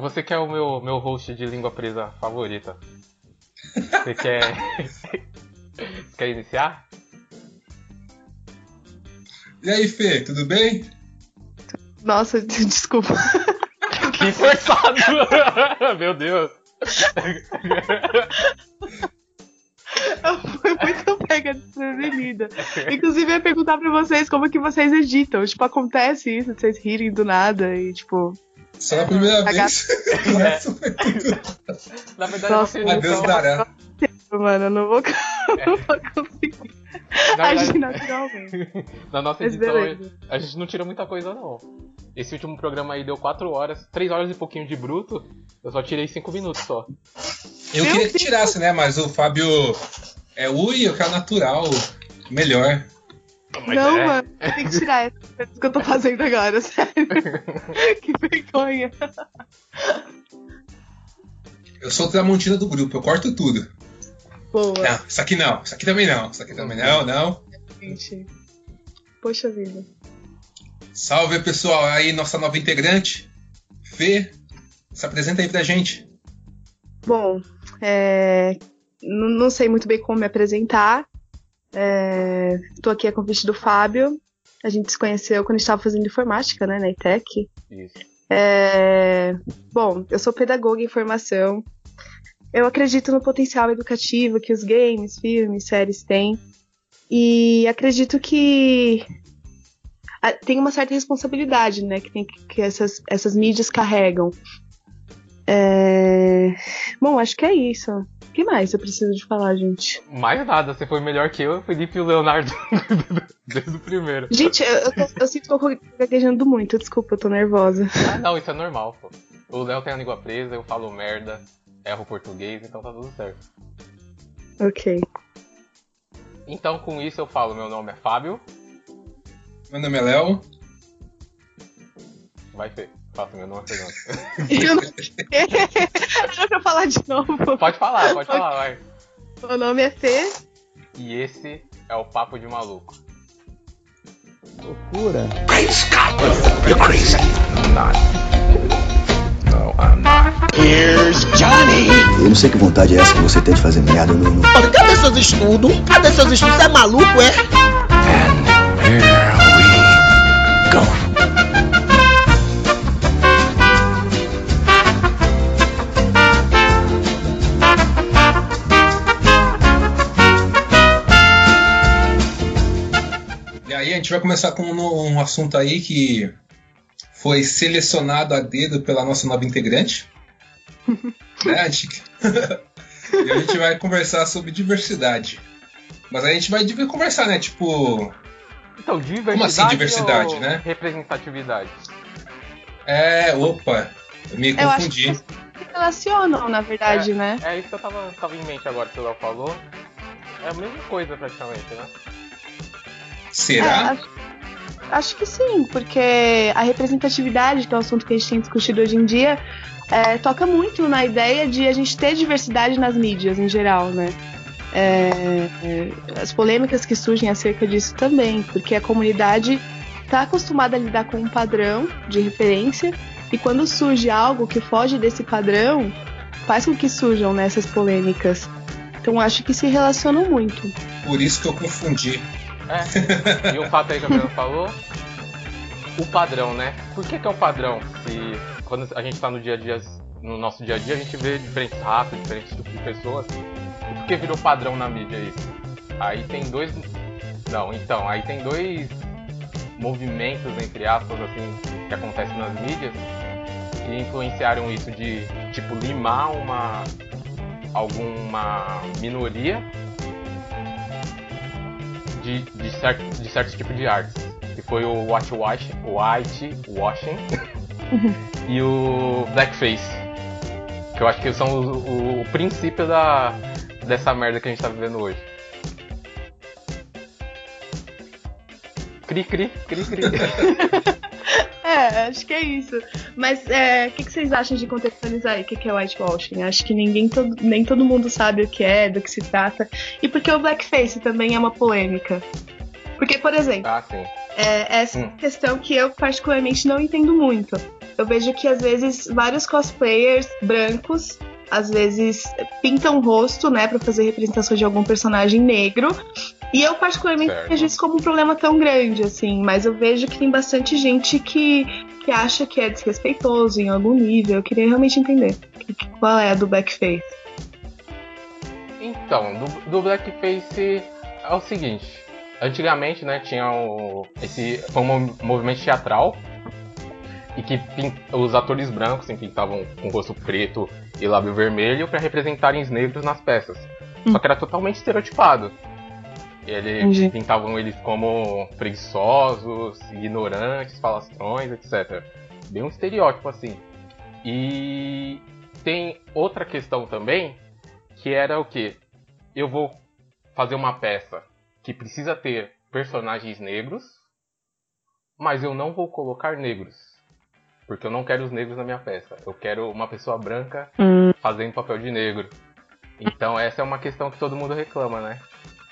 Você que é o meu, meu host de língua presa favorita. Você quer. Você quer iniciar? E aí, Fê, tudo bem? Nossa, desculpa. Que forçado! Meu Deus! Eu fui muito pega desprevenida. Inclusive, eu ia perguntar pra vocês como que vocês editam. Tipo, acontece isso, de vocês rirem do nada e, tipo. Só na primeira A vez. O resto foi tudo. Na verdade, Nossa, nossa A Deus edição. dará. Mano, eu não vou, não vou conseguir Na agir verdade, naturalmente. na nossa Mas edição, beleza. a gente não tira muita coisa, não. Esse último programa aí deu 4 horas, 3 horas e pouquinho de bruto. Eu só tirei 5 minutos só. Eu Meu queria que Deus. tirasse, né? Mas o Fábio é ui, eu quero natural. Melhor. Mas não, é. mano, tem que tirar essa que eu tô fazendo agora, sério. que vergonha. Eu sou o Tramontina do grupo, eu corto tudo. Boa, Não, isso aqui não, isso aqui também não, isso aqui também não, não. gente. Poxa vida. Salve pessoal, aí nossa nova integrante, Fê, se apresenta aí pra gente. Bom, é, não sei muito bem como me apresentar. Estou aqui a convite do Fábio. A gente se conheceu quando estava fazendo informática, né, na ITEC. Isso. É, bom, eu sou pedagoga em formação. Eu acredito no potencial educativo que os games, filmes, séries têm. E acredito que tem uma certa responsabilidade, né, que, tem que essas, essas mídias carregam. É, Bom, acho que é isso. O que mais eu preciso de falar, gente? Mais nada, você foi melhor que eu, Felipe e o Leonardo desde o primeiro. Gente, eu, eu, tô- eu sinto que eu tô gaguejando muito, desculpa, eu tô nervosa. Ah, não, isso é normal, pô. O Léo tem a língua presa, eu falo merda, erro português, então tá tudo certo. Ok. Então, com isso eu falo, meu nome é Fábio. Meu nome é Léo. Vai, Fê. Faça meu nome é Fernando. Eu não... Era pra falar de novo. Pode falar, pode falar, vai. Meu nome é Fê. E esse é o Papo de Maluco. Loucura. Great Scott! You're crazy. I'm not. No, I'm not. Here's Johnny! Eu não sei que vontade é essa que você tem de fazer merda, eu não. Olha, cadê seus estudos? Cadê seus estudos? Você é maluco, é? And here gente vai começar com um, um assunto aí que foi selecionado a dedo pela nossa nova integrante. né? A gente... e a gente vai conversar sobre diversidade. Mas a gente vai conversar, né? Tipo, Então, diversidade. Como assim diversidade, ou né? Representatividade. é, opa, eu me Eu acho confundi. que se relacionam, na verdade, né? É isso que eu tava, tava em mente agora que o Léo falou. É a mesma coisa praticamente, né? É, Será? acho, acho que sim, porque a representatividade, que é o assunto que a gente tem discutido hoje em dia, é, toca muito na ideia de a gente ter diversidade nas mídias em geral, né? É, é, as polêmicas que surgem acerca disso também, porque a comunidade está acostumada a lidar com um padrão de referência e quando surge algo que foge desse padrão, faz com que surjam nessas polêmicas. Então acho que se relacionam muito. Por isso que eu confundi. É. E o fato aí que a Fernanda falou, o padrão, né? Por que, que é o padrão? Se quando a gente tá no dia a dia, no nosso dia a dia, a gente vê diferentes raças, diferentes tipos de pessoas. E por que virou padrão na mídia isso? Aí tem dois. Não, então, aí tem dois movimentos, entre aspas, assim, que acontecem nas mídias que influenciaram isso de, tipo, limar uma. alguma minoria de, de, certo, de certo tipo de artes. Que foi o whitewashing, whitewashing e o blackface. Que eu acho que são o, o, o princípio da, dessa merda que a gente tá vivendo hoje. Cri, cri, cri, cri. É, acho que é isso. Mas é, o que, que vocês acham de contextualizar aí? O que, que é whitewashing? Acho que ninguém todo, nem todo mundo sabe o que é, do que se trata. E porque o blackface também é uma polêmica. Porque, por exemplo, ah, sim. é essa Hum. questão que eu particularmente não entendo muito. Eu eu vejo que às vezes vários cosplayers brancos às vezes pintam o rosto, né, para fazer representação de algum personagem negro. E eu particularmente Certo. vejo isso como um problema tão grande, assim, mas eu vejo que tem bastante gente que, que acha que é desrespeitoso em algum nível. Eu queria realmente entender qual é a do blackface. Então, do, do blackface é o seguinte. Antigamente, né, tinha o, esse foi um mov- movimento teatral e que os atores brancos assim, pintavam com rosto preto e lábio vermelho para representarem os negros nas peças. Só que era totalmente estereotipado. Eles Entendi. pintavam eles como preguiçosos, ignorantes, falastrões, etc. Bem um estereótipo assim. E tem outra questão também, que era o que? Eu vou fazer uma peça que precisa ter personagens negros, mas eu não vou colocar negros. Porque eu não quero os negros na minha peça. Eu quero uma pessoa branca fazendo papel de negro. Então essa é uma questão que todo mundo reclama, né?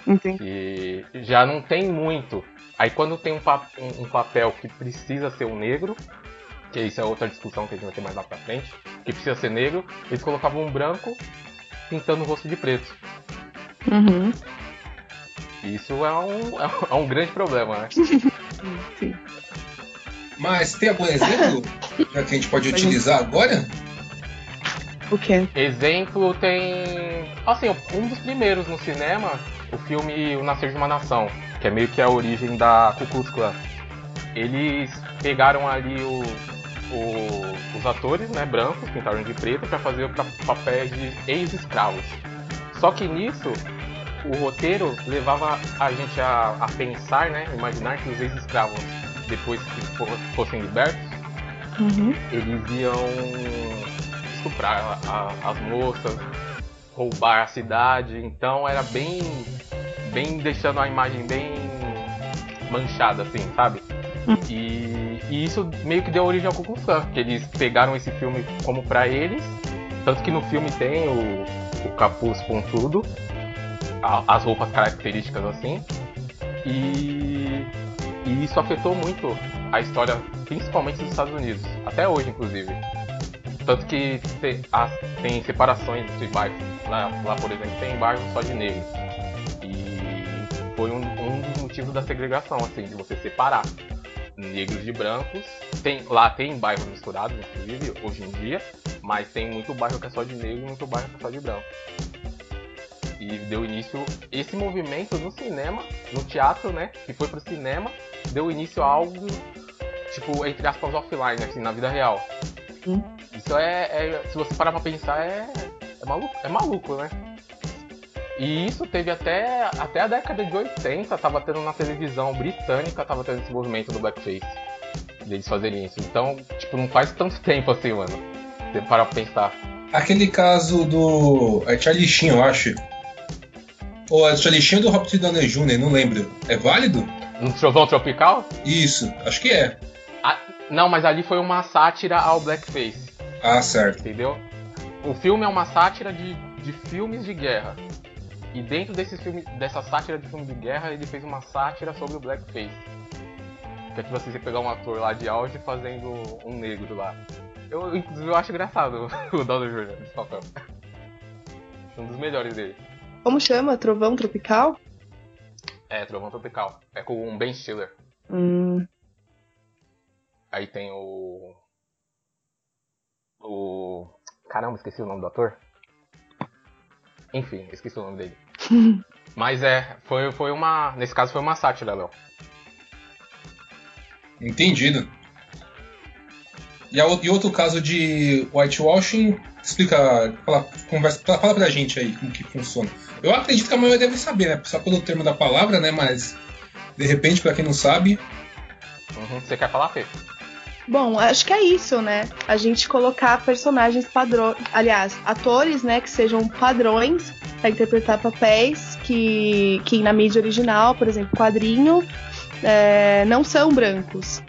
Entendi. que já não tem muito. Aí quando tem um, pa- um- um papel que precisa ser um negro, que isso é outra discussão que a gente vai ter mais lá pra frente, que precisa ser negro, eles colocavam um branco pintando o rosto de preto. Uhum. E isso é um, é um- é grande problema, né? Sim. Mas tem algum exemplo que a gente pode utilizar agora? O quê? Exemplo tem. Assim, um dos primeiros no cinema, o filme O Nascer de uma Nação, que é meio que a origem da Ku Klux Klan. Eles pegaram ali o, o- os atores, né, brancos, pintaram de preto, para fazer pra, papéis de ex-escravos. Só que nisso, o roteiro levava a gente a, a pensar, né, imaginar que os ex-escravos, depois que fo- fossem libertos, Uhum. eles iam estuprar a- as moças, roubar a cidade, então era bem, bem deixando a imagem bem manchada, assim, sabe? E, e isso meio que deu origem ao Ku Klux Klan, que eles pegaram esse filme como pra eles, tanto que no filme tem o, o capuz com tudo, a- as roupas características assim, e, e isso afetou muito a história, principalmente dos Estados Unidos, até hoje, inclusive. Tanto que te- as- tem separações entre bairros. Lá, lá, por exemplo, tem bairros só de negros. E foi um, um dos motivos da segregação, assim, de você separar negros de brancos. Tem, lá tem bairros misturados, inclusive, hoje em dia, mas tem muito bairro que é só de negro e muito bairro que é só de branco. E deu início esse movimento no cinema, no teatro, né? Que foi pro cinema, deu início a algo, tipo, entre aspas, offline, assim, na vida real. Hum. Isso é, é- Se você parar pra pensar, é. É maluco, é maluco, né? E isso teve até, até a década de 80, tava tendo na televisão britânica, tava tendo esse movimento do blackface. Deles fazerem isso. Então, tipo, não faz tanto tempo assim, mano. Você parar pra pensar. Aquele caso do. É Charlie Sheen, eu acho. Ou é Charlie Sheen ou do Robert Downey Jr., não lembro. É válido? No Trovão Tropical? Isso, acho que é. Ah, não, mas ali foi uma sátira ao blackface. Ah, certo. entendeu? O filme é uma sátira de, de filmes de guerra. E dentro desse filme, dessa sátira de filme de guerra, ele fez uma sátira sobre o blackface. Que é tipo assim, você pegar um ator lá de auge fazendo um negro lá. Eu, inclusive, eu acho engraçado o Downey Jr. nesse papel. Um dos melhores dele. Como chama? Trovão Tropical? É, Trovão Tropical. É com o Ben Stiller. Hum, Aí tem o. O. Caramba, esqueci o nome do ator. Enfim, esqueci o nome dele. Mas é, foi, foi uma. Nesse caso foi uma sátira, Léo. Entendido. E, a o- e outro caso de whitewashing, explica, fala, conversa, fala, fala pra gente aí como que funciona. Eu acredito que a maioria deve saber, né? Só pelo termo da palavra, né? Mas, de repente, pra quem não sabe, Uhum. Você quer falar, Fê? Bom, acho que é isso, né? A gente colocar personagens padrões, aliás, atores, né, que sejam padrões para interpretar papéis que, que na mídia original, por exemplo, quadrinho, é, não são brancos.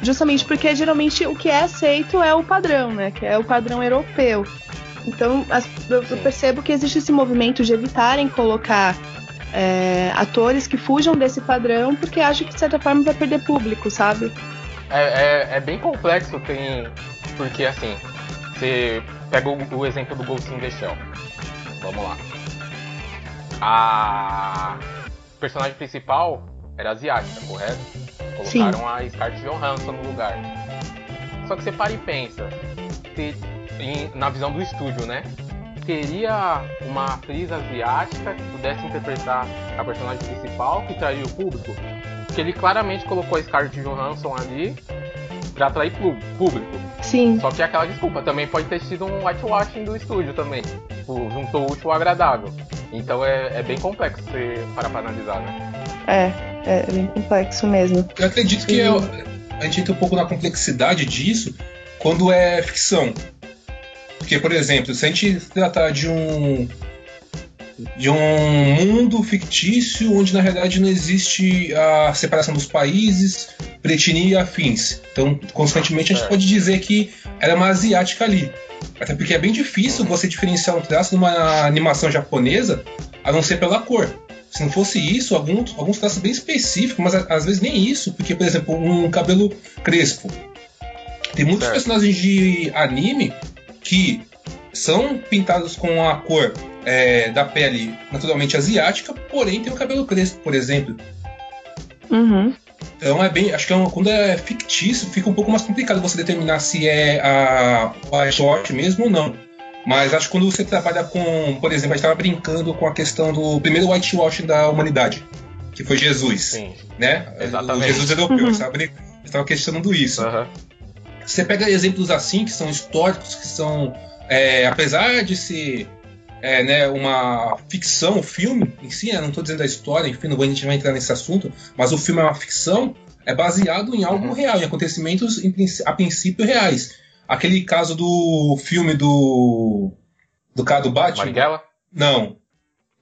Justamente porque geralmente o que é aceito é o padrão, né? Que é o padrão europeu. Então, as- eu, eu percebo que existe esse movimento de evitarem colocar é, atores que fujam desse padrão, porque acham que de certa forma vai perder público, sabe? É, é, é bem complexo, tem. Porque assim, você pega o, o exemplo do Ghost in the Shell. Vamos lá. A personagem principal era asiática, correto? Colocaram a Scarlett Johansson no lugar. Só que você para e pensa, em- na visão do estúdio, né? Teria uma atriz asiática que pudesse interpretar a personagem principal que traria o público? Porque ele claramente colocou a Scarlett Johansson ali pra atrair público. Sim. Só que é aquela desculpa, também pode ter sido um whitewashing do estúdio também. Tipo, juntou o útil ao agradável. Então é, é bem complexo você parar pra analisar, né? É, é bem complexo mesmo. Eu acredito que é- a gente entra um pouco na complexidade disso quando é ficção. Porque, por exemplo, se a gente tratar de um de um mundo fictício onde na realidade não existe a separação dos países, pretenia e afins. Então, constantemente a gente É. pode dizer que ela é uma asiática ali. Até porque é bem difícil você diferenciar um traço de uma animação japonesa a não ser pela cor. Se não fosse isso, alguns, alguns traços bem específicos, mas às vezes nem isso, porque, por exemplo, um cabelo crespo. Tem muitos personagens de anime que são pintados com a cor é, da pele naturalmente asiática, porém tem o cabelo crespo, por exemplo. Uhum. Então é bem. Acho que é uma- quando é fictício, fica um pouco mais complicado você determinar se é a, a short mesmo ou não. Mas acho que quando você trabalha com. Por exemplo, a gente estava brincando com a questão do primeiro whitewashing da humanidade, que foi Jesus. Sim. Né? Exatamente. O Jesus europeu. Uhum. A gente estava brin- a gente estava questionando isso. Aham. Você pega exemplos assim, que são históricos, que são. É, apesar de ser é, né, uma ficção, o filme em si, né, não estou dizendo a história, enfim, não vou, a gente vai entrar nesse assunto, mas o filme é uma ficção, é baseado em algo Uhum. real, em acontecimentos em a princípio reais. Aquele caso do filme do. do cara do Batman. Marighella? Não.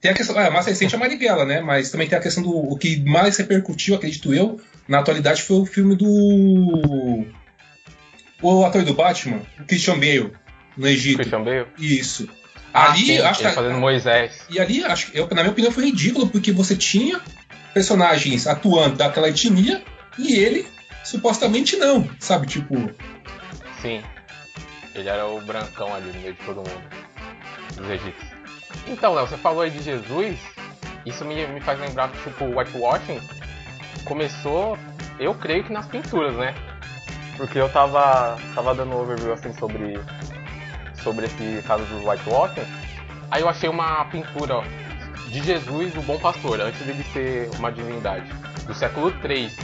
Tem a questão. É, mais recente é a Marighella, né? Mas também tem a questão do. O que mais repercutiu, acredito eu, na atualidade foi o filme do. O ator do Batman, o Christian Bale, no Egito. Christian Bale? Isso. Ah, ali, sim, acho que. fazendo Moisés. E ali, acho que, eu, na minha opinião, foi ridículo, porque você tinha personagens atuando daquela etnia e ele supostamente não, sabe? Tipo, Sim. Ele era o brancão ali no meio de todo mundo. Dos egípcios. Então, Léo, você falou aí de Jesus. Isso me, me faz lembrar que, tipo, o whitewashing começou, eu creio que nas pinturas, né? Porque eu tava, tava dando overview assim sobre, sobre esse caso do whitewashing. Aí eu achei uma pintura de Jesus, o Bom Pastor, antes dele ser uma divindade, do século 3.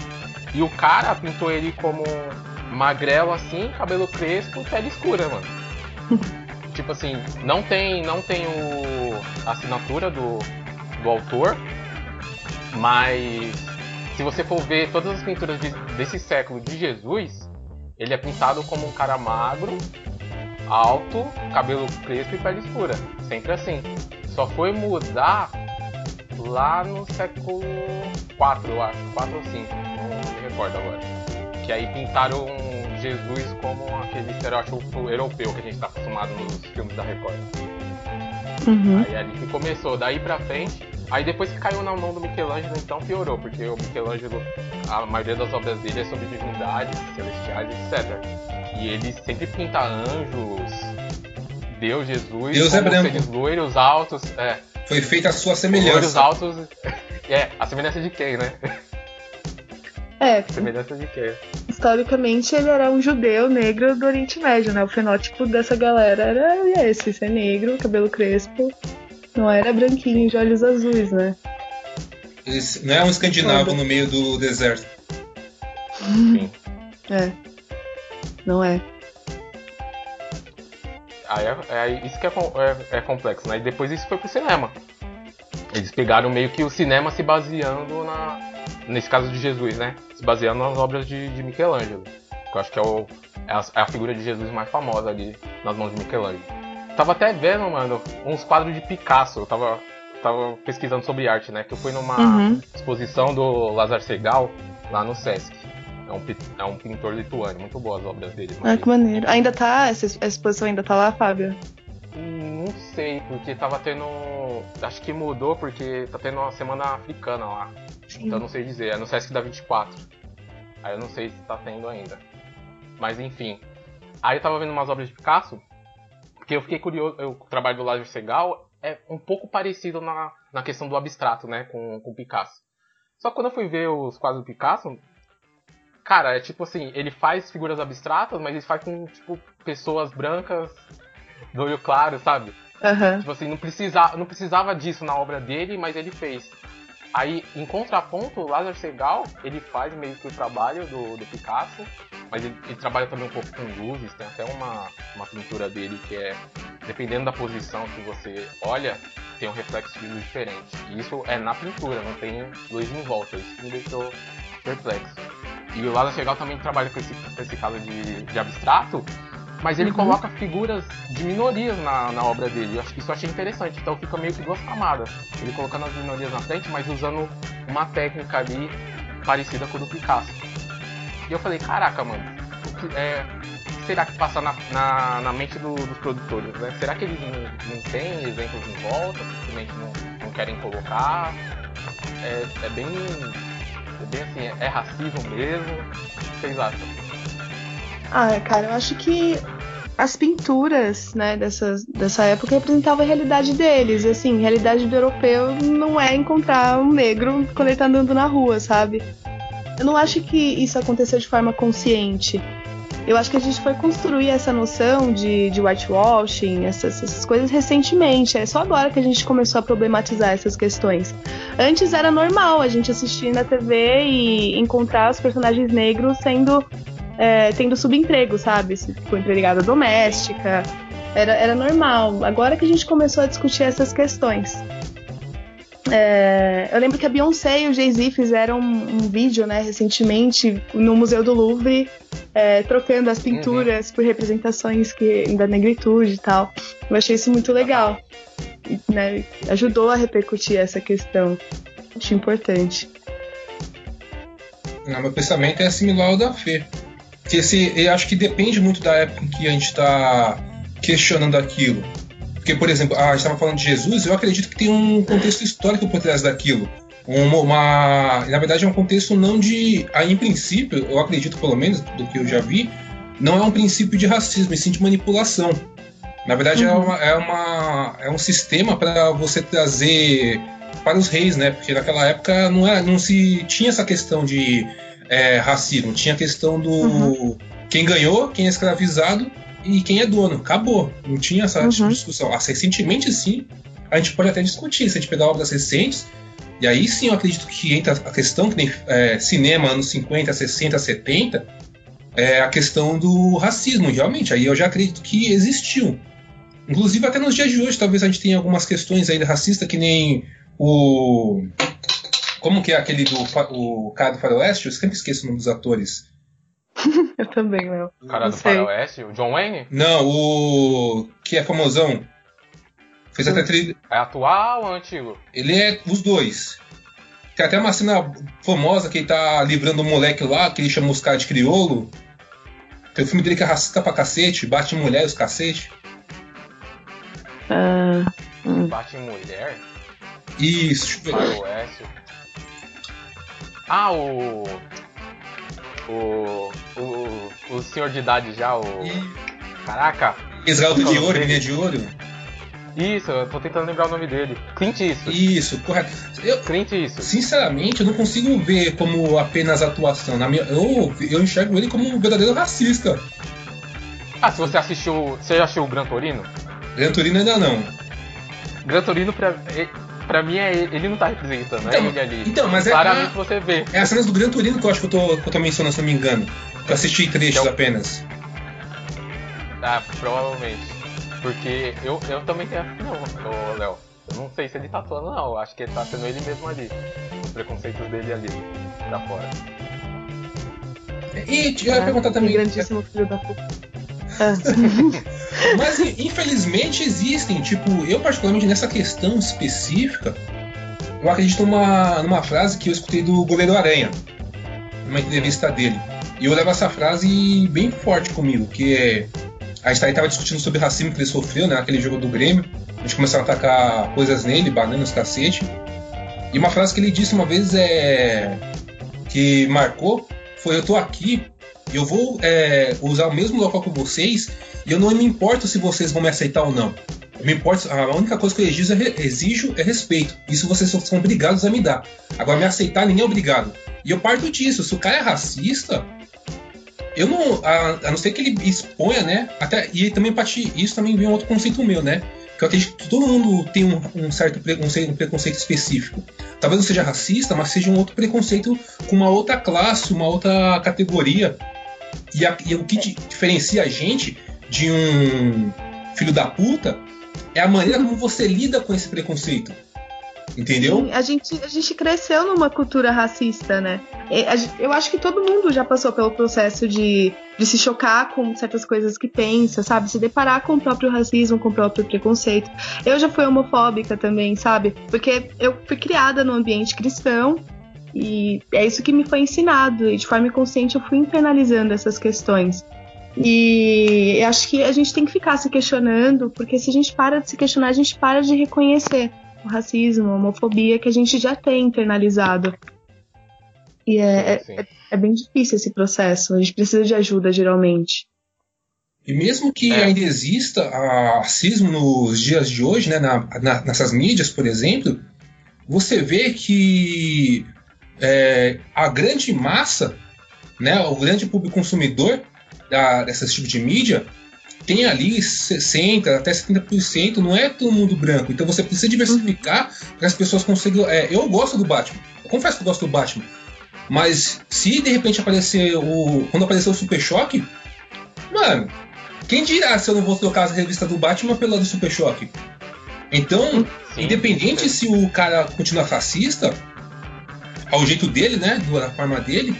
E o cara pintou ele como magrelo assim, cabelo crespo, pele escura, mano. tipo assim, não tem, não tem o a assinatura do, do autor, mas se você for ver todas as pinturas de- desse século de Jesus, ele é pintado como um cara magro, alto, cabelo crespo e pele escura. Sempre assim. Só foi mudar lá no século 4, eu acho. 4 ou 5, não me recordo agora. Que aí pintaram Jesus como aquele estereótipo europeu que a gente tá acostumado nos filmes da Record. Uhum. Aí ali que começou, daí pra frente. Aí depois que caiu na mão do Michelangelo, então piorou, porque o Michelangelo, a maioria das obras dele é sobre divindades, celestiais, etc. E ele sempre pinta anjos, Deus, Jesus, Deus é branco. seres loiros, altos, é, foi feita a sua loiros semelhança. altos, é, a semelhança de quem, né? É, A semelhança de quem? historicamente ele era um judeu negro do Oriente Médio, né? O fenótipo dessa galera era esse, ser negro, cabelo crespo. Não era branquinho de olhos azuis, né? Esse- Não é um escandinavo no meio do deserto. Sim. É. Não é. Aí é, é isso que é, é- é complexo, né? E depois isso foi pro cinema. Eles pegaram meio que o cinema se baseando na. Nesse caso de Jesus, né? Se baseando nas obras de, de Michelangelo. Que eu acho que é, o, é, a, é a figura de Jesus mais famosa ali nas mãos de Michelangelo. Tava até vendo, mano, uns quadros de Picasso. Eu tava, tava pesquisando sobre arte, né? Que eu fui numa Uhum. exposição do Lazar Segal lá no Sesc. É um, é um pintor lituano, muito boas as obras dele. Ah, que maneiro. Ainda tá, essa exposição ainda tá lá, Fábio? Não sei, porque tava tendo. Acho que mudou porque tá tendo uma semana africana lá. Sim. Então não sei dizer, é no Sesc da 24. Aí eu não sei se tá tendo ainda. Mas enfim. Aí eu tava vendo umas obras de Picasso, porque eu fiquei curioso. Eu, o trabalho do Lázaro Segal é um pouco parecido na, na questão do abstrato, né? Com, com Picasso. Só que quando eu fui ver os quadros do Picasso, cara, é tipo assim, ele faz figuras abstratas, mas ele faz com, tipo, pessoas brancas, do olho claro, sabe? Aham. Tipo assim, não, precisa, não precisava disso na obra dele, mas ele fez. Aí, em contraponto, o Lázaro Segal, ele faz meio que o trabalho do, do Picasso, mas ele, ele trabalha também um pouco com luzes, tem até uma, uma pintura dele que é, dependendo da posição que você olha, tem um reflexo de luz diferente. E isso é na pintura, não tem luz em volta, isso que me deixou perplexo. E o Lázaro Segal também trabalha com esse, esse caso de, de abstrato, mas ele Uhum. coloca figuras de minorias na, na obra dele. Eu acho- Isso eu achei interessante. Então fica meio que duas camadas. Ele colocando as minorias na frente, mas usando uma técnica ali parecida com a do Picasso. E eu falei, caraca, mano, o que, é, o que será que passa na, na, na mente do- dos produtores? Né? Será que eles não, não têm exemplos em volta? Simplesmente não, não querem colocar? É, é bem. É bem assim, é, é racismo mesmo? O que vocês acham? Ah, cara, eu acho que as pinturas, né, dessas, dessa época representavam a realidade deles. Assim, a realidade do europeu não é encontrar um negro quando ele tá andando na rua, sabe? Eu não acho que isso aconteceu de forma consciente. Eu acho que a gente foi construir essa noção de, de whitewashing, essas, essas coisas recentemente. É só agora que a gente começou a problematizar essas questões. Antes era normal a gente assistir na TV e encontrar os personagens negros sendo é, tendo subemprego, sabe? Tipo, empregada doméstica. Era, era normal. Agora que a gente começou a discutir essas questões. É, eu lembro que a Beyoncé e o Jay-Z fizeram um, um vídeo, né, recentemente, no Museu do Louvre, é, trocando as pinturas por representações que, da negritude e tal. Eu achei isso muito legal. Né? Ajudou a repercutir essa questão. Acho importante. Não, meu pensamento é similar ao da Fê. Porque esse, eu acho que depende muito da época em que a gente está questionando aquilo. Porque, por exemplo, a gente estava falando de Jesus, eu acredito que tem um contexto histórico por trás daquilo. Uma, uma- na verdade, é um contexto não de. em princípio, eu acredito, pelo menos, do que eu já vi, não é um princípio de racismo, e sim de manipulação. Na verdade, é, Uhum. uma, é, uma, é um sistema para você trazer para os reis, né? Porque naquela época não, é, não se tinha essa questão de é, racismo, tinha a questão do Uhum. quem ganhou, quem é escravizado e quem é dono. Acabou. Não tinha essa Uhum. tipo discussão. Ah, recentemente, sim, a gente pode até discutir. Se a gente pegar obras recentes, e aí sim eu acredito que entra a questão que nem é, cinema anos 50, 60, 70, é a questão do racismo, realmente. Aí eu já acredito que existiu. Inclusive até nos dias de hoje, talvez a gente tenha algumas questões ainda racistas, que nem o. Como que é aquele do o cara do Faroeste? Eu sempre esqueço o nome dos atores. Eu também, Léo. O cara Não do sei. Faroeste, o John Wayne? Não, o. que é famosão. Fez até trilha. É atual ou antigo? Ele é os dois. Tem até uma cena famosa que ele tá livrando o moleque lá, que ele chama os caras de criolo. Tem o filme dele que é racista pra cacete, bate em mulher os cacete. Ah, hum. Bate em mulher? Isso, deixa eu ver. Ah, o. O. O. O senhor de idade já, o. Caraca! Israel de ouro, menina de ouro. Isso, eu tô tentando lembrar o nome dele. Clint isso. Isso, correto. Eu, Clint isso. sinceramente, eu não consigo ver como apenas atuação. Na minha, eu, eu enxergo ele como um verdadeiro racista. Ah, se você assistiu. Você já assistiu o Gran Torino? Gran Torino ainda não. Gran Torino, pra, pra mim, é ele, ele não tá representando, Então, é ele ali. então, mas é- Claramente você vê. É as cenas do Gran Torino que eu acho que eu tô, que eu tô mencionando, se não me engano. Que eu assisti trechos Então- apenas. Ah, provavelmente. Porque eu, eu também tenho. Não, ô Léo. Eu não sei se ele tá atuando, não. Eu acho que ele tá sendo ele mesmo ali. Os preconceitos dele ali, pra fora. E eu ia perguntar também. Grandíssimo filho da puta. Mas infelizmente existem, tipo, eu particularmente nessa questão específica, eu acredito numa, numa frase que eu escutei do goleiro Aranha, numa entrevista dele. E eu levo essa frase bem forte comigo, que é. A gente estava discutindo sobre o racismo que ele sofreu, né? Naquele jogo do Grêmio. A gente começou a atacar coisas nele, bananas, cacete. E uma frase que ele disse uma vez é. que marcou foi: eu tô aqui, eu vou é, usar o mesmo local que vocês, e eu não me importo se vocês vão me aceitar ou não. Eu me importo, a única coisa que eu exijo é, exijo é respeito. Isso vocês são- são obrigados a me dar. Agora, me aceitar, ninguém é obrigado. E eu parto disso. Se o cara é racista, eu não. A, a não ser que ele exponha, né? Até, e também parte, isso também vem um outro conceito meu, né? Que eu acredito que todo mundo tem um, um certo preconceito, um preconceito específico. Talvez não seja racista, mas seja um outro preconceito com uma outra classe, uma outra categoria. E, a- e o que di- diferencia a gente de um filho da puta é a maneira como você lida com esse preconceito. Entendeu? Sim, a gente, a gente cresceu numa cultura racista, né? Eu acho que todo mundo já passou pelo processo de, de se chocar com certas coisas que pensa, sabe? Se deparar com o próprio racismo, com o próprio preconceito. Eu já fui homofóbica também, sabe? Porque eu fui criada num ambiente cristão e é isso que me foi ensinado. E de forma inconsciente eu fui internalizando essas questões. E eu acho que a gente tem que ficar se questionando, porque se a gente para de se questionar, a gente para de reconhecer o racismo, a homofobia que a gente já tem internalizado. E é, Sim, é, é bem difícil esse processo. A gente precisa de ajuda, geralmente. E mesmo que É. ainda exista a- racismo nos dias de hoje, né, na- na- nessas mídias, por exemplo, você vê que é, a grande massa, né, o grande público consumidor da, dessas tipos de mídia, tem ali 60% até 70%, não é todo mundo branco. Então você precisa diversificar para as pessoas consigam. é, eu gosto do Batman, eu confesso que eu gosto do Batman. Mas se de repente aparecer o. Quando aparecer o Super Choque, mano, quem dirá se eu não vou trocar as revistas do Batman pela do Super Choque? Então, Sim. independente se o cara continua racista, ao jeito dele, né? Da forma dele,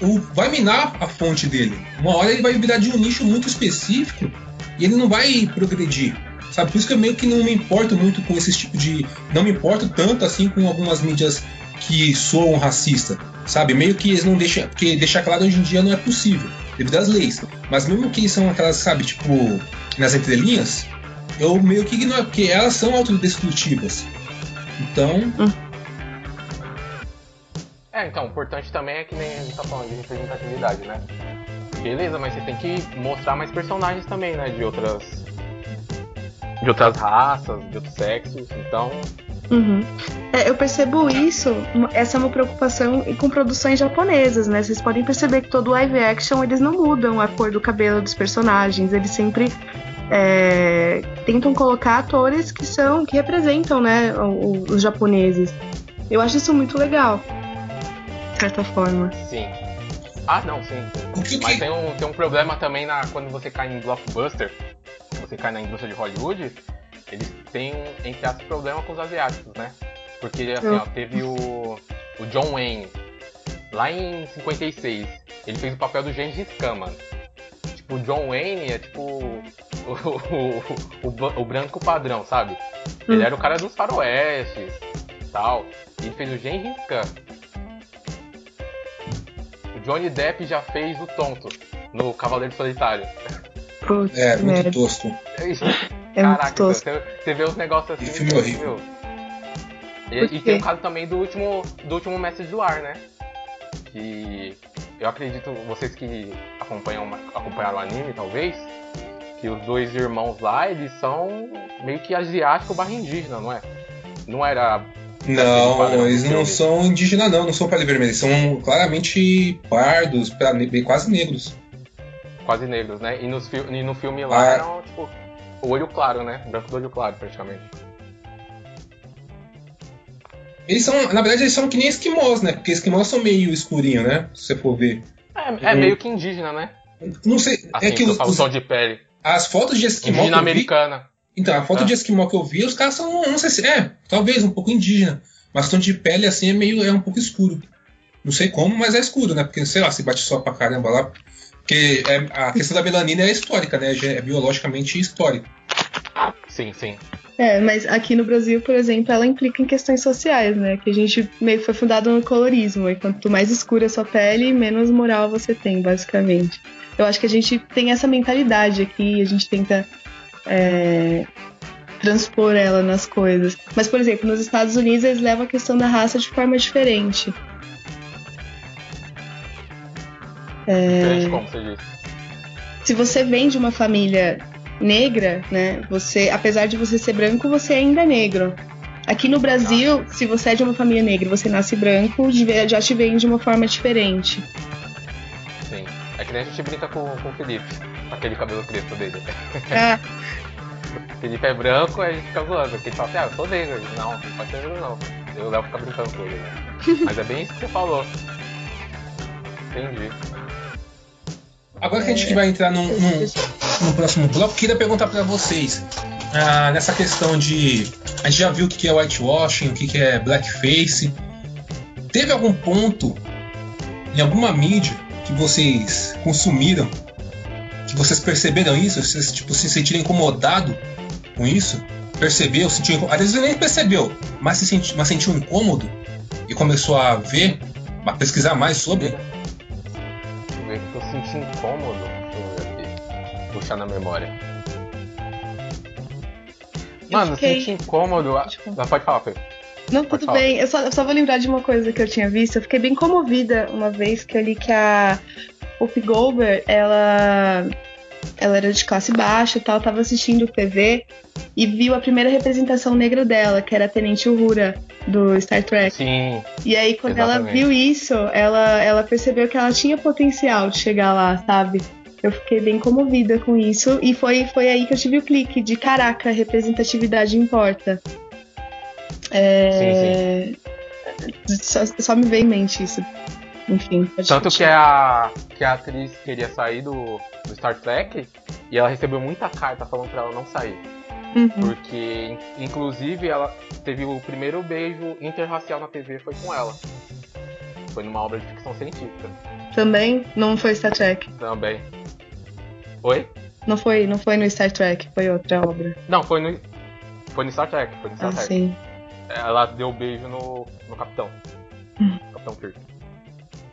o, vai minar a fonte dele. Uma hora ele vai virar de um nicho muito específico e ele não vai progredir. Sabe? Por isso que eu meio que não me importo muito com esse tipo de. Não me importo tanto assim com algumas mídias que soam racista. Sabe? Meio que eles não deixam. Porque deixar claro hoje em dia não é possível, devido às leis. Mas mesmo que são aquelas, sabe, tipo, nas entrelinhas, eu meio que ignoro, porque elas são autodestrutivas. Então, É, então, o importante também é que nem a gente tá falando de representatividade, né? Beleza, mas você tem que mostrar mais personagens também, né? De outras. De outras raças, de outros sexos, então. Uhum. É, eu percebo isso, essa é uma preocupação e com produções japonesas, né? Vocês podem perceber que todo live action eles não mudam a cor do cabelo dos personagens, eles sempre é, tentam colocar atores que são que representam, né, o- o- os japoneses. Eu acho isso muito legal, certa forma. Sim. Ah, não, sim. sim. Mas tem um, tem um problema também na, quando você cai em blockbuster, você cai na indústria de Hollywood, eles têm um, entre aspas, problema com os asiáticos, né? Porque, assim, Hum. ó, teve o, o John Wayne, lá em 56, ele fez o papel do Gengis Khan, mano. Tipo, o John Wayne é tipo o, o, o, o- branco padrão, sabe? Ele Hum. era o cara dos faroestes tal. E ele fez o Gengis Khan. Johnny Depp já fez o tonto no Cavaleiro Solitário. Putz, é muito merda. tosco. É muito Caraca, tosco. você, você vê os negócios assim. Que filme meu, horrível. E, e tem o caso também do último, do último Mestre do Ar, né? Que eu acredito, vocês que acompanham, acompanharam o anime, talvez, que os dois irmãos lá, eles são meio que asiático barra indígena, não é? Não era. Não, padrão eles não são indígenas, não, não são pele vermelha, eles são claramente pardos, quase negros. quase negros, né? E, nos e no filme lá Ah. eram, tipo, o olho claro, né? Branco do olho claro, praticamente. Eles são, na verdade, eles são que nem esquimós, né? Porque esquimós são meio escurinho, né? Se você for ver. É, é meio que indígena, né? Não sei, Assim, é que que os, os- de pele. as fotos de esquimó Indígena vi, americana. Então, a foto Ah. de esquimó que eu vi, os caras são, não sei se é, talvez um pouco indígena, mas tom de pele assim é meio é um pouco escuro. Não sei como, mas é escuro, né? Porque sei lá, se bate sol pra caramba lá. Porque é- a questão da melanina é histórica, né? É biologicamente histórica. Sim, sim. É, mas aqui no Brasil, por exemplo, ela implica em questões sociais, né? Que a gente meio que foi fundado no colorismo. E quanto mais escura a sua pele, menos moral você tem, basicamente. Eu acho que a gente tem essa mentalidade aqui, a gente tenta é, transpor ela nas coisas. Mas, por exemplo, nos Estados Unidos eles levam a questão da raça de forma diferente. Diferente como você disse. Se você vem de uma família negra, né? Você, apesar de você ser branco, você ainda é negro. Aqui no Brasil, se você é de uma família negra, você nasce branco, já te vem de uma forma diferente. Sim. É que nem a gente brinca com, com o Felipe, aquele cabelo crespo dele. O Felipe é branco, aí a gente fica zoando. Porque ele fala assim, ah, eu sou negro. Não, não pode ser negro não. Eu levo ficar brincando com ele, né? Mas é bem isso que você falou. Entendi. Agora que a gente vai entrar num, num- no próximo bloco, queria perguntar pra vocês. ah, nessa questão de. A gente já viu o que é whitewashing, o que é blackface. Teve algum ponto em alguma mídia que vocês consumiram vocês perceberam isso? Vocês tipo, se sentiram incomodados com isso? Percebeu? Sentiu, às vezes nem percebeu, mas, se senti, mas sentiu incômodo e começou a ver, a pesquisar mais sobre. Deixa eu ver o que eu senti incômodo. Deixa eu ver aqui. Puxar na memória. Mano, fiquei- senti incômodo. Ah, pode falar, Fê. Não, Pode tudo falar. bem. Eu só, eu só vou lembrar de uma coisa que eu tinha visto. Eu fiquei bem comovida uma vez que eu li que a Whoopi Goldberg, ela, ela era de classe baixa e tal, tava assistindo TV e viu a primeira representação negra dela, que era a Tenente Uhura do Star Trek. Sim. E aí, quando ela Exatamente. viu isso, ela, ela percebeu que ela tinha potencial de chegar lá, sabe? Eu fiquei bem comovida com isso. E foi, foi aí que eu tive o clique de caraca, representatividade importa. É... Só, só me veio em mente isso. Enfim. Tanto que a, que a atriz queria sair do, do Star Trek e ela recebeu muita carta falando pra ela não sair. Uhum. Porque, in- inclusive, ela teve o primeiro beijo interracial na TV foi com ela. Foi numa obra de ficção científica Também não foi Star Trek. também. Oi? Não foi, não foi no Star Trek, foi outra obra. Não, foi no. Foi no Star Trek, foi no Star Ah, Trek. sim. Ela deu beijo no, no Capitão. Hum. Capitão Kirk.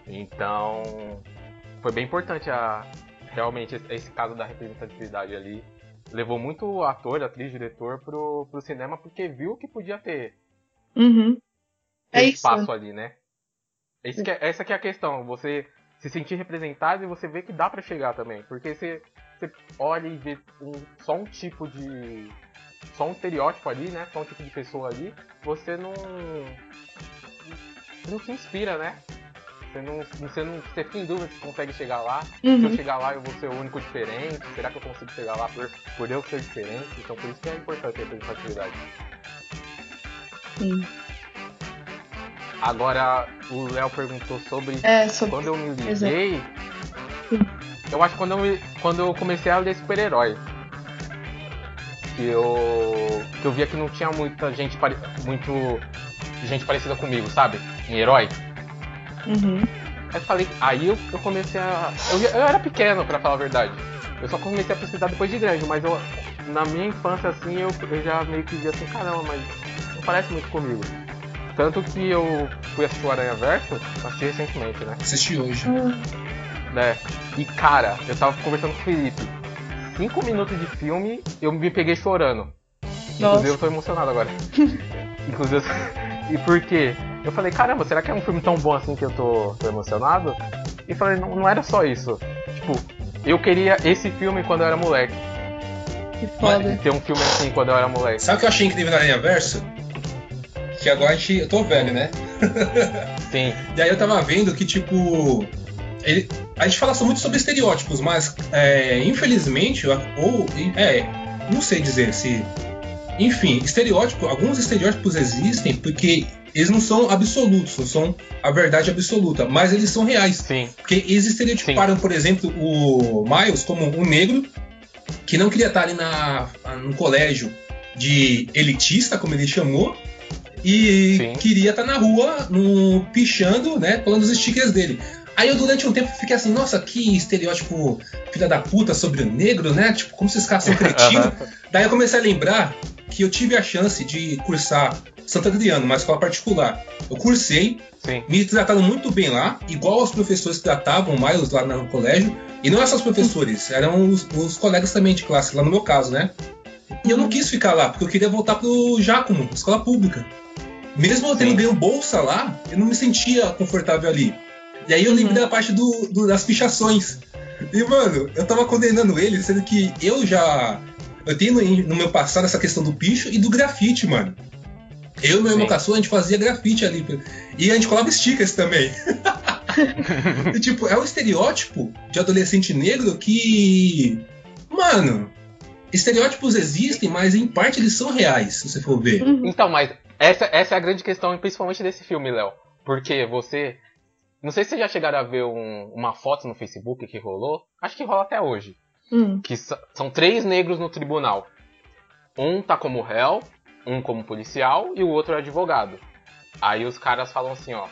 Então. Foi bem importante a. Realmente, esse, caso da representatividade ali. Levou muito ator, atriz, diretor pro, pro cinema porque viu que podia ter, Uhum. ter É isso. espaço ali, né? Esse que é- essa que é a questão. Você se sentir representado e você vê que dá pra chegar também. Porque você, você olha e vê um- só um tipo de. Só um estereótipo ali, né? Só um tipo de pessoa ali. Você não. Não se inspira, né? Você não, você não. Você fica em dúvida se consegue chegar lá. Se eu Uhum. chegar lá eu vou ser o único diferente. Será que eu consigo chegar lá por, por eu ser diferente? Então por isso que é importante a representatividade. Sim. Agora o Léo perguntou sobre É, sobre. quando eu me liguei, eu acho que quando eu, me- quando eu comecei a ler super-herói, que eu, que eu via que não tinha muita gente, pare- muito gente parecida comigo, sabe? Em herói. Uhum. Aí eu falei, aí eu, eu comecei a. Eu, eu era pequeno, pra falar a verdade. Eu só comecei a pesquisar depois de grande, mas eu, na minha infância assim, eu, eu já meio que via assim, caramba, mas não parece muito comigo. Tanto que eu fui assistir o Aranha Verso, assisti recentemente, né? Assisti hoje. né? E cara, eu tava conversando com o Felipe. Cinco minutos de filme, eu me peguei chorando. Nossa. Inclusive eu tô emocionado agora. Inclusive, eu- e por quê? Eu falei, caramba, será que é um filme tão bom assim que eu tô, tô emocionado? E falei, não, não era só isso. Tipo, eu queria esse filme quando eu era moleque. Que foda. Ter um filme assim quando eu era moleque. Sabe o que eu achei incrível na Aranha Verso? Que agora a gente. Eu tô velho, né? Sim, E aí eu tava vendo que, tipo. ele- a gente fala só muito sobre estereótipos, mas é, infelizmente, ou. É, não sei dizer se. Enfim, estereótipo, alguns estereótipos existem porque eles não são absolutos, não são a verdade absoluta, mas eles são reais. sim, Porque eles estereotiparam, por exemplo, o Miles como um negro que não queria estar ali na, no colégio de elitista, como ele chamou, e Sim. queria estar na rua, no, pichando, né, pulando os stickers dele. Aí eu, durante um tempo, fiquei assim, nossa, que estereótipo filha da puta sobre o negro, né? Tipo, como esses caras são cretinos. Daí eu comecei a lembrar que eu tive a chance de cursar Santo Adriano, uma escola particular. Eu cursei, sim, me trataram muito bem lá, igual os professores que tratavam o Miles lá no colégio. E não eram só os professores, eram os, os colegas também de classe, lá no meu caso, né? E eu não quis ficar lá, porque eu queria voltar pro Giacomo, escola pública. Mesmo eu tendo Sim. ganho bolsa lá, eu não me sentia confortável ali. E aí eu lembrei da parte do, do- das pichações. E, mano, eu tava condenando ele, sendo que eu já. Eu tenho no, no meu passado essa questão do picho e do grafite, mano. Eu e meu irmão caçula, a gente fazia grafite ali. E a gente colava stickers também. e, tipo, é um estereótipo de adolescente negro que. Mano, estereótipos existem, mas em parte eles são reais, se você for ver. Uhum. Então, mas essa, essa é a grande questão, principalmente desse filme, Léo. Porque você. Não sei se vocês já chegaram a ver um- uma foto no Facebook que rolou. Acho que rola até hoje. Hum. Que são três negros no tribunal. Um tá como réu, um como policial e o outro é advogado. Aí os caras falam assim, ó.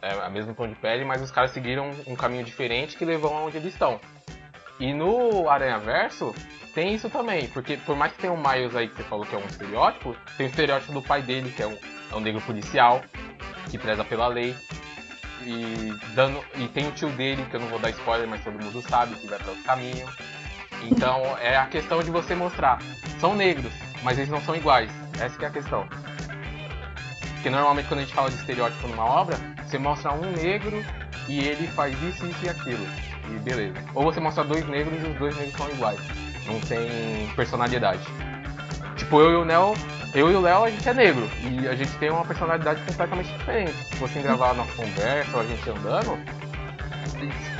É a mesma tom de pele, mas os caras seguiram um caminho diferente que levou aonde eles estão. E no Aranha Verso tem isso também, porque por mais que tenha o Miles aí que você falou que é um estereótipo, tem o estereótipo do pai dele, que é um, é um negro policial, que preza pela lei. E, dando, e tem o tio dele, que eu não vou dar spoiler, mas todo mundo sabe, que vai para caminho. Então é a questão de você mostrar. São negros, mas eles não são iguais. Essa é a questão. Porque normalmente quando a gente fala de estereótipo numa obra, você mostra um negro e ele faz isso, isso e aquilo. E beleza. Ou você mostra dois negros e os dois negros são iguais. Não tem personalidade. Tipo, eu e o Neo, eu e o Léo, a gente é negro. E a gente tem uma personalidade completamente diferente. Se fossem gravar a nossa conversa ou a gente andando,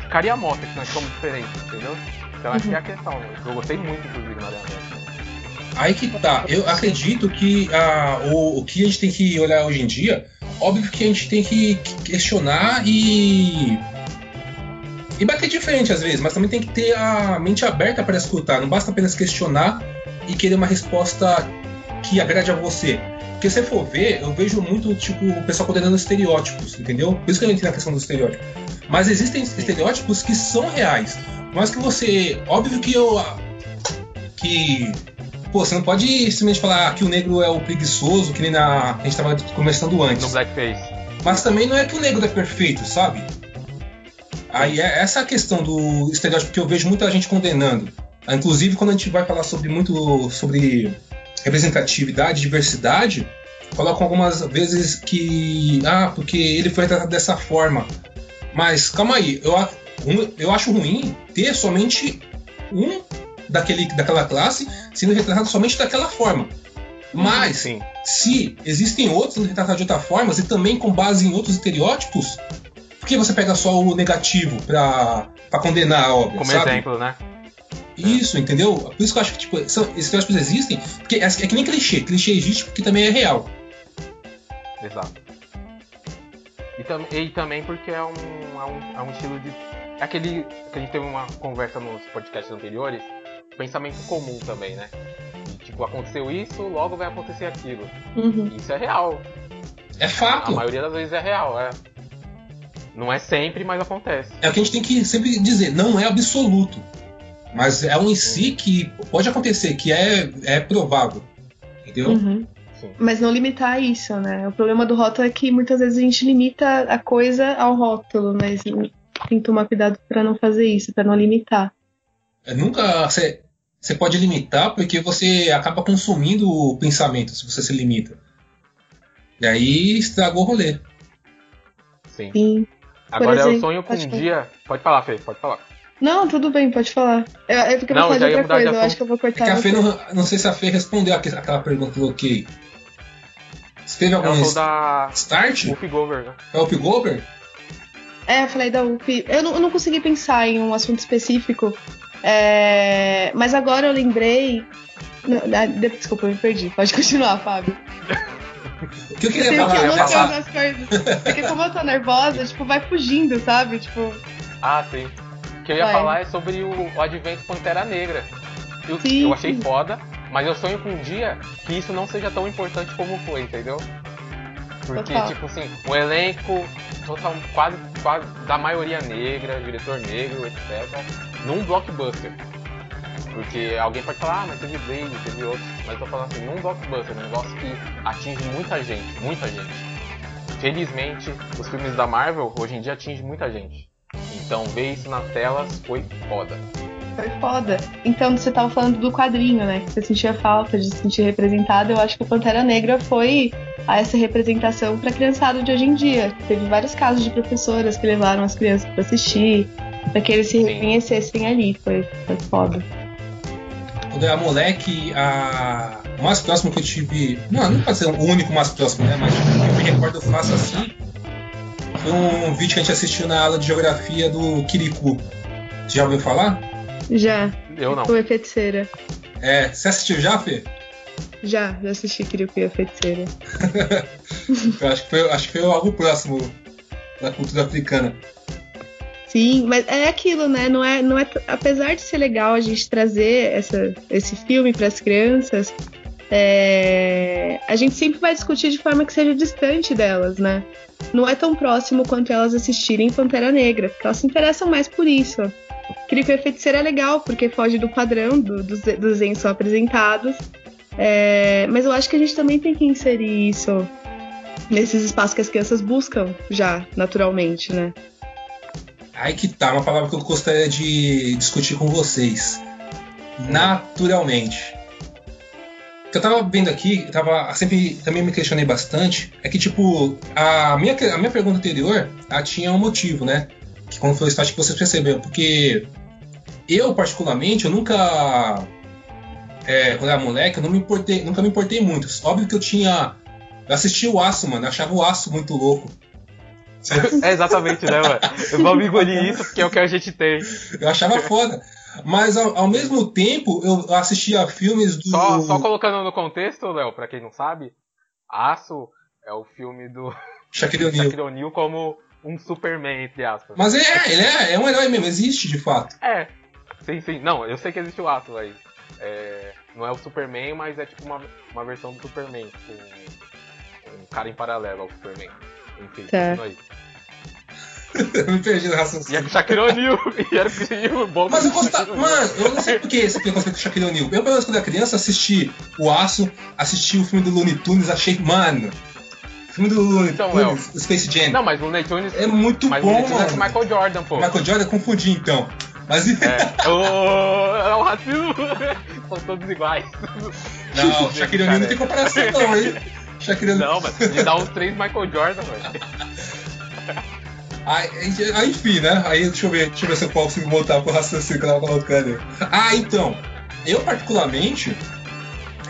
ficaria a mostra que nós somos diferentes, entendeu? Então que é a questão. Eu gostei muito, inclusive, na Aranha Aí que tá. Eu acredito que ah, o, o que a gente tem que olhar hoje em dia, óbvio que a gente tem que questionar e. E bater de frente às vezes, mas também tem que ter a mente aberta para escutar. Não basta apenas questionar e querer uma resposta que agrade a você. Porque se você for ver, eu vejo muito, tipo, o pessoal condenando estereótipos, entendeu? Por isso que eu entrei na questão do estereótipo. Mas existem estereótipos que são reais. Mas que você. Óbvio que eu. Que Pô, você não pode simplesmente falar que o negro é o preguiçoso, que nem na, a gente tava conversando antes. No Blackface. Mas também não é que o negro é perfeito, sabe? Aí é essa a questão do estereótipo que eu vejo muita gente condenando. Inclusive, quando a gente vai falar sobre muito sobre representatividade, diversidade, colocam algumas vezes que. Ah, porque ele foi tratado dessa forma. Mas calma aí, eu, eu acho ruim ter somente um daquele, daquela classe sendo retratado somente daquela forma. Mas Sim. se existem outros sendo retratados de outra forma e também com base em outros estereótipos, por que você pega só o negativo pra, pra condenar a obra? Como sabe? exemplo, né? Isso, entendeu? Por isso que eu acho que tipo, são, esses estereótipos existem, porque é, é que nem clichê. Clichê existe porque também é real. Exato. E, tam- e também porque é um, é um, é um estilo de. É aquele que a gente teve uma conversa nos podcasts anteriores, pensamento comum também, né? De, tipo, aconteceu isso, logo vai acontecer aquilo. Uhum. Isso é real. É A fato. maioria das vezes é real, é. Não é sempre, mas acontece. É o que a gente tem que sempre dizer, não é absoluto. Mas é um em si que pode acontecer, que é, é provável. Entendeu? Uhum. Sim. Mas não limitar isso, né? O problema do rótulo é que muitas vezes a gente limita a coisa ao rótulo, mas tem que tomar cuidado pra não fazer isso, pra não limitar. É, nunca você pode limitar porque você acaba consumindo o pensamento se você se limita. E aí estragou o rolê. Sim. Sim. Agora eu exemplo, sonho com um falar. dia. Pode falar, Fê, pode falar. Não, tudo bem, pode falar. É, é porque eu Não, vou já falar de ia outra mudar de coisa, eu acho que eu vou É cortar. que a Fê não, não sei se a Fê respondeu aque- aquela pergunta que eu coloquei. Você teve Eu algum sou da start? Wolf Gover, né? É o Gober? É, eu falei da UP. Eu não, eu não consegui pensar em um assunto específico. É, Mas agora eu lembrei. Não, ah, de- Desculpa, eu me perdi. Pode continuar, Fábio. O que eu Eu queria que falar? anotando falar. as coisas. Porque como eu tô nervosa, tipo, vai fugindo, sabe? Tipo, Ah, sim. O que eu ia Vai. falar é sobre o, o advento Pantera Negra. Eu, Sim, eu achei sim. foda, mas eu sonho com um dia que isso não seja tão importante como foi, entendeu? Porque, Total. tipo assim, um elenco total, quase, quase da maioria negra, diretor negro, etc. Num blockbuster. Porque alguém pode falar, ah, mas teve Blade, teve outros. Mas eu falando assim, num blockbuster, um negócio que atinge muita gente, muita gente. Felizmente, os filmes da Marvel hoje em dia atingem muita gente. Então ver isso nas telas foi foda. Foi foda. Então, você tava falando do quadrinho, né? Que você sentia falta de se sentir representado. Eu acho que o Pantera Negra foi a essa representação pra criançada de hoje em dia. Teve vários casos de professoras que levaram as crianças pra assistir, pra que eles se reconhecessem ali. Foi, foi foda. Quando eu era moleque, a... o mais próximo que eu tive. Não, não pode ser o único mais próximo, né? Mas que eu me recordo fácil assim. Foi um vídeo que a gente assistiu na aula de geografia do Kirikou. Você já ouviu falar? Já, Eu não. foi feiticeira. É. Você assistiu já, Fê? Já, já assisti Kirikuya a Feiticeira. Eu acho que foi, acho que foi algo próximo da cultura africana. Sim, mas é aquilo, né? Não é, não é, apesar de ser legal a gente trazer essa, esse filme para as crianças, é, a gente sempre vai discutir de forma que seja distante delas, né? Não é tão próximo quanto elas assistirem Pantera Negra, porque elas se interessam mais por isso. Kiriko e Feiticeira é legal, porque foge do padrão do, dos, dos desenhos só apresentados. É, mas eu acho que a gente também tem que inserir isso nesses espaços que as crianças buscam já, naturalmente, né? Aí que tá, uma palavra que eu gostaria de discutir com vocês. Naturalmente. O que eu tava vendo aqui, eu tava, sempre também me questionei bastante, é que, tipo, a minha, a minha pergunta anterior, ela tinha um motivo, né? Que quando foi o estágio que vocês perceberam, porque eu, particularmente, eu nunca, é, quando era moleque, eu não me importei, nunca me importei muito. Óbvio que eu tinha, eu assisti o Aço, mano, eu achava o Aço muito louco. É exatamente, né, mano? Eu vou engolir isso porque é o que a gente tem. Eu achava foda. Mas ao, ao mesmo tempo, eu assistia filmes do. Só, só colocando no contexto, Léo, pra quem não sabe, Aço é o filme do Shaquille O'Neal. Shaquille O'Neal como um Superman, entre aspas. Mas ele é, ele é, é um herói mesmo, existe de fato. É, sim, sim. Não, eu sei que existe o Aço aí. É, não é o Superman, mas é tipo uma, uma versão do Superman. Tipo, um cara em paralelo ao Superman. Enfim, Tá. continua aí. eu me perdi no E é raciocínio. com o Shaquille O'Neal. E era e o bom Mas eu gostava. Mano, eu não sei por que esse preconceito com o Shaquille O'Neal. Eu, pelo menos quando era criança, assisti o Aço, assisti o filme do Looney Tunes, achei. Mano. O filme do Looney Então, Tunes, o Space Jam. Não, mas o Looney Tunes. É muito mas o bom, Looney Tunes é com o. Michael Jordan, pô. Michael Jordan, confundi então. Mas. É, o, é o racismo. São todos iguais. Não, Shaquille O'Neal não tem comparação, não, hein? O'Neal. Não, mas ele dá uns três Michael Jordan, velho. Aí, aí, enfim, né? Aí deixa eu ver, deixa eu ver se eu consigo voltar pro raciocínio que eu tava colocando. Ah, então, eu particularmente,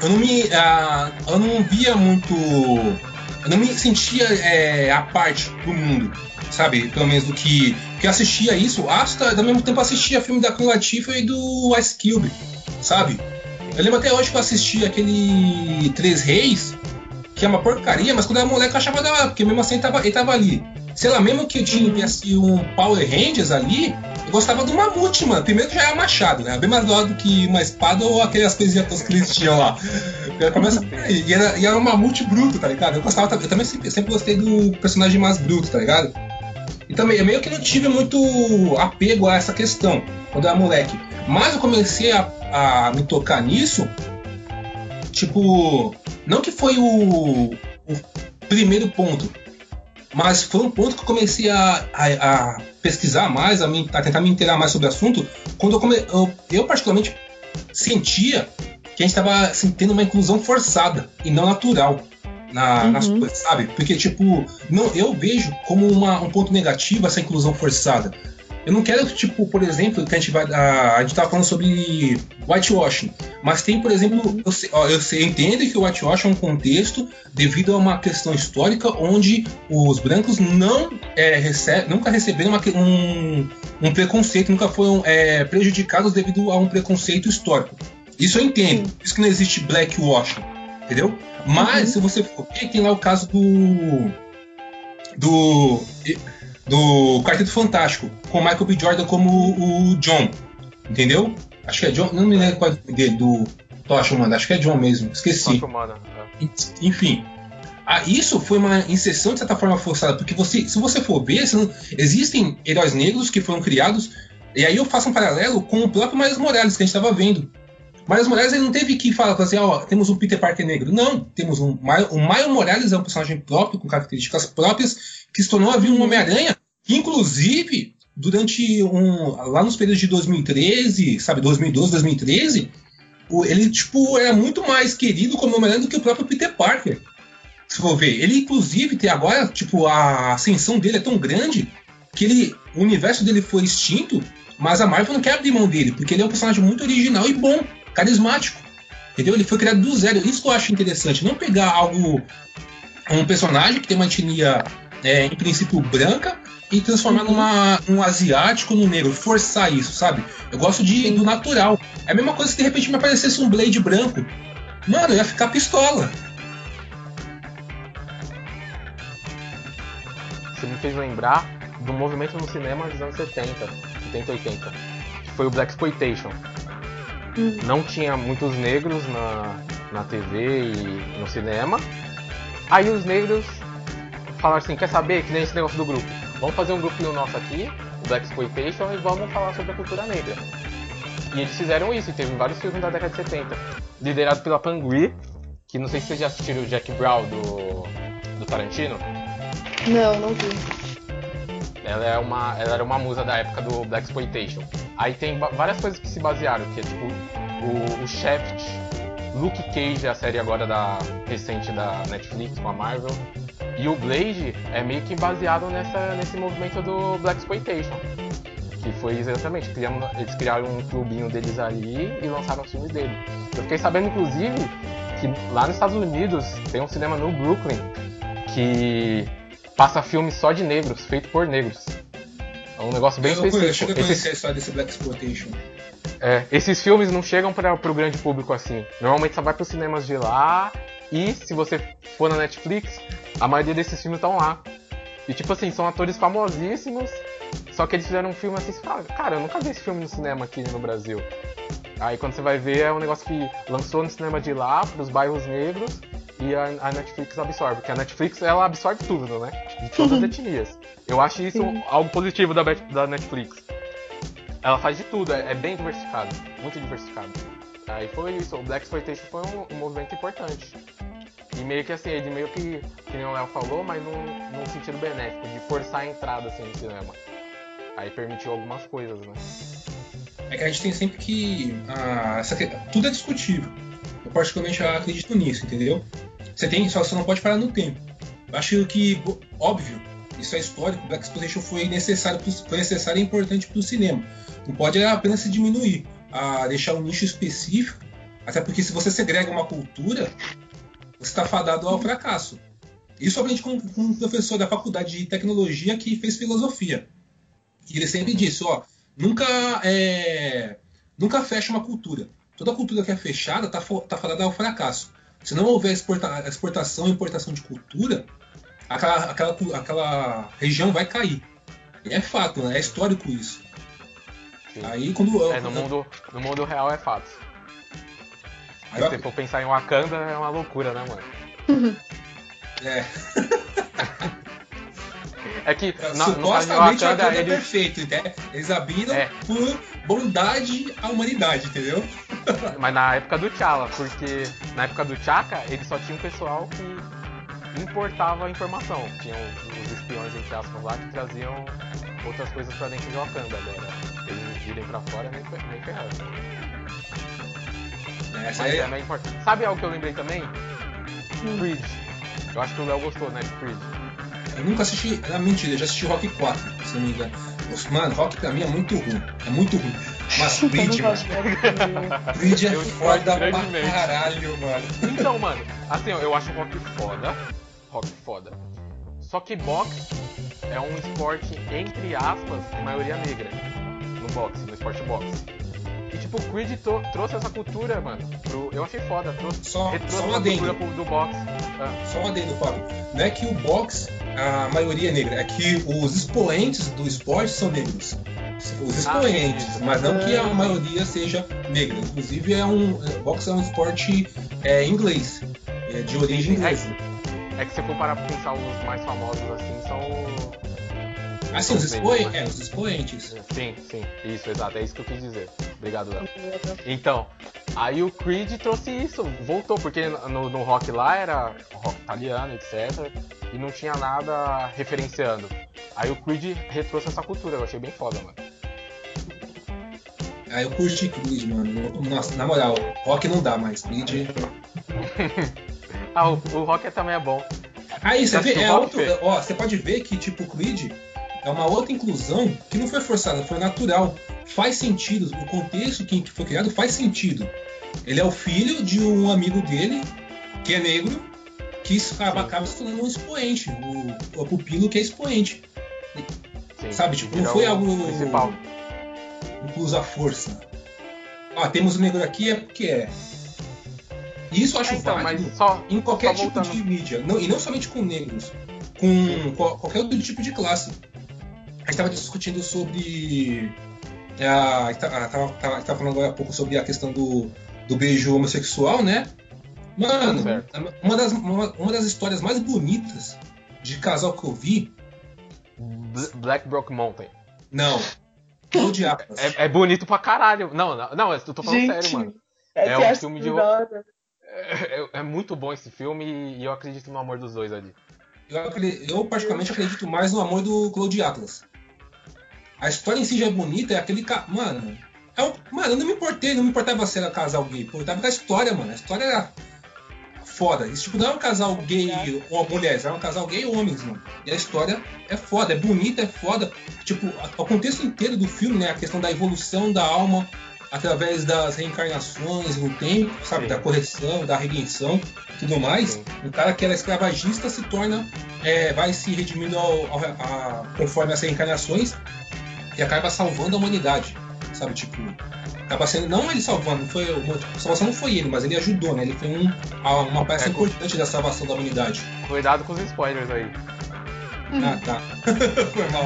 eu não me. ah, eu não via muito. Eu não me sentia é, a parte do mundo, sabe? Pelo menos do que. Que eu assistia isso, hasta ao mesmo tempo assistia filme da Queen Latifah e do Ice Cube, sabe? Eu lembro até hoje que eu assisti aquele Três Reis, que é uma porcaria, mas quando era moleque eu achava da hora, porque mesmo assim ele tava, ele tava ali. Sei lá, mesmo que eu tivesse um Power Rangers ali, eu gostava do Mamute, mano. Primeiro já era machado, né? Bem mais do lado do que uma espada ou aquelas coisinhas que eles tinham lá. Aí. E era, e era um Mamute bruto, tá ligado? Eu gostava, eu também sempre, sempre gostei do personagem mais bruto, tá ligado? E também, eu meio que não tive muito apego a essa questão quando eu era moleque. Mas eu comecei a, a me tocar nisso, tipo, não que foi o, o primeiro ponto, mas foi um ponto que eu comecei a, a, a pesquisar mais, a, me- a tentar me inteirar mais sobre o assunto, quando eu, come, eu, eu particularmente sentia que a gente estava assim, tendo uma inclusão forçada e não natural na, nas Uhum. coisas, sabe? Porque, tipo, não, eu vejo como uma- um ponto negativo essa inclusão forçada. Eu não quero, tipo, por exemplo, que a gente vai. A, a gente tava falando sobre whitewashing. Mas tem, por exemplo, eu, sei, ó, eu, sei, eu entendo que o whitewashing é um contexto devido a uma questão histórica onde os brancos não é, rece- nunca receberam uma um, um preconceito, nunca foram é, prejudicados devido a um preconceito histórico. Isso eu entendo. Por isso que não existe blackwashing, entendeu? Mas Uhum. se você for ver, tem lá o caso do. do. Do Quarteto Fantástico, com o Michael B. Jordan como o John, entendeu? Acho que é John, não me lembro qual é dele, do Tocha, mano, acho que é John mesmo, esqueci. Tocha humana. é. Enfim. Ah, isso foi uma inserção de certa forma forçada, porque você, se você for ver, não- existem heróis negros que foram criados, e aí eu faço um paralelo com o próprio Miles Morales que a gente estava vendo. Miles Morales ele não teve que falar assim, ó, temos um Peter Parker negro. Não, temos um. Mi- O Miles Morales é um personagem próprio, com características próprias, que se tornou a vir um Homem-Aranha, que inclusive durante um. Lá nos períodos de 2013, sabe, 2012, 2013, o- ele, tipo, era muito mais querido como Homem-Aranha do que o próprio Peter Parker. Se for ver. Ele, inclusive, tem agora, tipo, a ascensão dele é tão grande que ele, o universo dele foi extinto, mas a Marvel não quer abrir mão dele, porque ele é um personagem muito original e bom, carismático. Entendeu? Ele foi criado do zero. Isso que eu acho interessante. Não pegar algo. Um personagem que tem uma etnia, é, em princípio, branca e transformar numa, um asiático no negro. Forçar isso, sabe? Eu gosto de, do natural. É a mesma coisa se de repente me aparecesse um Blade branco. Mano, eu ia ficar pistola. Você me fez lembrar do movimento no cinema dos anos 70, 70 80, que foi o Black Exploitation. Não tinha muitos negros na, na TV e no cinema. Aí os negros falaram assim, quer saber que nem esse negócio do grupo? Vamos fazer um grupinho nosso aqui, o Black Exploitation, e vamos falar sobre a cultura negra. E eles fizeram isso, e teve vários filmes da década de 70. Liderado pela Pangui, que não sei se vocês já assistiram o Jack Brown do, do Tarantino. Não, não vi. Ela, é uma, ela era uma musa da época do Black Exploitation. Aí tem várias coisas que se basearam, que é tipo o, o Shaft, Luke Cage, a série agora da recente da Netflix com a Marvel, e o Blade é meio que baseado nessa, nesse movimento do Black Exploitation. Que foi exatamente, criamos, eles criaram um clubinho deles ali e lançaram os filmes dele. Eu fiquei sabendo, inclusive, que lá nos Estados Unidos tem um cinema no Brooklyn que passa filmes só de negros, feito por negros. É um negócio bem eu, eu específico. conhecer Esses, história desse Black Exploitation. é, esses filmes não chegam para o grande público assim. Normalmente só vai para os cinemas de lá. E se você for na Netflix, a maioria desses filmes estão lá. E tipo assim, são atores famosíssimos. Só que eles fizeram um filme assim, você fala, cara, eu nunca vi esse filme no cinema aqui no Brasil. Aí quando você vai ver, é um negócio que lançou no cinema de lá, pros bairros negros, e a, a Netflix absorve. Porque a Netflix, ela absorve tudo, né? De todas as etnias. Eu acho isso Sim. algo positivo da, da Netflix. Ela faz de tudo, é, é bem diversificado, muito diversificado. Aí foi isso, o Black Exploitation foi um, um movimento importante. E meio que assim, ele meio que, que nem o Léo falou, mas num, num sentido benéfico, de forçar a entrada assim no cinema. Aí permitiu algumas coisas, né? É que a gente tem sempre que. ah, essa que- tudo é discutível. Eu particularmente acredito nisso, entendeu? Você tem, só você não pode parar no tempo. Acho que, óbvio, isso é histórico, Black Exploitation foi necessário, foi necessário e importante para o cinema. Não pode apenas se diminuir, a deixar um nicho específico, até porque se você segrega uma cultura, você está fadado ao fracasso. Isso aprendi com, com um professor da faculdade de tecnologia que fez filosofia. E ele sempre disse, ó, nunca é, nunca fecha uma cultura. Toda cultura que é fechada está tá fadada ao fracasso. Se não houver exporta, exportação e importação de cultura, aquela, aquela, aquela região vai cair. E é fato, né? é histórico isso. Sim. Aí quando É, no mundo, no mundo real é fato. aí Se você for pensar em Wakanda, é uma loucura, né, mano? é, É que na, no caso de supostamente Wakanda, Wakanda é eles, perfeito, né? Eles abriram É. por bondade à humanidade, entendeu? Mas na época do T'Challa, porque na época do T'Chaka, ele só tinha um pessoal que importava a informação. Tinham os, espiões, entre aspas, lá, que traziam outras coisas pra dentro de Wakanda. Agora, eles irem pra fora, nem, nem ferrando. Essa Mas é, é, bem importante. Sabe algo que eu lembrei também? Hum. Creed. Eu acho que o Léo gostou, né, de Creed. Eu nunca assisti. Era mentira, eu já assisti Rock 4, se não me engano. Mano, Rock pra mim é muito ruim. É muito ruim. Mas Creed, mano. Black Creed é foda pra caralho, mano. Então, mano, assim, eu acho rock foda. Rock foda. Só que boxe é um esporte, entre aspas, de maioria negra. No boxe, no esporte boxe. E tipo, o Creed trouxe essa cultura, mano. Pro, eu achei foda, trouxe, Só, só essa cultura pro, do boxe. Ah, Só um adendo, Fábio. Não é que o boxe, a maioria é negra, é que os expoentes do esporte são negros. Os expoentes, isso. mas não que a maioria seja negra. Inclusive, é um, é, boxe é um esporte é, inglês, é de origem inglesa. é que se for parar pra pensar os mais famosos assim, são. Assim, os, são expo negros, né? é, os expoentes. Sim, sim, isso, exato, é isso que eu quis dizer. Obrigado, Léo. Então, aí o Creed trouxe isso, voltou, porque no, no rock lá era rock italiano, etc. E não tinha nada referenciando. Aí o Creed retrouxe essa cultura, eu achei bem foda, mano. Aí eu curti Creed, mano. Nossa, na moral, rock não dá mais. Creed. Ah, o, o rock também é bom. Aí você vê, é outro, ó, você pode ver que tipo o Creed é uma outra inclusão que não foi forçada, foi natural. Faz sentido, o contexto que, que foi criado faz sentido. Ele é o filho de um amigo dele que é negro, que isso acaba, se tornando um expoente, o, o pupilo que é expoente. Sim, Sabe, tipo, não foi algo- Principal. à força. Ah, temos o negro aqui é porque é. Isso eu acho É, então, válido só. em qualquer tipo voltando. de mídia. Não- e não somente com negros, com qual- qualquer outro tipo de classe. A gente estava discutindo sobre. A, a gente tava, tava- tava- tava falando agora há pouco sobre a questão do, do beijo homossexual, né? Mano, uma das, uma, uma das histórias mais bonitas de casal que eu vi. Bl- Black Brock Mountain. Não. O. É, é bonito pra caralho. Não, não, não, eu tô falando Gente, sério, mano. É, É um filme de- da hora? É, é muito bom esse filme e eu acredito no amor dos dois ali. Eu, eu particularmente acredito mais no amor do Claude Atlas. A história em si já é bonita, é aquele ca... Mano. É um... Mano, eu não me importei, não me importava se era casal gay. Importava com a história, mano. A história era foda. Isso tipo, não é um casal gay ou mulheres, é um casal gay homens, mano. E a história é foda, é bonita, é foda. Tipo, o contexto inteiro do filme, né? A questão da evolução da alma através das reencarnações no tempo, sabe? Sim. Da correção, da redenção tudo mais. Sim. Um cara que era escravagista se torna, é, vai se redimindo ao- ao- a- conforme as reencarnações e acaba salvando a humanidade, sabe? Tipo, acaba sendo, não ele salvando, não foi, a salvação não foi ele, mas ele ajudou, né? Ele foi um, uma peça É, com- importante da salvação da humanidade. Cuidado com os spoilers aí. Ah, tá. foi mal.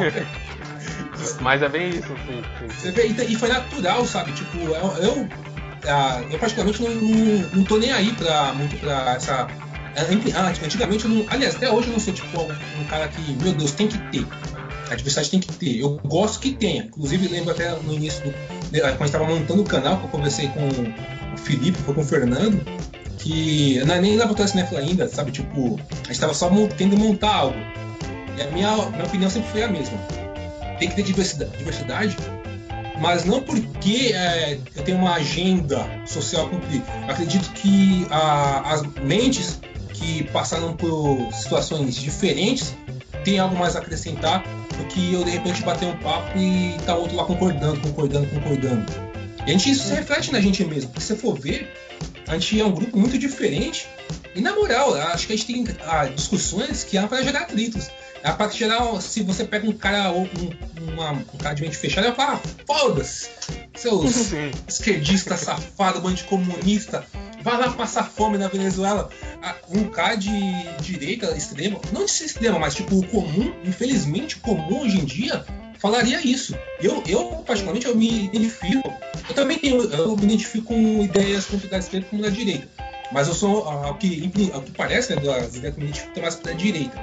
Mas é bem isso, sim. sim. Você vê, e, foi natural, sabe? Tipo, eu, eu, ah, eu particularmente não, não, não tô nem aí pra, muito pra essa. ah, Antigamente eu não. Aliás, até hoje eu não sou tipo um, um cara que, meu Deus, tem que ter. A diversidade tem que ter. Eu gosto que tenha. Inclusive, lembro até no início do. Quando a gente estava montando o canal, que eu conversei com o Felipe, foi com o Fernando, que não é nem laboratório cinéfilo ainda, sabe? Tipo, a gente estava só tendo montar algo. E a minha, minha opinião sempre foi a mesma. Tem que ter diversidade, diversidade mas não porque é, eu tenho uma agenda social a cumprir. Acredito que a- as mentes que passaram por situações diferentes têm algo mais a acrescentar do que eu de repente bater um papo e tá outro lá concordando, concordando, concordando. E a gente, isso se reflete na gente mesmo, porque se você for ver, a gente é um grupo muito diferente. E na moral, acho que a gente tem ah, discussões que é para gerar atritos. É para gerar, se você pega um cara, ou um, uma- um cara de mente fechada, ele vai falar, ah, foda-se, seus Sim. esquerdista safado, bando de comunista, vai lá passar fome na Venezuela. Ah, Um cara de direita extrema, não de extrema, mas tipo o comum, infelizmente o comum hoje em dia falaria isso. Eu, eu particularmente, eu me identifico. Eu também tenho, eu me identifico com ideias tanto da esquerda como da direita. Mas eu sou, ah, ao que, ao que parece, né, das ideias que me identifico mais da direita.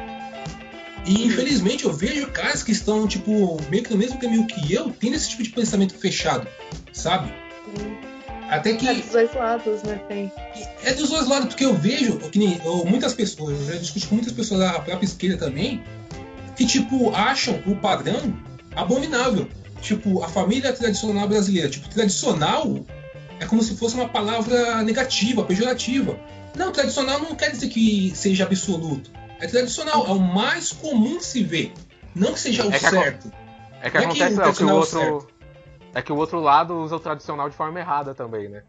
E infelizmente eu vejo caras que estão, tipo, meio que no mesmo caminho que eu, tendo esse tipo de pensamento fechado, sabe? Até que É dos dois lados, né? Tem. é dos dois lados, porque eu vejo que nem eu, muitas pessoas, eu já discuti com muitas pessoas da própria esquerda também, que tipo, acham o padrão abominável. Tipo, a família tradicional brasileira. Tipo, tradicional é como se fosse uma palavra negativa, pejorativa. Não, tradicional não quer dizer que seja absoluto. É tradicional, é o mais comum se ver. Não que seja o É que certo. É que é que acontece, o Léo, que o é outro. É que o outro lado usa o tradicional de forma errada também, né?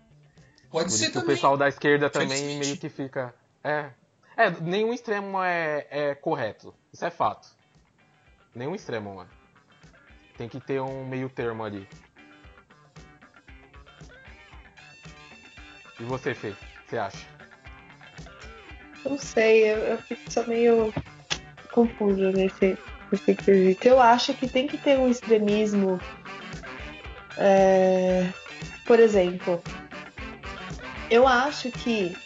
Pode Por ser isso que o também. pessoal da esquerda também meio que fica. É. É, nenhum extremo é, é correto. Isso é fato. Nenhum extremo, mano. Tem que ter um meio termo ali. E você, Fê? O que você acha? Não sei, eu, eu fico só meio confusa nesse, nesse quesito. Eu acho que tem que ter um extremismo. é, Por exemplo, eu acho que,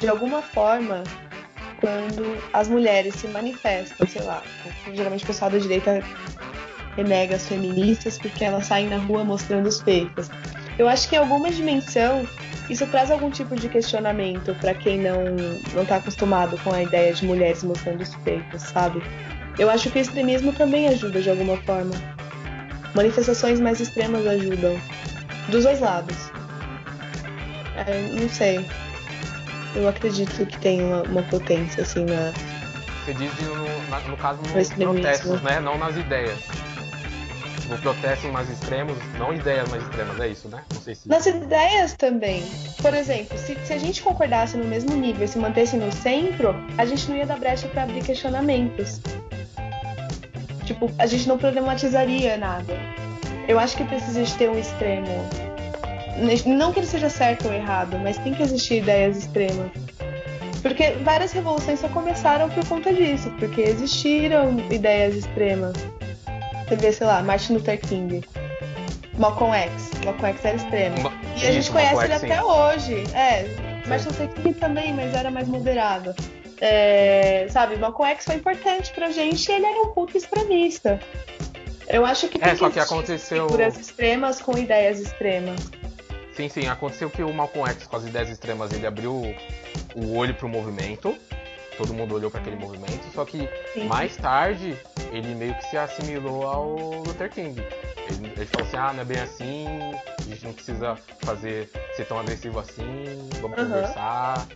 de alguma forma, quando as mulheres se manifestam, sei lá, geralmente o pessoal da direita renega as feministas porque elas saem na rua mostrando os peitos. Eu acho que em alguma dimensão isso traz algum tipo de questionamento pra quem não não tá acostumado com a ideia de mulheres mostrando os peitos, sabe? Eu acho que o extremismo também ajuda de alguma forma. Manifestações mais extremas ajudam. Dos dois lados. É, não sei. Eu acredito que tem uma, uma potência, assim, na. Você diz no, no caso No nos protestos, né? Não nas ideias. No protesto mais extremos, não ideias mais extremas, é isso, né? Não sei se. Nas ideias também. Por exemplo, se, se a gente concordasse no mesmo nível e se mantesse no centro, a gente não ia dar brecha pra abrir questionamentos. Tipo, a gente não problematizaria nada. Eu acho que precisa de ter um extremo. Não que ele seja certo ou errado, mas tem que existir ideias extremas. Porque várias revoluções só começaram por conta disso, porque existiram ideias extremas. Você vê, sei lá, Martin Luther King, Malcolm X. Malcolm X era extremo. Ma- E a gente Isso, conhece Malcolm ele X, até sim. hoje. É, Martin Luther King também, mas era mais moderado. É, sabe, Malcolm X foi importante pra gente e ele era um pouco extremista. Eu acho que tem É, só que existir aconteceu- figuras extremas com ideias extremas. Sim, sim, aconteceu que o Malcolm X, com as ideias extremas, ele abriu o olho pro movimento. Todo mundo olhou para aquele movimento, só que Sim. mais tarde ele meio que se assimilou ao Luther King. Ele, ele falou assim: ah, não é bem assim, a gente não precisa fazer ser tão agressivo assim, vamos Aham. conversar.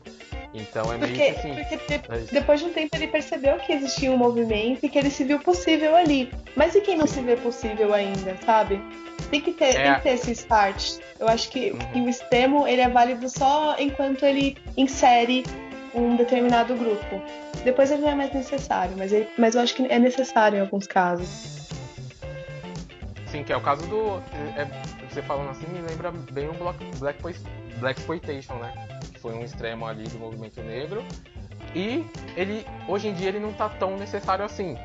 Então é meio Porque, que assim. porque isso. depois de um tempo ele percebeu que existia um movimento e que ele se viu possível ali. Mas e quem não se vê possível ainda, sabe? Tem que ter, É. tem que ter esse start. Eu acho que, Uhum. que o extremo ele é válido só enquanto ele insere um determinado grupo. Depois ele não é mais necessário, mas, ele- mas eu acho que é necessário em alguns casos. Sim, que é o caso do. é- você falando assim me lembra bem o Black, Black, Black Exploitation, né? Que foi um extremo ali do movimento negro. E ele, hoje em dia, ele não tá tão necessário assim.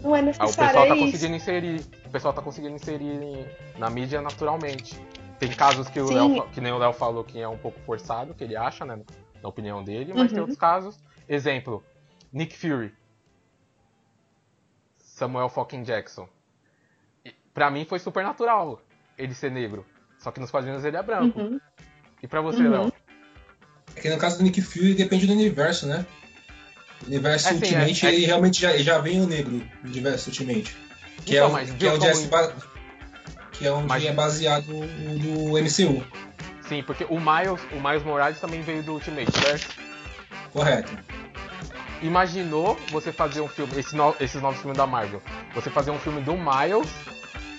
Não é Ah, o necessário, pessoal é tá isso. conseguindo inserir. O pessoal tá conseguindo inserir na mídia naturalmente. Tem casos que, o. Léo que nem o Léo falou que é um pouco forçado, que ele acha, né? Na opinião dele, mas tem Uhum. outros casos. Exemplo, Nick Fury. Samuel fucking Jackson. Pra mim foi super natural ele ser negro. Só que nos quadrinhos ele é branco. Uhum. E pra você, Uhum. Léo? É que no caso do Nick Fury depende do universo, né? O universo É, sim, Ultimate, é- é- ele realmente já, já vem o negro no universo Ultimate. Que Então, é, o- que é o como- Jesse Ba- que é onde Mas- é baseado o do MCU, Sim, porque o Miles, o Miles Morales também veio do Ultimate, certo? correto? Imaginou você fazer um filme, esse no- esses novos filmes da Marvel, você fazer um filme do Miles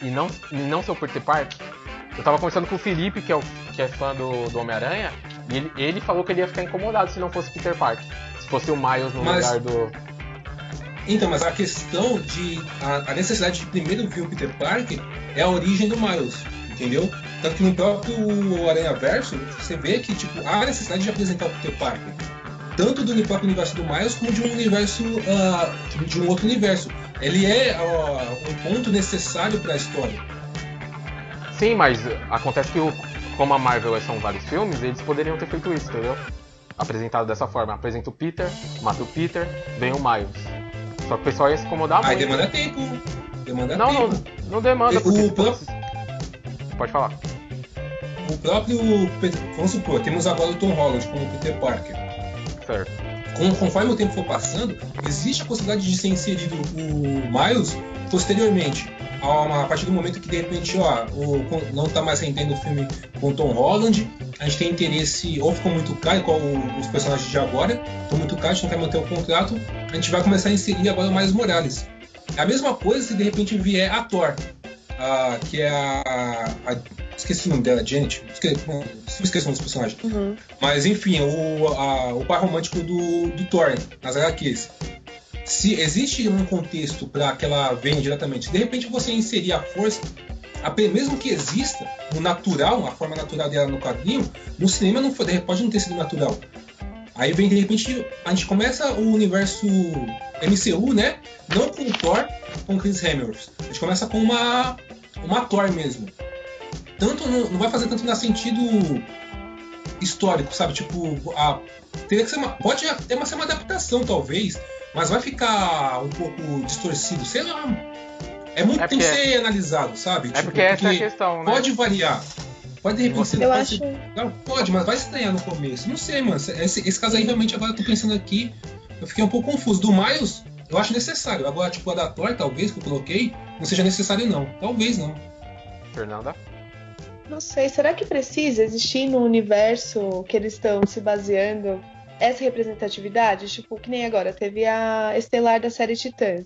e não, e não ser o Peter Parker? Eu tava conversando com o Felipe, que é, o, que é fã do, do Homem-Aranha, e ele, ele falou que ele ia ficar incomodado se não fosse Peter Parker. Se fosse o Miles no Mas- lugar do. Então, mas a questão de. A, a necessidade de primeiro ver o Peter Parker é a origem do Miles, entendeu? Tanto que no próprio Aranha Verso, você vê que tipo, há necessidade de apresentar o Peter Parker. Tanto do próprio universo do Miles como de um universo. ah, de um outro universo. Ele é ah, um ponto necessário para a história. Sim, mas acontece que o, como a Marvel são vários filmes, eles poderiam ter feito isso, entendeu? Apresentado dessa forma. Apresenta o Peter, mata o Peter, vem o Miles. Só que o pessoal ia se incomodar Aí muito. demanda tempo. Demanda Não, não, tempo. não demanda, O porque. Pode falar. O próprio. Vamos supor, temos agora o Tom Holland como Peter Parker. Certo. Com- conforme o tempo for passando, existe a possibilidade de ser inserido o Miles posteriormente. A, partir do momento que de repente ó, o, não está mais rendendo o filme com Tom Holland, a gente tem interesse, ou ficou muito caro, igual os personagens de agora, estão muito caros, a gente não quer manter o contrato, a gente vai começar a inserir agora o Miles Morales. É a mesma coisa se de repente vier a Thor, a- que é a, a- Esqueci o nome dela, Janet. Esque, bom, esqueci o nome dos personagens. Uhum. Mas enfim, o, a- o par romântico do, do Thor nas HQs. Se existe um contexto para que ela venha diretamente, de repente você inserir a força, mesmo que exista o natural, a forma natural dela no quadrinho, no cinema não foi, pode não ter sido natural. Aí vem de repente a gente começa o universo MCU, né? Não com o Thor, com o Chris Hemsworth. A gente começa com uma uma Thor mesmo. Tanto não, não vai fazer tanto no sentido histórico, sabe? Tipo, a, teria que ser uma, pode até uma- ser uma adaptação, talvez, mas vai ficar um pouco distorcido. Sei lá. É muito, É tem que porque- ser analisado, sabe? É Tipo, porque essa é a questão, né? Pode variar. Pode de repente ser Eu pode acho. ser- não, pode, mas vai estranhar no começo. Não sei, mano. Esse, esse caso aí realmente agora eu tô pensando aqui. Eu fiquei um pouco confuso. Do Miles, eu acho necessário. Agora, tipo, a da Thor, talvez, que eu coloquei, não seja necessário, não. Talvez não. Fernanda? Não sei, será que precisa existir no universo que eles estão se baseando essa representatividade? Tipo, que nem agora, teve a Estelar da série Titãs.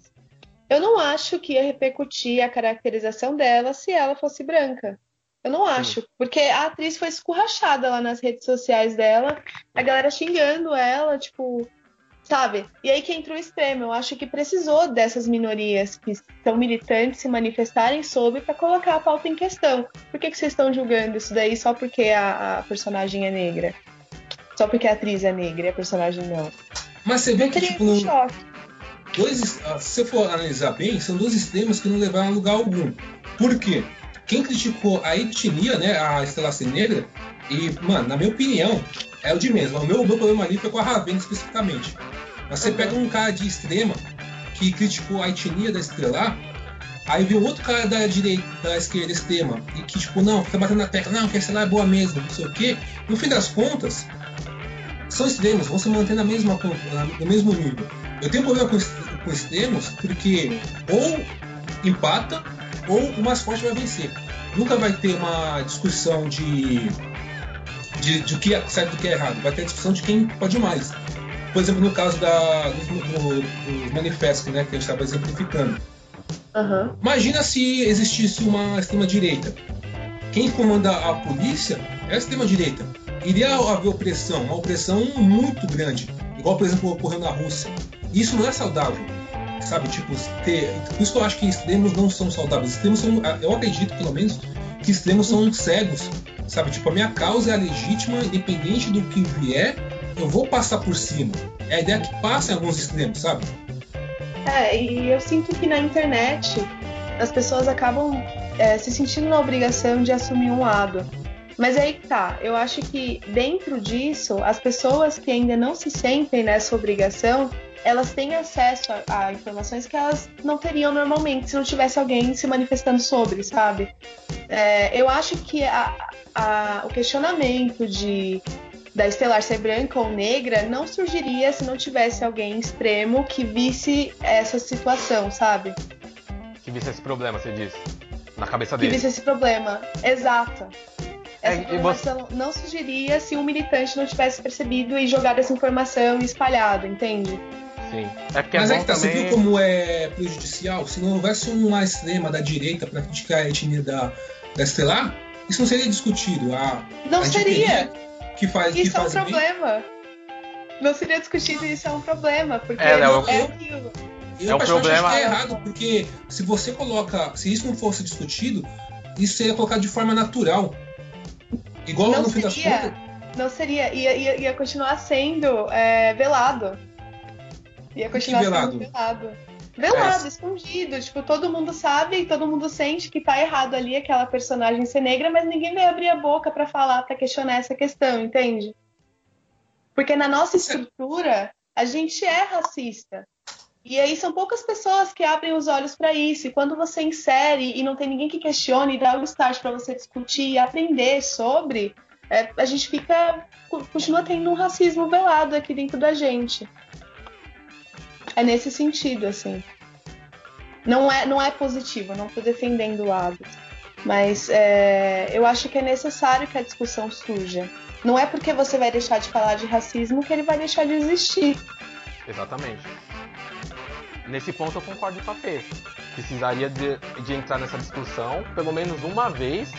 Eu não acho que ia repercutir a caracterização dela se ela fosse branca. Eu não acho, porque a atriz foi escurrachada lá nas redes sociais dela, a galera xingando ela, tipo, sabe? E aí que entrou o extremo. Eu acho que precisou dessas minorias que são militantes se manifestarem sobre para colocar a pauta em questão. Por que, que vocês estão julgando isso daí só porque a, a personagem é negra? Só porque a atriz é negra e a personagem não? Mas você vê que, tipo, um no- dois, ah, se você for analisar bem, são dois extremos que não levaram a lugar algum. Por quê? Quem criticou a etnia, né, a Estela ser negra, e, mano, na minha opinião, é o de mesmo. O meu, meu problema ali foi com a Ravena especificamente. Mas você pega um cara de extrema que criticou a etnia da Estrelar, aí vem outro cara da direita, da esquerda extrema, e que, tipo, não, fica batendo na tecla, não, que a Estrelar é boa mesmo, não sei o quê. No fim das contas, são extremos, vão se manter na mesma, no mesmo nível. Eu tenho problema com, com extremos porque ou empata ou o mais forte vai vencer. Nunca vai ter uma discussão de, de, de o que é certo e do que é errado. Vai ter a discussão de quem pode mais. Por exemplo, no caso da, dos, do- dos manifestos né, que a gente estava exemplificando. Aham. Imagina se existisse uma extrema-direita. Quem comanda a polícia é a extrema-direita. Iria haver opressão, uma opressão muito grande. Igual, por exemplo, ocorreu na Rússia. Isso não é saudável. Sabe, tipo, ter... por isso que eu acho que extremos não são saudáveis. Extremos são, eu acredito, pelo menos, que extremos são cegos. Sabe, tipo, a minha causa é a legítima, independente do que vier, eu vou passar por cima. É a ideia que passa em alguns extremos, sabe? É, e eu sinto que na internet as pessoas acabam é, se sentindo na obrigação de assumir um lado. Mas aí tá, eu acho que dentro disso, as pessoas que ainda não se sentem nessa obrigação, elas têm acesso a, a informações que elas não teriam normalmente se não tivesse alguém se manifestando sobre, sabe? É, eu acho que a- a- o questionamento de da Estelar ser branca ou negra não surgiria se não tivesse alguém extremo que visse essa situação, sabe? Que visse esse problema, você disse. Na cabeça Que dele. visse esse problema. Exato. Essa É, informação não surgiria se um militante não tivesse percebido e jogado essa informação e espalhado, entende? Sim. É porque Mas é é bom que tá, você também. viu como é prejudicial? Se não houvesse uma extrema da direita para criticar a etnia da, da Estelar, isso não seria discutido. A, Não a seria. Que faz, que Isso é um faz bem. problema. Não seria discutido isso é um problema, porque É, Léo, é eu- aquilo. Eu É o problema- acho que é errado, porque se você coloca. Se isso não fosse discutido, isso seria colocado de forma natural. Igual Não no fim das seria. contas. Não seria, ia, ia, ia continuar sendo é, velado. Ia continuar velado? sendo velado. Velado, É. escondido. Tipo, todo mundo sabe e todo mundo sente que tá errado ali aquela personagem ser negra, mas ninguém vai abrir a boca pra falar, pra questionar essa questão, entende? Porque na nossa estrutura, a gente é racista. E aí são poucas pessoas que abrem os olhos pra isso. E quando você insere e não tem ninguém que questione e dá o start pra você discutir e aprender sobre, é, a gente fica. continua tendo um racismo velado aqui dentro da gente. É nesse sentido, assim. Não é, não é positivo, não tô defendendo o lado. Mas é, eu acho que é necessário que a discussão surja. Não é porque você vai deixar de falar de racismo que ele vai deixar de existir. Exatamente. Nesse ponto eu concordo com a Fê. Precisaria de, de entrar nessa discussão pelo menos uma vez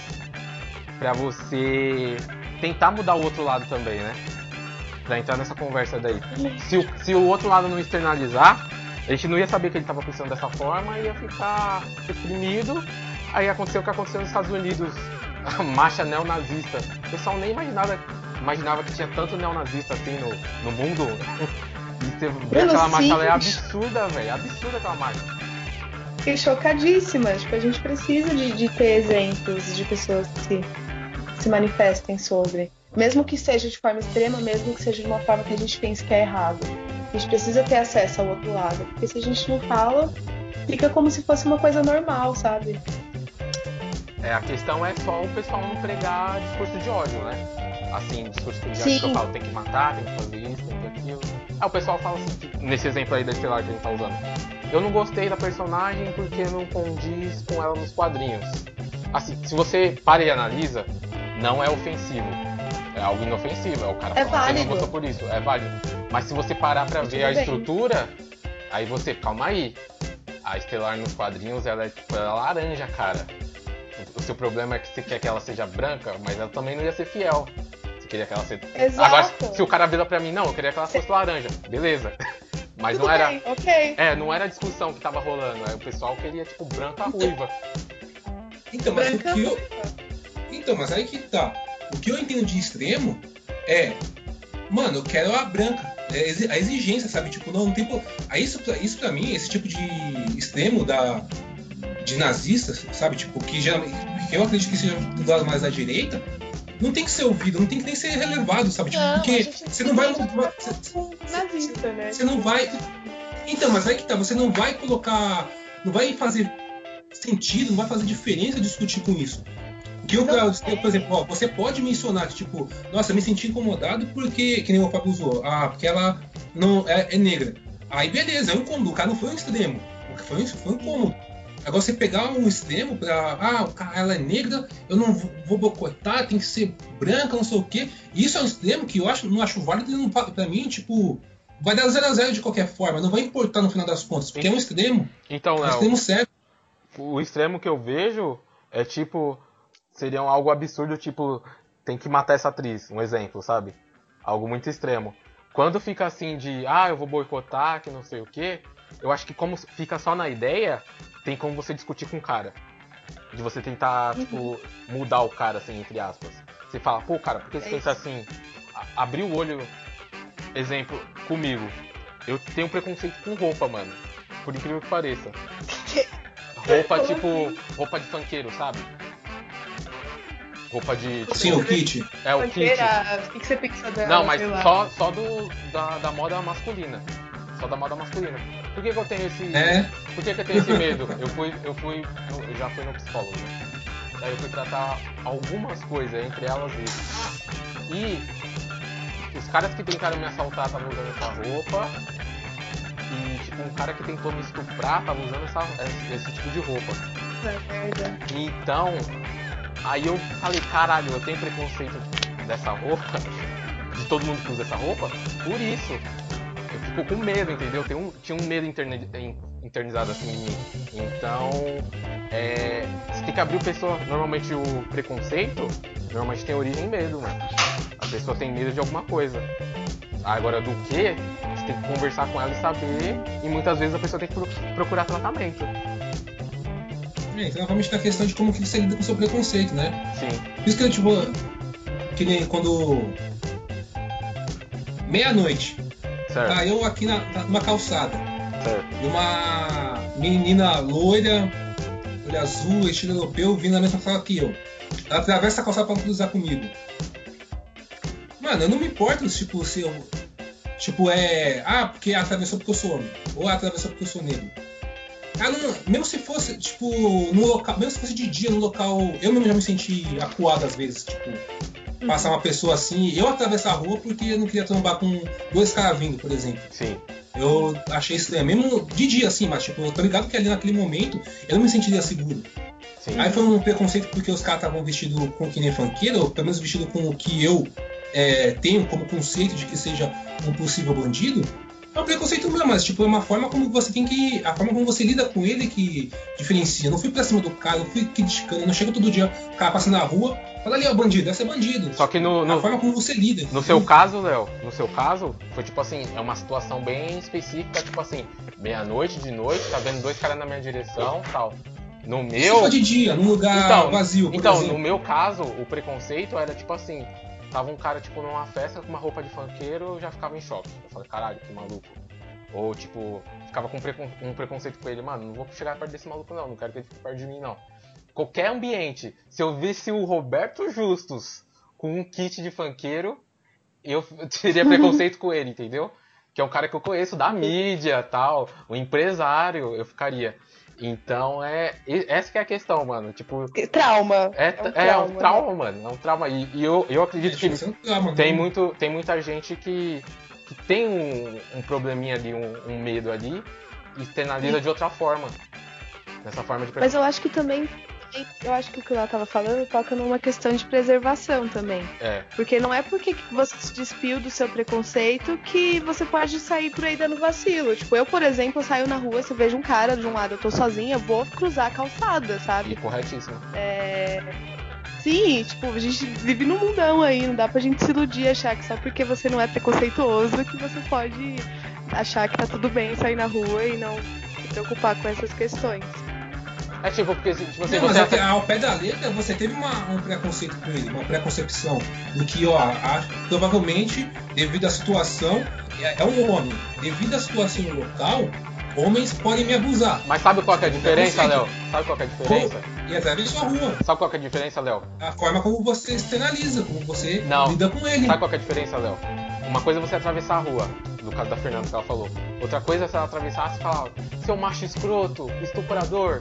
pra você tentar mudar o outro lado também, né? Pra entrar nessa conversa daí. Se o, se o outro lado não externalizar, a gente não ia saber que ele tava pensando dessa forma, ia ficar reprimido. Aí aconteceu o que aconteceu nos Estados Unidos, a marcha neonazista. O pessoal nem imaginava, imaginava que tinha tanto neonazista assim no, no mundo. E Mano, aquela marcha é absurda, velho. Absurda aquela marcha. Fiquei chocadíssima. Tipo, a gente precisa de, de ter exemplos de pessoas que se, se manifestem sobre. Mesmo que seja de forma extrema, mesmo que seja de uma forma que a gente pense que é errado. A gente precisa ter acesso ao outro lado. Porque se a gente não fala, fica como se fosse uma coisa normal, sabe? É, a questão é só o pessoal não pregar discurso de ódio, né? Assim, discurso de ódio Sim. que eu falo, tem que matar, tem que fazer isso, tem que aquilo. Aí o pessoal fala assim, tipo, nesse exemplo aí da Estelar que a gente tá usando. Eu não gostei da personagem porque não condiz com ela nos quadrinhos. Assim, se você para e analisa, não é ofensivo. É algo inofensivo. É o cara É ele válido. não gostou por isso. É válido. Mas se você parar pra ver a bem. estrutura, aí você, calma aí. A Estelar nos quadrinhos, ela é tipo, ela é laranja, cara. O seu problema é que você quer que ela seja branca, mas ela também não ia ser fiel. Você queria que ela seja. Exato. Agora, se o cara vira pra mim, não, eu queria que ela fosse laranja. Beleza. Mas Tudo não era. bem, ok. É, não era a discussão que tava rolando. Aí o pessoal queria, tipo, branca ruiva. Então, mas Branca. o que eu. Então, mas aí que tá. O que eu entendo de extremo é. Mano, eu quero a branca. É a exigência, sabe? Tipo, não, não tem. isso, pra- isso pra mim, esse tipo de extremo da. De nazistas, sabe? Tipo, que geralmente. Eu acredito que seja do lado mais da direita. Não tem que ser ouvido, não tem que nem ser relevado, sabe? Tipo, Não, porque você não vai. nazista, né? você não vai. Então, mas aí que tá, você não vai colocar. Não vai fazer sentido, não vai fazer diferença discutir com isso. O que eu Não quero dizer, por exemplo, ó, você pode mencionar que, tipo, nossa, me senti incomodado porque, que nem o Fábio usou, ah, porque ela não é, é negra. Aí beleza, é um incômodo, o cara não foi um extremo. O que foi, um- foi um incômodo. Agora você pegar um extremo pra. Ah, o cara, ela é negra, eu não vou boicotar, tem que ser branca, não sei o quê. Isso é um extremo que eu acho, não acho válido não, pra mim, tipo, vai dar 0 a 0 de qualquer forma, não vai importar no final das contas, porque é um extremo. Então, É um Léo, extremo certo. o extremo que eu vejo é tipo. Seria algo absurdo, tipo, tem que matar essa atriz, um exemplo, sabe? Algo muito extremo. Quando fica assim de, ah, eu vou boicotar, que não sei o quê, eu acho que como fica só na ideia, tem como você discutir com o cara. De você tentar, tipo, mudar o cara, assim, entre aspas. Você fala, pô, cara, por que você É pensa assim? Abrir o olho, exemplo, comigo. Eu tenho preconceito com roupa, mano. Por incrível que pareça. Roupa, tipo, assim? roupa de funkeiro, sabe? Roupa de. Tipo, Sim, o kit. é o kit. Que que você pensa dela? Não, mas só, só do, da, da moda masculina. Só da moda masculina. Por que, que eu tenho esse. É. Por que, que eu tenho esse medo? Eu fui. Eu fui. Eu já fui no psicólogo, né? Daí eu fui tratar algumas coisas, entre elas isso. E os caras que tentaram me assaltar estavam usando essa roupa. E tipo, um cara que tentou me estuprar tava usando essa, esse, esse tipo de roupa. Merda. Então, aí eu falei, caralho, eu tenho preconceito dessa roupa, de todo mundo que usa essa roupa, por isso. Eu fico com medo, entendeu? Um, tinha um medo interne- in- internizado assim em mim. Então, é, você tem que abrir o pessoa. Normalmente o preconceito, normalmente tem origem em medo, mano. A pessoa tem medo de alguma coisa. Agora, do que? Você tem que conversar com ela e saber. E muitas vezes a pessoa tem que pro- procurar tratamento. É, então novamente na questão de como que você lida com o seu preconceito, né? Sim. Por isso que eu, tipo, que nem quando. Meia-noite, tá eu aqui na, na- numa calçada, certo. e uma menina loira, olho azul, estilo europeu, vindo na mesma sala que eu. Ela atravessa a calçada pra cruzar comigo. Mano, eu não me importo, tipo, se eu. Tipo, é. Ah, porque atravessou porque eu sou homem. Ou atravessou porque eu sou negro. Ah, não, mesmo se fosse, tipo, no local. Mesmo se fosse de dia, no local. Eu mesmo já me senti acuado às vezes, tipo. Passar uma pessoa assim, eu atravessar a rua porque eu não queria trombar com dois caras vindo, por exemplo. Sim. Eu achei estranho, mesmo de dia assim, mas tipo, eu tô ligado que ali naquele momento eu não me sentiria seguro. Sim. Aí foi um preconceito porque os caras estavam vestidos com que nem funkeiro, ou pelo menos vestido com o que eu é, tenho como conceito de que seja um possível bandido. É um preconceito meu, mas tipo, é uma forma como você tem que. A forma como você lida com ele que diferencia. Eu não fui pra cima do cara, eu fui criticando, não chego todo dia, o cara passa na rua, fala ali, ó, bandido, essa é bandido. Só que no, A no, forma como você lida. no seu caso, Léo, no seu caso, foi tipo assim, é uma situação bem específica, tipo assim, meia-noite, de noite, tá vendo dois caras na minha direção tal. No meu. for de dia, num lugar Então, vazio, Então, exemplo. no meu caso, o preconceito era tipo assim, tava um cara tipo numa festa com uma roupa de funkeiro, eu já ficava em choque. Eu falei, caralho, que maluco. Ou tipo, ficava com precon- um preconceito com ele, mano, não vou chegar perto desse maluco não, não quero que ele fique perto de mim não. Qualquer ambiente, se eu visse o Roberto Justus com um kit de funkeiro, eu teria preconceito com ele, entendeu? Que é um cara que eu conheço da mídia tal, o empresário, eu ficaria. Então é. e- Essa que é a questão, mano. Tipo, Trauma. é, é um trauma, né? mano. É um trauma. E, e eu, eu acredito que tá, mano. tem, muito, tem muita gente que que tem um, um probleminha ali, um, um medo ali, e externaliza de outra forma. Nessa forma de Mas eu acho que também. Eu acho que o que ela tava falando toca numa questão de preservação também. É, Porque não é porque que você se despiu do seu preconceito que você pode sair por aí dando vacilo. Tipo, eu, por exemplo, saio na rua, se vejo um cara de um lado, eu tô sozinha, eu vou cruzar a calçada, e sabe? corretíssimo. É. Sim, tipo, a gente vive num mundão aí, não dá pra gente se iludir e achar que só porque você não é preconceituoso que você pode achar que tá tudo bem sair na rua e não se preocupar com essas questões. É tipo, porque se tipo, assim, Não, você é que ao pé da letra você teve uma- um preconceito com ele, uma preconcepção do que, ó, a- provavelmente, devido à situação, é, é um homem. Devido à situação local, homens podem me abusar. Mas sabe qual que é a diferença, Léo? Sabe qual que é a diferença? E atravessou a rua. Sabe qual que é a diferença, Léo? A forma como você externaliza, como você Não. lida com ele. Sabe qual que é a diferença, Léo? Uma coisa é você atravessar a rua, no caso da Fernanda que ela falou. Outra coisa é se ela atravessasse e falar, seu macho escroto, estuprador.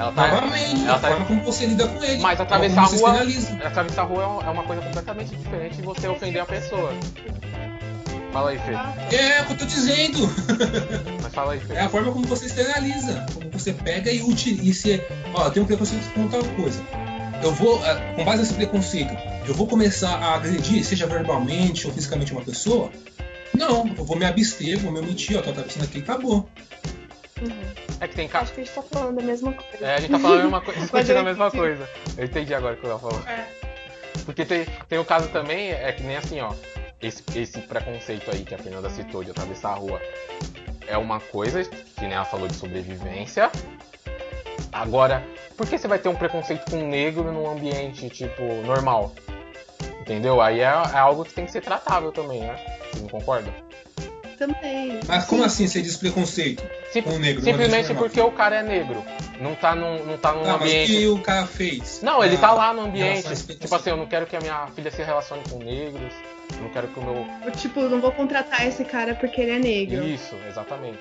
Ela tá. Novamente, ela a tá- forma como você lida com ele. Mas a atravessar a rua. Atravessar a rua é uma- é coisa completamente diferente de você ofender a pessoa. Fala aí, Fê. É o que eu tô dizendo. Mas fala aí, Fê. É a forma como você externaliza. Como você pega e utiliza. Ó, eu tenho um preconceito com tal coisa. Eu vou, ah, com base nesse preconceito, eu vou começar a agredir, seja verbalmente ou fisicamente uma pessoa? Não, eu vou me abster, vou me omitir, ó, tô atravessando aqui e acabou. É que tem ca... Acho que a gente tá falando a mesma coisa. É, a gente tá falando a mesma coisa, discutindo a mesma coisa. Eu entendi agora o que ela falou. É. Porque tem, tem o caso também, é que nem assim, ó. Esse, esse preconceito aí que a Fernanda citou de atravessar a rua é uma coisa, que nem ela falou de sobrevivência. Agora, por que você vai ter um preconceito com um negro num ambiente, tipo, normal? Entendeu? Aí é, é algo que tem que ser tratável também, né? Você não concorda? Também. Mas como assim você diz preconceito Sim- com o negro? simplesmente porque o cara é negro. Não tá num, não tá num Tá, mas o ambiente. que o cara fez? Não, ele tá lá no ambiente. Tipo assim, eu não quero que a minha filha se relacione com negros. Eu não quero que o meu. Eu, Tipo, não vou contratar esse cara porque ele é negro. Isso, exatamente.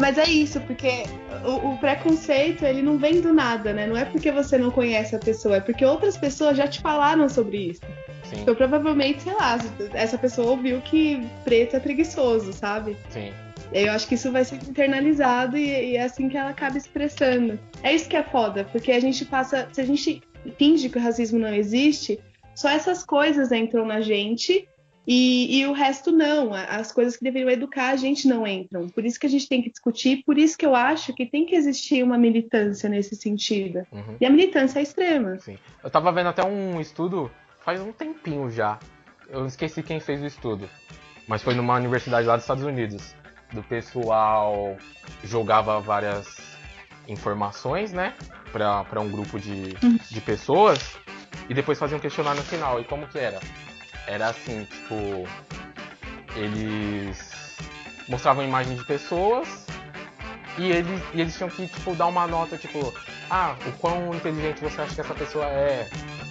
Mas é isso, porque o, o preconceito, ele não vem do nada, né? Não é porque você não conhece a pessoa, é porque outras pessoas já te falaram sobre isso. Sim, Então, provavelmente, sei lá, essa pessoa ouviu que preto é preguiçoso, sabe? sim. Eu acho que isso vai ser internalizado e, e é assim que ela acaba expressando. É isso que é foda, porque a gente passa. Se a gente finge que o racismo não existe, só essas coisas entram na gente e, e o resto não. As coisas que deveriam educar a gente não entram. Por isso que a gente tem que discutir, por isso que eu acho que tem que existir uma militância nesse sentido. Uhum. E a militância é extrema. Eu tava vendo até um estudo faz um tempinho já. Eu esqueci quem fez o estudo. Mas foi numa universidade lá dos Estados Unidos. Do pessoal jogava várias informações, né? Pra, pra um grupo de, de pessoas. E depois fazia um questionário no final. E como que era? Era assim, tipo. Eles mostravam imagens de pessoas. E eles, e eles tinham que, tipo, dar uma nota, tipo, ah, o quão inteligente você acha que essa pessoa é,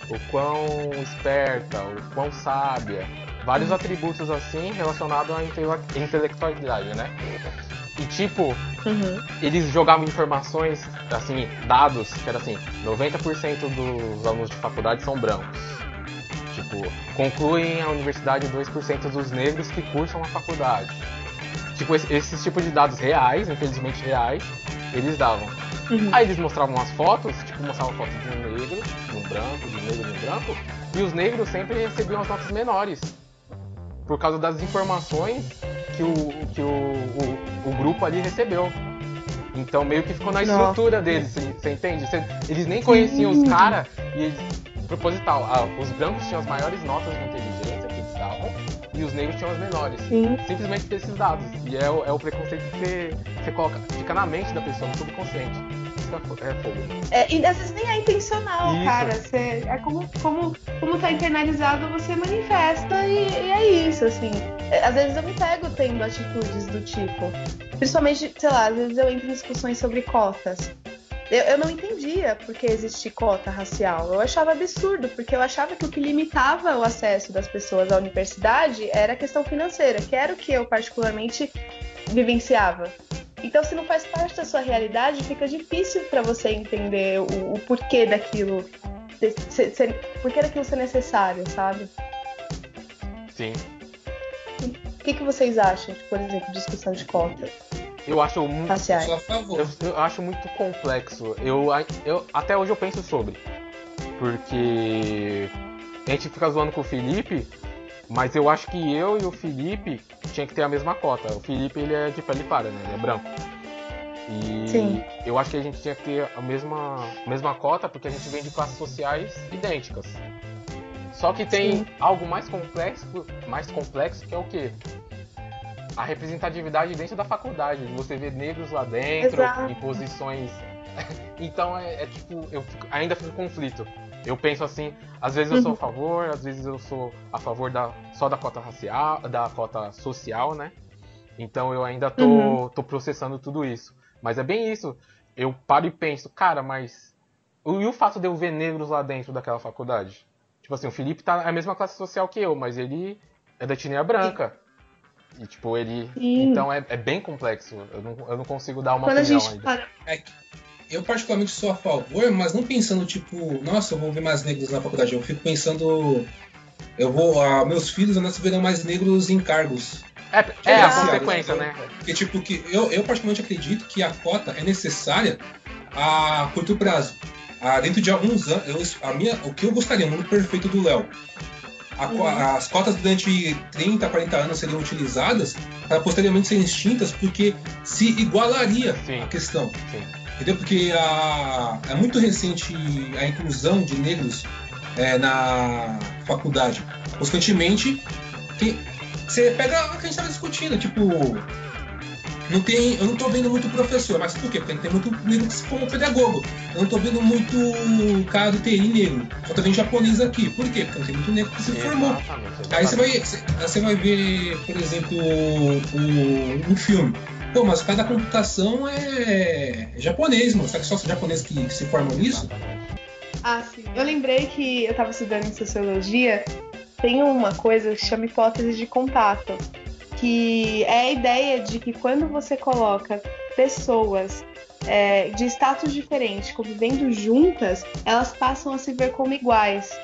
o quão esperta, o quão sábia. Vários atributos assim relacionados à intele- intelectualidade, né? E tipo, Uhum. eles jogavam informações, assim, dados, que era assim, 90% dos alunos de faculdade são brancos. Tipo, concluem a universidade 2% dos negros que cursam a faculdade. Tipo, esse, esses tipos de dados reais, infelizmente reais, eles davam. Uhum. Aí eles mostravam as fotos, tipo, mostravam fotos de um negro, de um branco, de um negro, de um branco, e os negros sempre recebiam as notas menores. Por causa das informações que o, que o, o, o grupo ali recebeu. Então meio que ficou na Nossa. estrutura deles, você entende? Você- eles nem conheciam os caras e eles, proposital, ah, os brancos tinham as maiores notas de inteligência e os negros tinham as menores Sim. simplesmente por esses dados. E é, o- é o preconceito que você, você coloca, fica na mente da pessoa, no subconsciente. Isso é, é fogo. É, e às vezes nem é intencional, Isso. cara. Você, é como, como, como tá internalizado, você manifesta e, e é isso, assim. É, Às vezes eu me pego tendo atitudes do tipo. Principalmente, sei lá, às vezes eu entro em discussões sobre cotas. Eu, eu não entendia por que existir cota racial. Eu achava absurdo, porque eu achava que o que limitava o acesso das pessoas à universidade era a questão financeira, que era o que eu particularmente vivenciava. Então, se não faz parte da sua realidade, fica difícil para você entender o, o porquê daquilo, ser, ser- porquê daquilo ser necessário, sabe? Sim. O que, que vocês acham, de, por exemplo, discussão de cotas Eu acho muito. Eu, eu acho muito complexo. Eu, eu até hoje eu penso sobre. Porque a gente fica zoando com o Felipe, mas eu acho que eu e o Felipe tinha que ter a mesma cota. O Felipe ele é de pele clara, né? Ele é branco. E Sim. eu acho que a gente tinha que ter a mesma, mesma cota porque a gente vem de classes sociais idênticas. Só que tem Sim. algo mais complexo, mais complexo que é o quê? A representatividade dentro da faculdade. Você vê negros lá dentro, Exato. em posições. então é, é tipo, eu fico- ainda fico em conflito. Eu penso assim, às vezes eu sou a favor, às vezes eu sou a favor da, só da cota racial, da cota social, né? Então eu ainda tô, Uhum. tô processando tudo isso. Mas é bem isso. Eu paro e penso, cara, mas. E o fato de eu ver negros lá dentro daquela faculdade? Tipo assim, o Felipe tá na mesma classe social que eu, mas ele é da etnia branca. E tipo, ele. Sim. Então é, é bem complexo. Eu não, eu não consigo dar uma Quando a opinião gente ainda. para. Eu particularmente sou a favor, mas não pensando tipo, nossa, eu vou ver mais negros na faculdade. Eu fico pensando, eu vou, ah, meus filhos ainda se verão mais negros em cargos. É, é a Exato. consequência, né? Porque tipo que eu, eu particularmente acredito que a cota é necessária a curto prazo. Ah, dentro de alguns anos, eu- a minha, o que eu gostaria, o mundo perfeito do Léo. A Uhum. As cotas durante 30, 40 anos seriam utilizadas para posteriormente serem extintas porque se igualaria Sim. a questão. Sim. Entendeu? Porque a- é muito recente a inclusão de negros é, na faculdade. Consequentemente, tem- você pega o que a gente estava discutindo, tipo. Não tem, eu não tô vendo muito professor, mas por quê? Porque não tem muito negro que se forma pedagogo. Eu não tô vendo muito cara do TI negro. Só tô vendo japonês aqui. Por quê? Porque não tem muito negro que se formou. Exatamente, Aí você vai, você- vai ver, por exemplo, o- um filme. Pô, mas o cara da computação é japonês, mano. Será que só os japoneses que se formam nisso? Ah, sim. Eu lembrei que eu estava estudando em sociologia, tem uma coisa que chama hipótese de contato, que é a ideia de que quando você coloca pessoas é, de status diferente convivendo juntas, elas passam a se ver como iguais.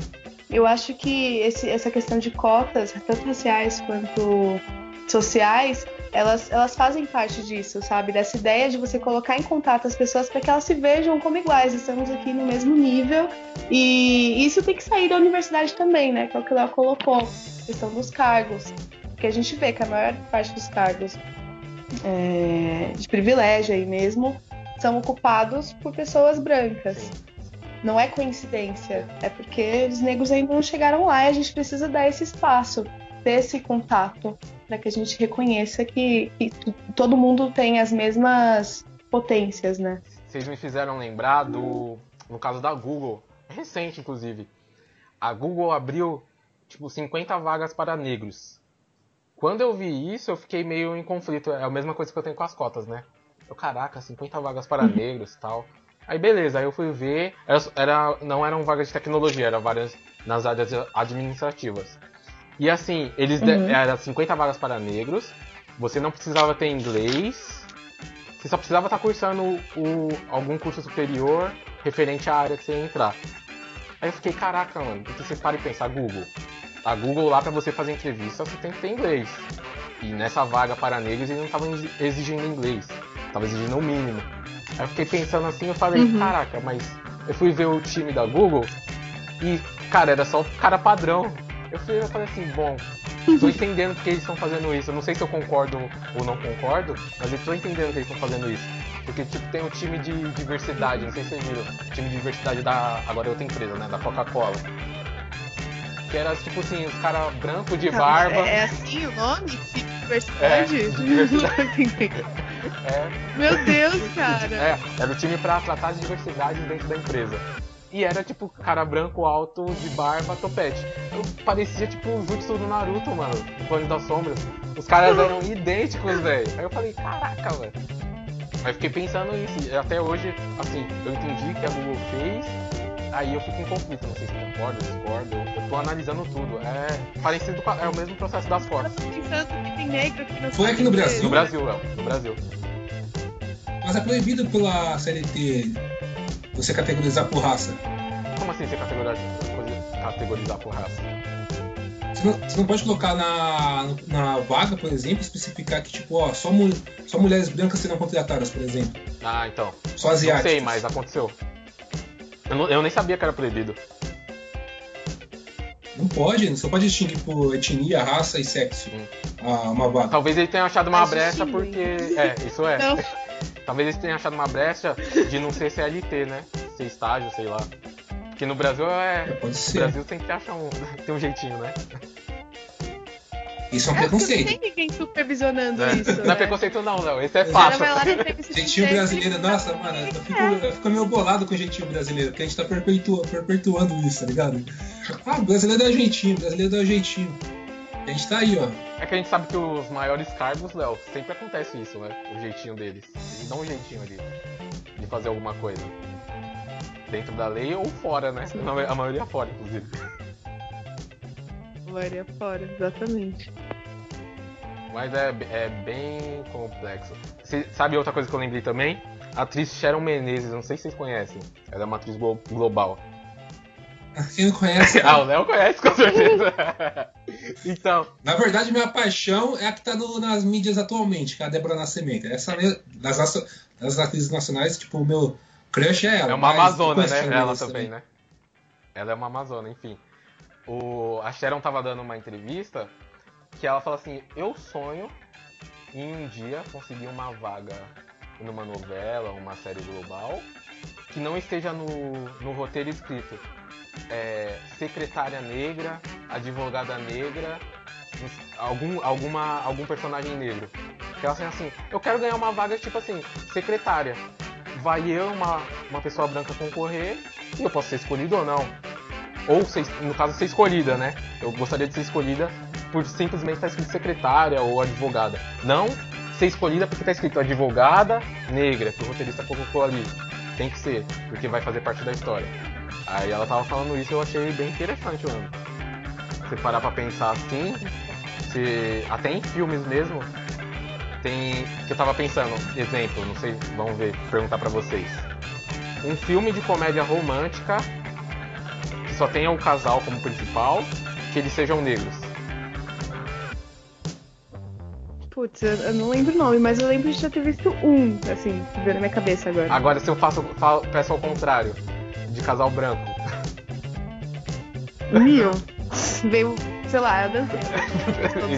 Eu acho que esse- essa questão de cotas, tanto raciais quanto sociais, elas, elas fazem parte disso, sabe? Dessa ideia de você colocar em contato as pessoas para que elas se vejam como iguais. Estamos aqui no mesmo nível e isso tem que sair da universidade também, né? Que é o que Léo colocou, questão dos cargos. Porque a gente vê que a maior parte dos cargos é, de privilégio aí mesmo são ocupados por pessoas brancas. Não é coincidência, é porque os negros ainda não chegaram lá e a gente precisa dar esse espaço, ter esse contato, para que a gente reconheça que, que todo mundo tem as mesmas potências, né? Vocês me fizeram lembrar do. No caso da Google, recente inclusive. A Google abriu tipo 50 vagas para negros. Quando eu vi isso, eu fiquei meio em conflito. É a mesma coisa que eu tenho com as cotas, né? Eu, caraca, 50 vagas para negros e tal. Aí beleza, aí eu fui ver. Era, era- não eram vagas de tecnologia, eram vagas nas áreas administrativas. E assim, eles Uhum. era 50 vagas para negros. Você não precisava ter inglês. Você só precisava estar cursando o, algum curso superior referente à área que você ia entrar. Aí eu fiquei, caraca, mano, porque você para e pensa, a Google. A Google lá pra você fazer entrevista, você tem que ter inglês. E nessa vaga para negros eles não estavam exi- exigindo inglês. Tava exigindo o mínimo. Aí eu fiquei pensando assim, eu falei, Uhum. caraca, mas eu fui ver o time da Google e, cara, era só cara padrão. Eu, fui, eu falei assim, bom, tô entendendo porque eles estão fazendo isso. Eu não sei se eu concordo ou não concordo, mas eu tô entendendo que eles estão fazendo isso. Porque tipo, tem o time de diversidade, não sei se vocês viram, o time de diversidade da. Agora é outra empresa, né? Da Coca-Cola. Que era tipo assim, os caras brancos de barba. É, é assim o nome? Diversidade? É, diversidade. É, Meu Deus, cara. É, era o time pra tratar as diversidades dentro da empresa. E era tipo cara branco, alto, de barba, topete. Eu parecia tipo o Jutsu do Naruto, mano, do Plano das Sombras. Os caras eram idênticos, velho. Aí eu falei, caraca, velho. Aí fiquei pensando nisso. Até hoje, assim, eu entendi que a Google fez. Aí eu fico em conflito, não sei se concordo, discordo. Eu tô analisando tudo. É parecido com a- é o mesmo processo das fotos. Pensando que tem negro aqui no Foi aqui no Brasil? No Brasil, Léo. No Brasil. Mas é proibido pela CLT você categorizar por raça. Como assim você categorizar, categorizar por raça? Você não, você não pode colocar na, na vaga, por exemplo, especificar que, tipo, ó, só, mu- só mulheres brancas serão contratadas, por exemplo. Ah, então. Só Não asiáticas. sei, mas aconteceu. Eu, não- eu nem sabia que era proibido. Não pode, não só pode distinguir por etnia, raça e sexo. Hum. Ah, uma vaga. Talvez ele tenha achado uma Mas brecha distingue. porque. É, isso é. Não. Talvez eles tenham achado uma brecha de não ser CLT, né? Ser estágio, sei lá. Porque no Brasil É, é. pode No ser. Brasil sempre acha um. Tem um jeitinho, né? Isso é um É, porque não preconceito. tem ninguém supervisionando É. isso. Não é né? preconceito não, Léo. Esse é fato. emprego brasileiro, nossa, mano, eu fico, eu fico meio bolado com o jeitinho brasileiro, porque a gente tá perpetua- perpetuando isso, tá ligado? Ah, brasileiro dá jeitinho, brasileiro dá jeitinho. A gente tá aí, ó. É que a gente sabe que os maiores cargos, Léo, sempre acontece isso, né? O jeitinho deles. Eles dão um jeitinho ali de fazer alguma coisa. Dentro da lei ou fora, né? A maioria fora, inclusive. Maria fora, exatamente. Mas é, é bem complexo. Cê- sabe outra coisa que eu lembrei também? A atriz Sharon Menezes, não sei se vocês conhecem. Ela é uma atriz glo- global. Quem não conhece, Ah, o Léo conhece, com certeza. então, Na verdade, minha paixão é a que tá no- nas mídias atualmente, que é a Débora Nascimento. Essa das, das atrizes nacionais, tipo, o meu crush é ela. é uma amazona, né? Ela Mendes também, né? Ela é uma amazona, enfim. O, a Sharon tava dando uma entrevista que ela fala assim, eu sonho em um dia conseguir uma vaga numa novela, uma série global, que não esteja no, no roteiro escrito. É, secretária negra, advogada negra, algum, alguma, algum personagem negro. Que ela assim, assim, eu quero ganhar uma vaga tipo assim, secretária. Vai eu, uma, uma pessoa branca concorrer, e eu posso ser escolhido ou não. Ou, ser, no caso, ser escolhida, né? Eu gostaria de ser escolhida por simplesmente estar escrito secretária ou advogada. Não ser escolhida porque está escrito advogada negra, que o roteirista colocou ali. Tem que ser, porque vai fazer parte da história. Aí ela tava falando isso eu achei bem interessante, mano. Você parar pra pensar assim, se, até em filmes mesmo, tem. Que eu tava pensando, exemplo, não sei, vamos ver, perguntar pra vocês. Um filme de comédia romântica só tenha o casal como principal, que eles sejam negros. Putz, eu, eu não lembro o nome, mas eu lembro de já ter visto um, assim, que veio na minha cabeça agora. Agora se eu faço, fa- peço ao contrário, de casal branco. Mil. Veio, sei lá, eu dancei.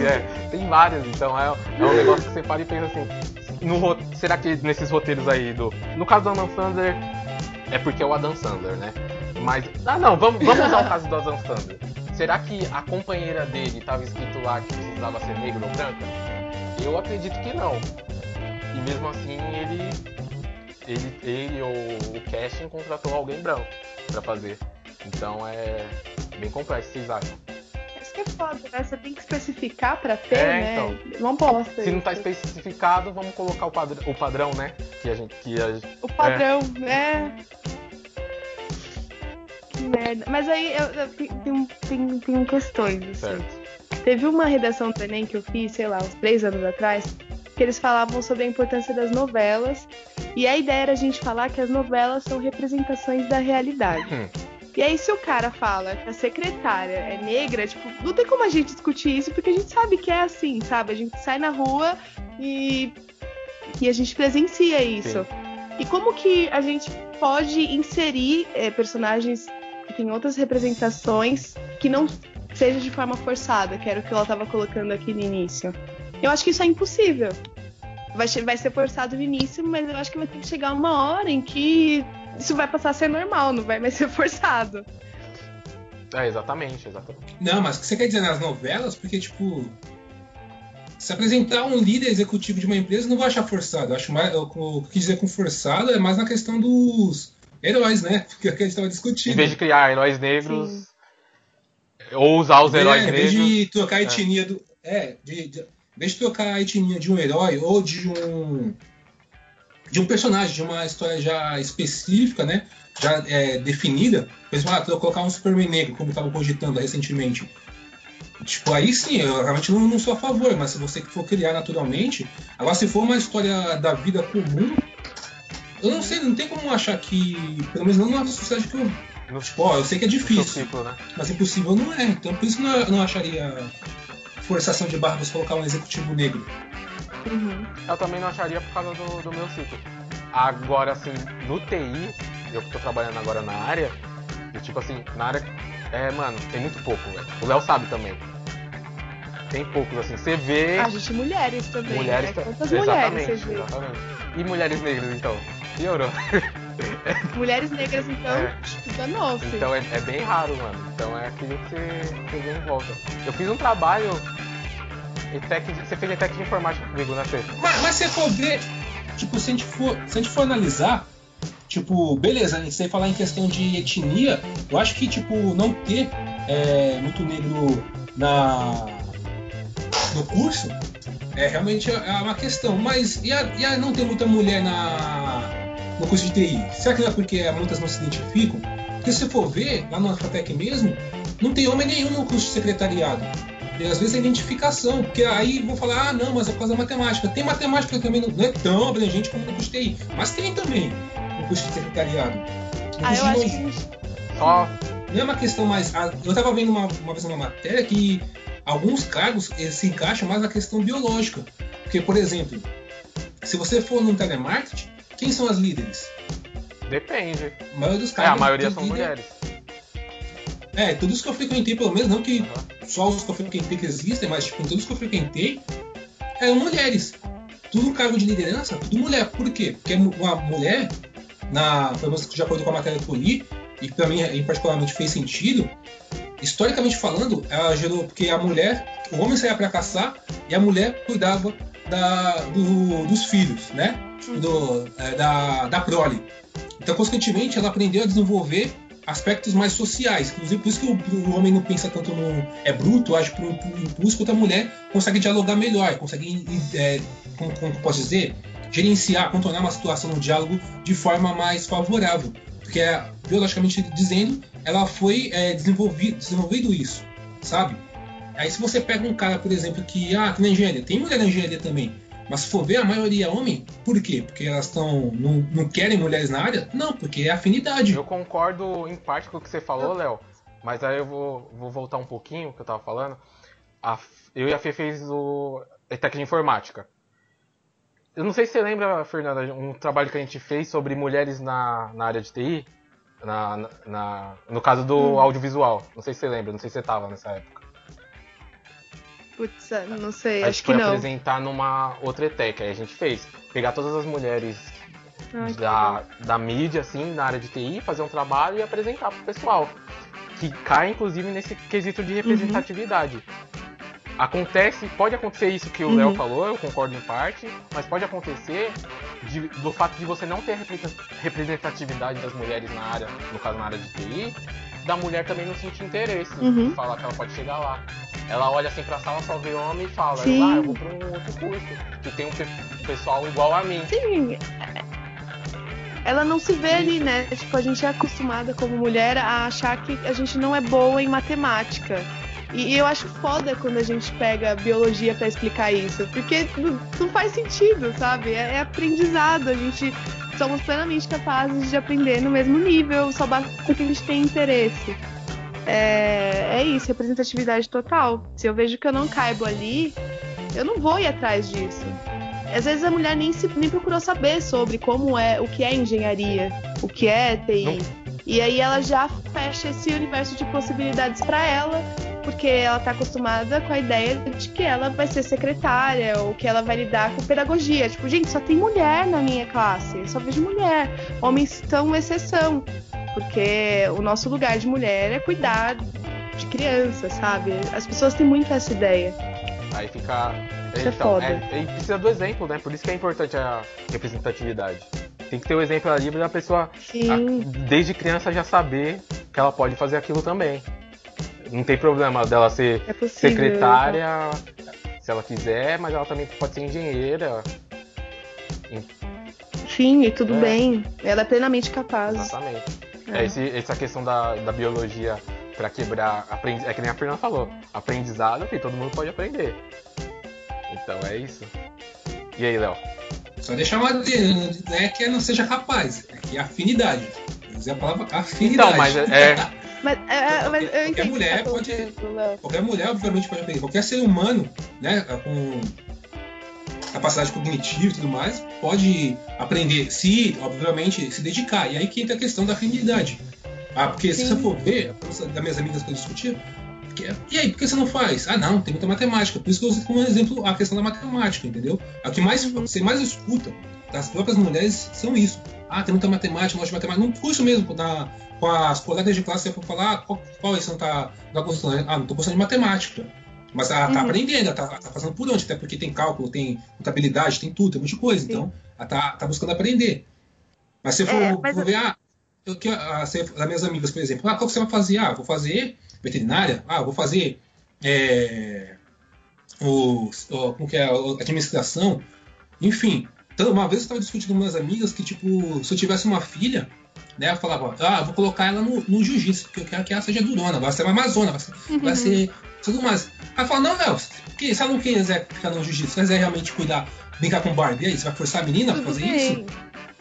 É, tem vários, então é, é um negócio que você para e pensa assim, no será que nesses roteiros aí do. No caso do Adam Sandler, é porque é o Adam Sandler, né? Mas. Ah não, vamos, vamos usar o caso do Adam Sandler. Será que a companheira dele estava escrito lá que precisava ser negro ou branca? Eu acredito que não. E mesmo assim ele. Ele, ele ou o casting contratou alguém branco pra fazer. Então é bem complexo, vocês acham? Isso que é foda, né? Você tem que especificar pra ter, É, né? Não posso. Se não tá especificado, vamos colocar o, padr o padrão, né? Que a gente. Que a... O padrão, é. Que merda. Mas aí eu, eu, tem, tem, tem, questões, assim. Certo. Teve uma redação do Enem que eu fiz, sei lá, uns três anos atrás, que eles falavam sobre a importância das novelas. E a ideia era a gente falar que as novelas são representações da realidade. Hum. E aí, se o cara fala que a secretária é negra, tipo, não tem como a gente discutir isso, porque a gente sabe que é assim, sabe? A gente sai na rua e, e a gente presencia isso. E como que a gente pode inserir é, personagens têm outras representações que não seja de forma forçada, que era o que ela estava colocando aqui no início? Eu acho que isso é impossível. Vai, vai ser forçado no início, mas eu acho que vai ter que chegar uma hora em que isso vai passar a ser normal, não vai mais ser forçado. É, exatamente, exatamente. Não, mas o que você quer dizer nas novelas? Porque, tipo. Se apresentar um líder executivo de uma empresa, eu não vou achar forçado. Eu acho mais. eu- O que dizer com forçado é mais na questão dos heróis, né? Porque é o que a gente tava discutindo. Em vez de criar heróis negros, Sim. ou usar os heróis é, em vez negros. de trocar a etnia do. É, de, de, em vez de trocar a etnia de um herói ou de um. De um personagem, de uma história já específica, né? Já é, definida. Por exemplo, ah, colocar um Superman negro, como estavam cogitando recentemente. Tipo, aí sim, eu realmente não, não sou a favor, mas se você for criar naturalmente. Agora, se for uma história da vida comum, eu não sei, não tem como achar que. Pelo menos não na sociedade que eu, No, Tipo, ó, eu sei que é difícil, né? mas impossível não é. Então por isso que eu não acharia forçação de barra você colocar um executivo negro. Uhum. Eu também não acharia por causa do, do meu ciclo. Agora, assim, no TI, eu que tô trabalhando agora na área, e tipo assim, na área, é, mano, tem muito pouco, velho. O Léo sabe também. Tem poucos, assim, você vê A gente, mulheres também. mulheres... né? ta- Quantas mulheres você exatamente, vê? exatamente. E mulheres negras, então? Piorou. Mulheres negras, então, É. tipo, danou-se. Então é, é bem raro, mano. Então é aquilo que você, vê em volta. Eu fiz um trabalho. ETEC de- você fez ETEC de informática comigo, né, Fê? Mas, mas se você for ver, tipo, se a gente for, se a gente for analisar, tipo, beleza, sem falar em questão de etnia, eu acho que, tipo, não ter é, muito negro na, no curso é realmente é uma questão. Mas e a, e a não ter muita mulher na, no curso de TI? Será que não é porque muitas não se identificam? Porque se você for ver, lá no Alphatec mesmo, não tem homem nenhum no curso de secretariado. E às vezes é identificação, porque aí vão falar, ah, não, mas é por causa da matemática. Tem matemática também, não é tão abrangente como no curso de TI, mas tem também no curso de secretariado. No Ah, eu acho que. Só não é uma questão mais. ah, Eu estava vendo uma, uma vez uma matéria que alguns cargos eles se encaixam mais na questão biológica. Porque, por exemplo, se você for num telemarketing, quem são as líderes? depende. A maioria dos É, cargos. a maioria são líder- mulheres. É, todos que eu frequentei, pelo menos, não que Aham. só os que eu frequentei que existem, mas tipo, todos que eu frequentei, eram mulheres. Tudo cargo de liderança, tudo mulher. Por quê? Porque uma mulher, na, pelo menos de acordo com a matéria que eu li, e pra mim particularmente fez sentido, historicamente falando, ela gerou. Porque a mulher, o homem saía pra caçar e a mulher cuidava da, do- dos filhos, né? Do, é, da, da prole. Então, consequentemente, ela aprendeu a desenvolver aspectos mais sociais. Inclusive, por isso que o, o homem não pensa tanto no. É bruto, age por um impulso, quanto a mulher consegue dialogar melhor, consegue, é, como, como posso dizer, gerenciar, contornar uma situação no diálogo de forma mais favorável. Porque, é, biologicamente dizendo, ela foi é, desenvolvi, desenvolvendo isso, sabe? Aí, se você pega um cara, por exemplo, que. Ah, que na engenharia, tem mulher na engenharia também. Mas se for ver, a maioria é homem. Por quê? Porque elas estão. Não, não querem mulheres na área? Não, porque é afinidade. Eu concordo em parte com o que você falou, Léo. Mas aí eu vou, vou voltar um pouquinho que eu tava falando. A eu e a Fê fez o ETEC de informática. Eu não sei se você lembra, Fernanda, um trabalho que a gente fez sobre mulheres na, na área de TI. Na, na- no caso do audiovisual. Não sei se você lembra, não sei se você tava nessa época. Putz, não sei, a acho gente que foi não. apresentar numa outra ETEC. Aí a gente fez. Pegar todas as mulheres Ai, da, da mídia, assim, na área de TI, fazer um trabalho e apresentar pro pessoal. Que cai, inclusive, nesse quesito de representatividade. Acontece, pode acontecer isso que o Uhum. Léo falou, eu concordo em parte, mas pode acontecer de- do fato de você não ter represen- representatividade das mulheres na área, no caso na área de TI, da mulher também não sentir interesse Uhum. em falar que ela pode chegar lá. Ela olha assim pra sala, só vê homem e fala, Sim. ah, eu vou pra um outro curso, que tem um pe- pessoal igual a mim. Sim. Ela não se vê ali, né? Tipo, a gente é acostumada como mulher a achar que a gente não é boa em matemática. E, eu acho foda quando a gente pega biologia pra explicar isso, porque não, não faz sentido, sabe? É, é aprendizado, a gente somos plenamente capazes de aprender no mesmo nível, só basta que a gente tenha interesse. É, é isso, representatividade total. Se eu vejo que eu não caibo ali, eu não vou ir atrás disso. Às vezes a mulher nem, se, nem procurou saber sobre como é, o que é engenharia, o que é TI. E aí ela já fecha esse universo de possibilidades para ela, porque ela tá acostumada com a ideia de que ela vai ser secretária ou que ela vai lidar com pedagogia. Tipo, gente, só tem mulher na minha classe, só vejo mulher. Homens são exceção, porque o nosso lugar de mulher é cuidar de criança, sabe? As pessoas têm muito essa ideia. Aí fica. Isso é então, foda. é- e precisa do exemplo, né? Por isso que é importante a representatividade. Tem que ter o exemplo ali pra pessoa, a- desde criança, já saber que ela pode fazer aquilo também. Não tem problema dela ser É possível. secretária, se ela quiser, mas ela também pode ser engenheira. Sim, e tudo É. bem. Ela é plenamente capaz. Exatamente. É. É, esse- essa questão da, da biologia pra quebrar. aprendi- É que nem a Fernanda falou. Aprendizado, que todo mundo pode aprender. Então é isso. E aí, Léo? Só deixar uma adendo, não é que não seja capaz, é que é afinidade. dizer a palavra afinidade. Então, mas é. Mas, é, é, mas eu Qualquer mulher tá pode- falando, Léo. Qualquer mulher, obviamente, pode aprender. Qualquer ser humano, né, com capacidade cognitiva e tudo mais, pode aprender, se, obviamente, se dedicar. E aí que entra a questão da afinidade. Ah, porque se Sim. você for ver, das minhas amigas que eu discutia, porque- e aí, por que você não faz? Ah, não, tem muita matemática. Por isso que eu uso como exemplo a questão da matemática, entendeu? A que mais Uhum. você mais escuta das próprias mulheres são isso. Ah, tem muita matemática, gosto de matemática. Num curso mesmo, na, com as colegas de classe, você for falar, ah, qual, qual é você não tá, não tá gostando? Ah, não tô gostando de matemática. Mas ela tá Uhum. aprendendo, ela tá, tá fazendo por onde, até porque tem cálculo, tem contabilidade, tem tudo, tem um monte de coisa. Sim. Então, ela tá, tá buscando aprender. Mas se for, É, for eu- ver, ah, eu, que, ah, se, as minhas amigas, por exemplo, ah, qual que você vai fazer? Ah, vou fazer veterinária, ah, vou fazer é, o, o- como que é, administração, enfim. Então, uma vez eu estava discutindo com minhas amigas que, tipo, se eu tivesse uma filha, né, eu falava, ah, vou colocar ela no, no jiu-jitsu, porque eu quero que ela seja durona, vai ser uma amazona, vai ser, vai ser tudo mais. Aí fala, não, Léo, que, se ela não quiser ficar no jiu-jitsu, se ela quiser realmente cuidar, brincar com Barbie, e aí, você vai forçar a menina a Tudo fazer bem. isso?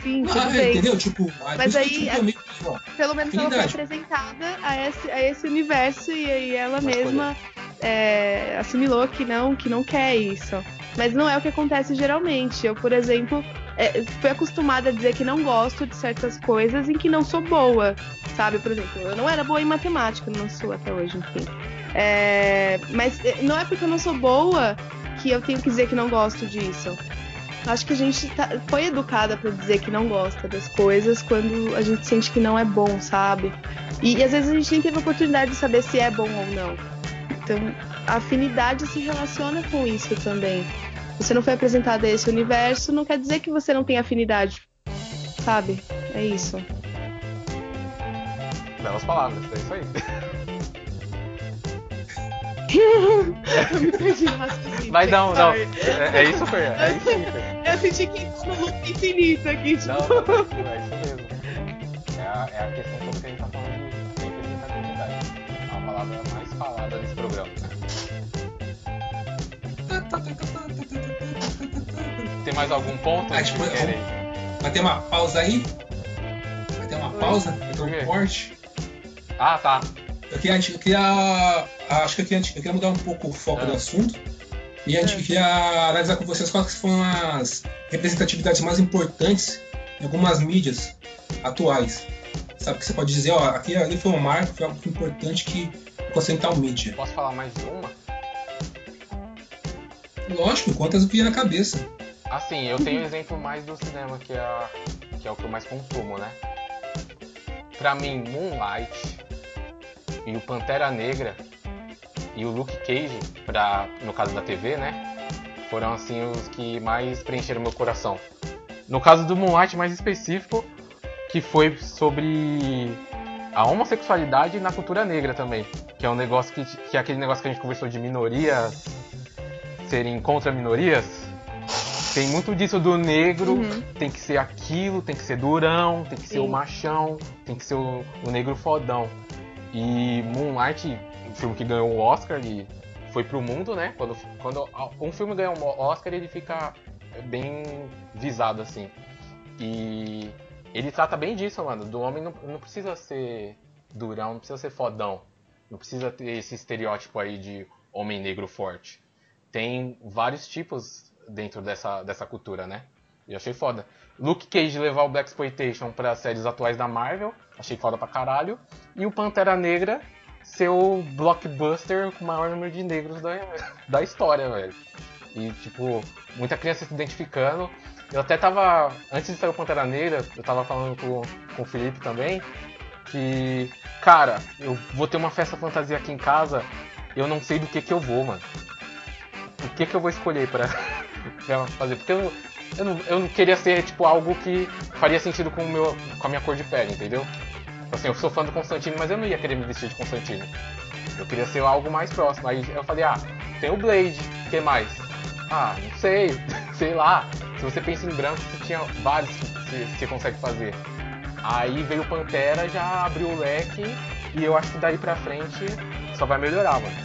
Sim, tudo Ah, bem. entendeu? Tipo, aí, Mas que, aí, tipo, eu meio que, ó, Pelo menos ela foi apresentada a esse, a esse universo e aí ela mesma é, assimilou que não, que não quer isso. Mas não é o que acontece geralmente. Eu, por exemplo, é, fui acostumada a dizer que não gosto de certas coisas em que não sou boa, sabe? Por exemplo, eu não era boa em matemática, não sou até hoje, enfim. É, mas é, não é porque eu não sou boa que eu tenho que dizer que não gosto disso. Acho que a gente tá- foi educada pra dizer que não gosta das coisas quando a gente sente que não é bom, sabe? E, e às vezes a gente nem teve a oportunidade de saber se é bom ou não. Então, a afinidade se relaciona com isso também. Você não foi apresentado a esse universo, não quer dizer que você não tem afinidade, sabe? É isso. Belas palavras, é isso aí. Eu me perdi no raciocínio. Mas não, não. É, é isso, Fer. É isso aí, Fer. Eu senti que no loop infinito aqui, tipo. Não, não, é isso mesmo. É a, é a questão toda que a gente tá falando de representatividade. É a palavra mais falada desse programa. Tem mais algum ponto Ah, tipo, vai ter uma pausa aí? Vai ter uma pausa? Vai ter um corte? Ah, tá. Eu queria, eu queria acho que eu queria, eu queria mudar um pouco o foco Ah. do assunto. E a gente queria analisar com vocês quais foram as representatividades mais importantes em algumas mídias atuais. Sabe que você pode dizer, ó, aqui ali foi um marco, foi algo importante que tal mídia. Posso falar mais de uma? Lógico, quantas vier na cabeça. Assim, eu tenho um exemplo mais do cinema, que é, a- que é o que eu mais consumo, né? Pra mim, Moonlight e o Pantera Negra e o Luke Cage, pra, no caso da TV, né? Foram assim os que mais preencheram meu coração. No caso do Moonlight mais específico, que foi sobre a homossexualidade na cultura negra também. Que é um negócio que, que é aquele negócio que a gente conversou de minorias serem contra minorias. Tem muito disso do negro, Uhum. tem que ser aquilo, tem que ser durão, tem que ser Sim. o machão, tem que ser o, o negro fodão. E Moonlight, um filme que ganhou o Oscar e foi pro mundo, né? Quando, quando um filme ganha um Oscar, ele fica bem visado, assim. E ele trata bem disso, mano. Do homem não, não precisa ser durão, não precisa ser fodão. Não precisa ter esse estereótipo aí de homem negro forte. Tem vários tipos dentro dessa, dessa cultura, né? Eu achei foda. Luke Cage levar o Black Exploitation para séries atuais da Marvel, achei foda pra caralho. E o Pantera Negra ser o blockbuster com o maior número de negros da, da história, velho. E, tipo, muita criança se identificando. Eu até tava. Antes de sair o Pantera Negra, eu tava falando com, com o Felipe também. Que, cara, eu vou ter uma festa fantasia aqui em casa. Eu não sei do que que eu vou, mano. O que que eu vou escolher pra, pra fazer? Porque eu, eu, não, eu não queria ser, tipo, algo que faria sentido com, o meu, com a minha cor de pele, entendeu? Assim, eu sou fã do Constantino, mas eu não ia querer me vestir de Constantino. Eu queria ser algo mais próximo. Aí eu falei, ah, tem o Blade, o que mais? Ah, não sei, sei lá. Se você pensa em branco, você tinha vários que você, você consegue fazer. Aí veio o Pantera, já abriu o leque, e eu acho que daí pra frente só vai melhorar, mano.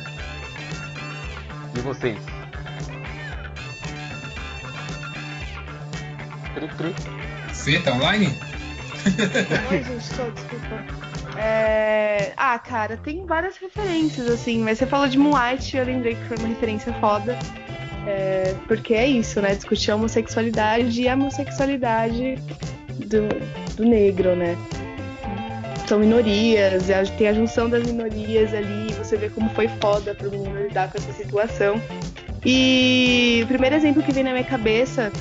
E vocês? Cri, cri. Fê, tá online? Oi, gente, tô, desculpa. É... Ah, cara, tem várias referências, assim, mas você falou de Moonlight, eu lembrei que foi uma referência foda. É, porque é isso, né? Discutir a homossexualidade e a homossexualidade do, do negro, né? São minorias, tem a junção das minorias ali, você vê como foi foda pro menino lidar com essa situação. E o primeiro exemplo que vem na minha cabeça,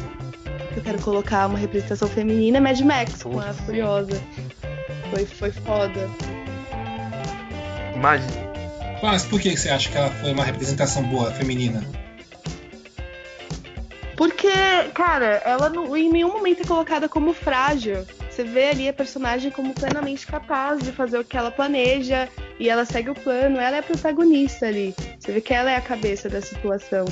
que eu quero colocar uma representação feminina, é Mad Max, com a. Furiosa. Foi, foi foda. Imagina. Mas por que você acha que ela foi uma representação boa feminina? Porque, cara, ela não, em nenhum momento é colocada como frágil. Você vê ali a personagem como plenamente capaz de fazer o que ela planeja e ela segue o plano. Ela é a protagonista ali. Você vê que ela é a cabeça da situação.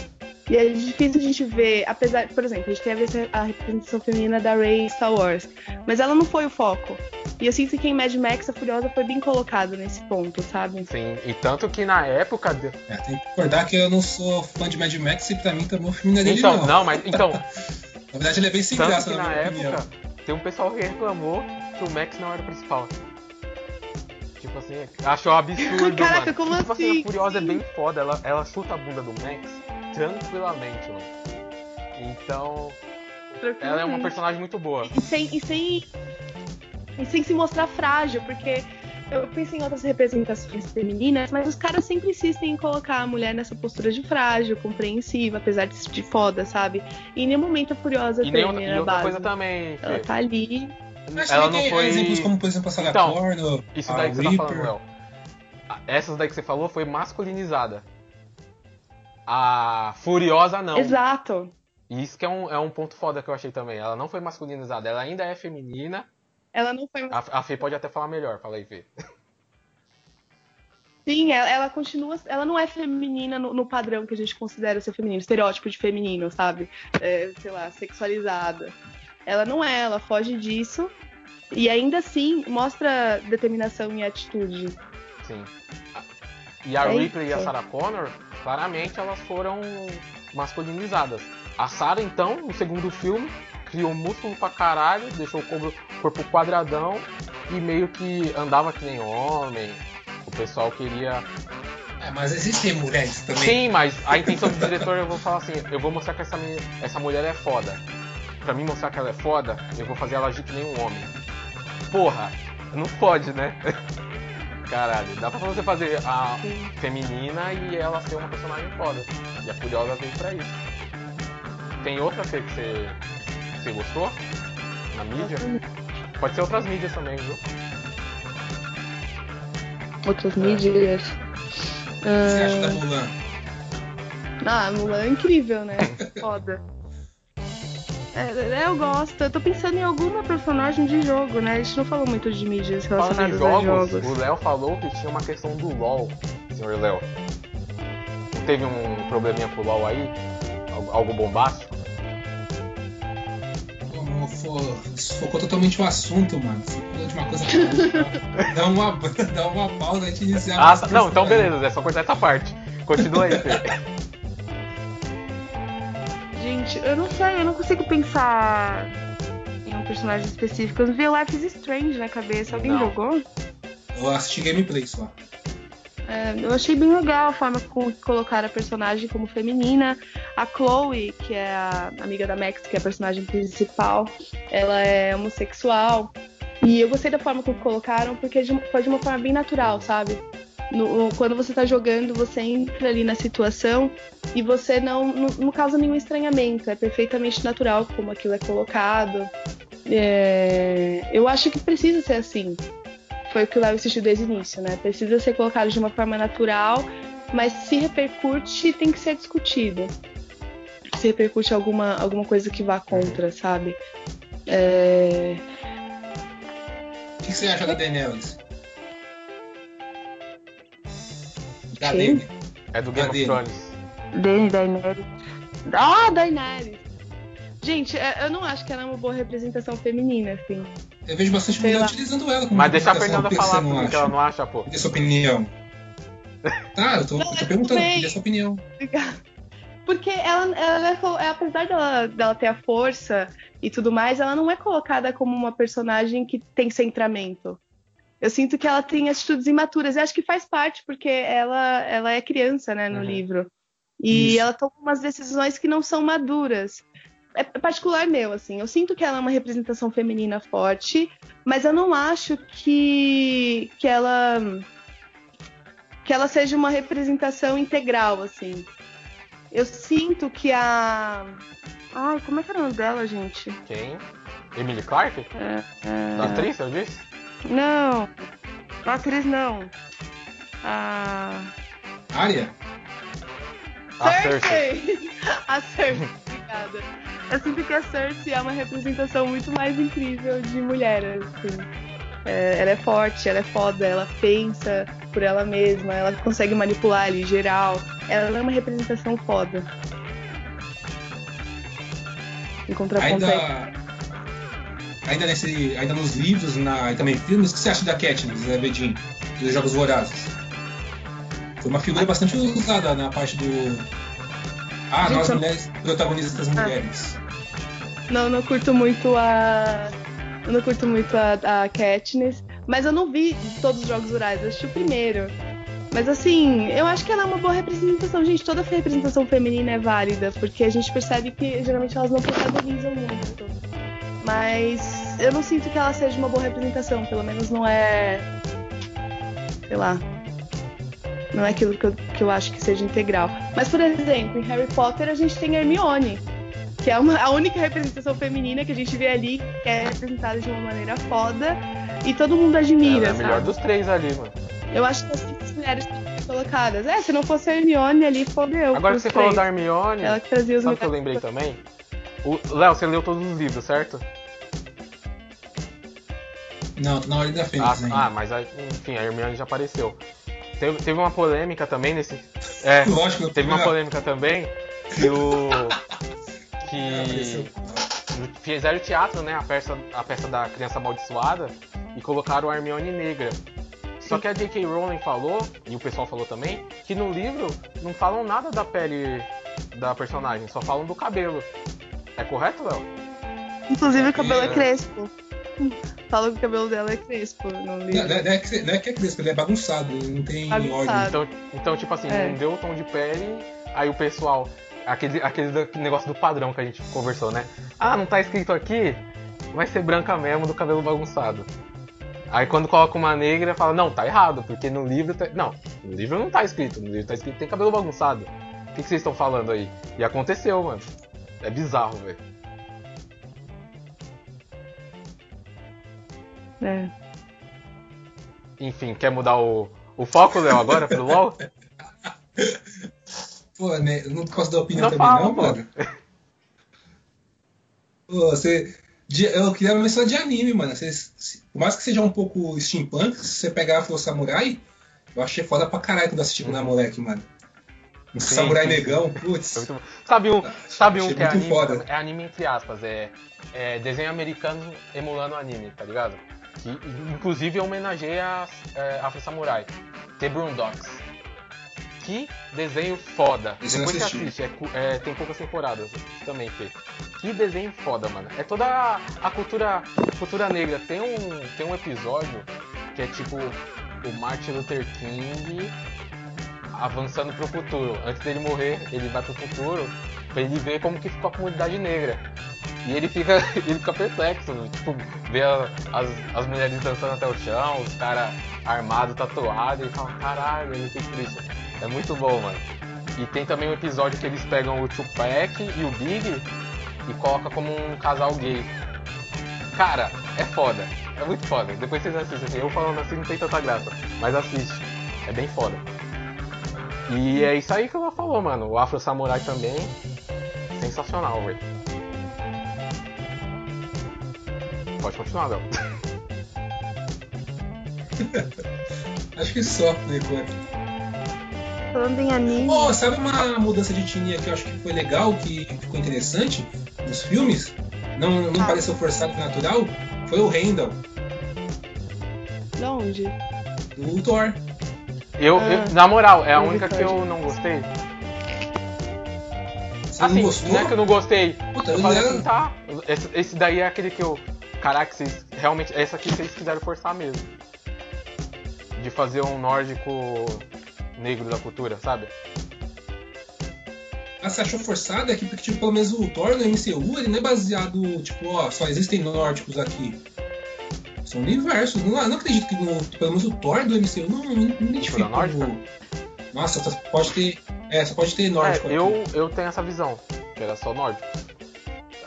E é difícil a gente ver, apesar, por exemplo, a gente tem a, ver- a representação feminina da Rey em Star Wars, mas ela não foi o foco. E eu sinto que em Mad Max a Furiosa foi bem colocada nesse ponto, sabe? Sim, e tanto que na época. de- É, tem que recordar que eu não sou fã de Mad Max e pra mim também o filme não é dele Então, não. não, mas. Então, Na verdade ele é bem sem tanto graça que na na minha época opinião. Tem um pessoal que reclamou que o Max não era o principal. Tipo assim, achou absurdo, Caraca, mano. como tipo assim, assim? a Furiosa é bem foda, ela, ela chuta a bunda do Max tranquilamente, mano. Então, ela é uma personagem muito boa. E sem, e sem, e sem se mostrar frágil, porque eu pensei em outras representações femininas, mas os caras sempre insistem em colocar a mulher nessa postura de frágil, compreensiva, apesar de, de foda, sabe? E em nenhum momento a Furiosa E, tem nem e outra coisa também, Ela tá ali. Mas ela não foi. exemplos como, por exemplo, a Sarah Então, Connor, Isso a daí que você tá falando, Essas daí que você falou foi masculinizada. A Furiosa não. Exato. E isso que é um, é um ponto foda que eu achei também. Ela não foi masculinizada, ela ainda é feminina. Ela não foi. A, a Fê pode até falar melhor, fala aí, Fê. Sim, ela, ela continua. Ela não é feminina no, no padrão que a gente considera ser feminino, estereótipo de feminino, sabe? É, sei lá, sexualizada. Ela não é, ela foge disso. E ainda assim mostra determinação e atitude. Sim. E a É Ripley e a isso. Sarah Connor, claramente elas foram masculinizadas. A Sarah, então, no segundo filme, criou músculo pra caralho, deixou o corpo- corpo quadradão e meio que andava que nem homem. O pessoal queria É, mas existem mulheres também. Sim, mas a intenção do diretor eu vou falar assim, eu vou mostrar que essa, meni- essa mulher é foda. Pra mim mostrar que ela é foda, eu vou fazer ela agir que nem um homem. Porra, não pode, né? Caralho, dá pra você fazer a feminina e ela ser uma personagem foda. E a Furiosa veio pra isso. Tem outra que você, você gostou? Na mídia? Pode ser outras mídias também, viu? Outras mídias. O que você acha da Mulan? Ah, Mulan é incrível, né? Foda. É, eu gosto. Eu tô pensando em alguma personagem de jogo, né? A gente não falou muito de mídias relacionadas jogos, a jogos. o Léo falou que tinha uma questão do LoL, senhor Léo. Teve um probleminha com o LoL aí? Algo bombástico? Como Focou totalmente o assunto, mano. Você pula de uma coisa pra outra. dá, uma, dá uma pausa antes de iniciar. a Ah, tá- não, então beleza, é só cortar essa parte. Continua aí, Fê. Gente, eu não sei, eu não consigo pensar em um personagem específico. Eu vi Life is Strange na cabeça. Alguém Não. jogou? Eu assisti gameplay só. É, eu achei bem legal a forma com que colocaram a personagem como feminina. A Chloe, que é a amiga da Max, que é a personagem principal, ela é homossexual. E eu gostei da forma como colocaram, porque foi de uma forma bem natural, sabe? No- quando você tá jogando, você entra ali na situação e você não, não, não causa nenhum estranhamento. É perfeitamente natural como aquilo é colocado. É, eu acho que precisa ser assim foi o que o Léo insistiu desde o início, né? Precisa ser colocado de uma forma natural, mas se repercute, tem que ser discutido. Se repercute alguma, alguma coisa que vá contra, sabe? É, O que você acha da Daenerys? Da Quem? Dany. É do Game Cadê? of Thrones. Dany Daenerys. Ah, Daenerys! Gente, é- eu não acho que ela é uma boa representação feminina, assim. Eu vejo bastante mulher utilizando ela como Mas deixa a representação, Fernanda falar, não porque acha? ela não acha, pô. Dê sua opinião. Tá, eu tô, eu tô perguntando, dê sua opinião. Porque ela, ela é, apesar dela, dela ter a força e tudo mais, ela não é colocada como uma personagem que tem centramento. Eu sinto que ela tem atitudes imaturas. E acho que faz parte, porque ela, ela é criança, né, no Uhum. livro. E Isso. ela toma umas decisões que não são maduras. É particular meu, assim. Eu sinto que ela é uma representação feminina forte, mas eu não acho que, que ela que ela seja uma representação integral, assim. Eu sinto que a. Ai, como é que era o nome dela, gente? Quem? Emily Clark? É, Da é... atriz, eu disse? Não. A atriz não. A. Área? A Cersei. Cersei! A Cersei, obrigada. Eu sinto que a Cersei é uma representação muito mais incrível de mulher, assim. É, ela é forte, ela é foda, ela pensa por ela mesma, ela consegue manipular ali geral. Ela é uma representação foda. Em contraponto. Ainda. Ainda, nesse, ainda nos livros na, e também filmes, o que você acha da Katniss, Zé Bedin, dos Jogos Vorazes? Foi uma figura bastante usada na parte do. Ah, Gente, nós mulheres, protagonistas Ah. mulheres. Não, não curto muito a. Eu não curto muito a, a Katniss, mas eu não vi todos os jogos rurais, eu assisti o primeiro. Mas assim, eu acho que ela é uma boa representação. Gente, toda representação feminina é válida, porque a gente percebe que geralmente elas não protagonizam muito. Mas eu não sinto que ela seja uma boa representação, pelo menos não é. Sei lá. Não é aquilo que eu, que eu acho que seja integral. Mas, por exemplo, em Harry Potter a gente tem Hermione, que é uma, a única representação feminina que a gente vê ali, que é representada de uma maneira foda e todo mundo admira. Ela é a melhor sabe? dos três ali, mano. Eu acho que assim, as mulheres que ser colocadas. É, se não fosse a Hermione ali, fodeu. Agora que você falou três. da Hermione, Ela que trazia os sabe o que eu lembrei também? O- Léo, você leu todos os livros, certo? Não, na Ordem da Ah, Fênix ainda. ah, mas a- enfim, a Hermione já apareceu. Teve, teve uma polêmica também nesse. É, Lógico, eu teve uma polêmica também que o. Apareceu. que fizeram teatro, né? A peça, a peça da criança amaldiçoada e colocaram a Hermione negra. Só que a J.K. Rowling falou, e o pessoal falou também, que no livro não falam nada da pele da personagem, só falam do cabelo. É correto, Léo? Inclusive o cabelo é É. crespo. Fala que o cabelo dela é crespo no Não, livro. não é, não é que, não é que é crespo, ele é bagunçado, ele não tem Bagunçado. ordem. Então, então tipo assim, É. não deu o tom de pele, aí o pessoal. Aquele, aquele negócio do padrão que a gente conversou, né? Ah, não tá escrito aqui? Vai ser branca mesmo, do cabelo bagunçado. Aí quando coloca uma negra, fala, não, tá errado, porque no livro. Tá... Não, no livro não tá escrito, no livro tá escrito que tem cabelo bagunçado. O que, que vocês estão falando aí? E aconteceu, mano. É bizarro, velho. É. Enfim, quer mudar o, o foco, Léo, agora pro LOL? Pô, né, eu não posso dar opinião Não também, fala, não, pô. mano. Pô, você. Eu queria mencionar de anime, mano. Vocês- por mais que seja um pouco steampunk, se você pegar a Flow Samurai, eu achei foda pra caralho quando assisti quando era moleque, mano. Um Sim, samurai sim. negão, É putz. muito bom. Sabe um, sabe um que é anime? foda. É anime entre aspas, é, é desenho americano emulando anime, tá ligado? Que inclusive homenageia é, Afro Samurai. The Boondocks. Que desenho foda. Não Depois você assiste, é é, tem poucas temporadas também, Fê. Que desenho foda, mano. É toda a, a cultura, cultura negra. Tem um, tem um episódio que é tipo o Martin Luther King avançando pro futuro. Antes dele morrer, ele vai pro futuro pra ele ver como que ficou a comunidade negra. E ele fica, ele fica perplexo, tipo, vê as, as mulheres dançando até o chão, os caras armados, tatuados, e fala, caralho, ele por isso. É muito bom, mano. E tem também um episódio que eles pegam o Tupac e o Big e coloca como um casal gay. Cara, é foda. É muito foda. Depois vocês assistem. Assim, eu falando assim não tem tanta graça. Mas assiste. É bem foda. E é isso aí que ela falou, mano. O Afro Samurai também. Sensacional, velho. Pode continuar, Léo. Acho que só, por enquanto. Falando em anime. Pô, sabe uma mudança de etnia que eu acho que foi legal, que ficou interessante nos filmes? Não, não Ah. pareceu forçado e natural? Foi o Randall, De onde? do Thor. Eu, Ah. eu- na moral, é a única que eu não gostei. Você Assim, não gostou? não é que eu não gostei. Puta, Eu falei assim, tá. Esse, esse daí é aquele que eu. Caraca, vocês realmente. Essa aqui vocês quiseram forçar mesmo. De fazer um nórdico negro da cultura, sabe? Ah, você achou forçado? É que, porque, tipo, pelo menos o Thor no MCU, ele não é baseado, tipo, ó, só existem nórdicos aqui. São universos. Não, não acredito que no, pelo menos o Thor do MCU não, não, não identifica Cultura nórdica? como... Nossa, só pode ter... É, só pode ter nórdico É, eu, eu tenho essa visão, que era só nórdico.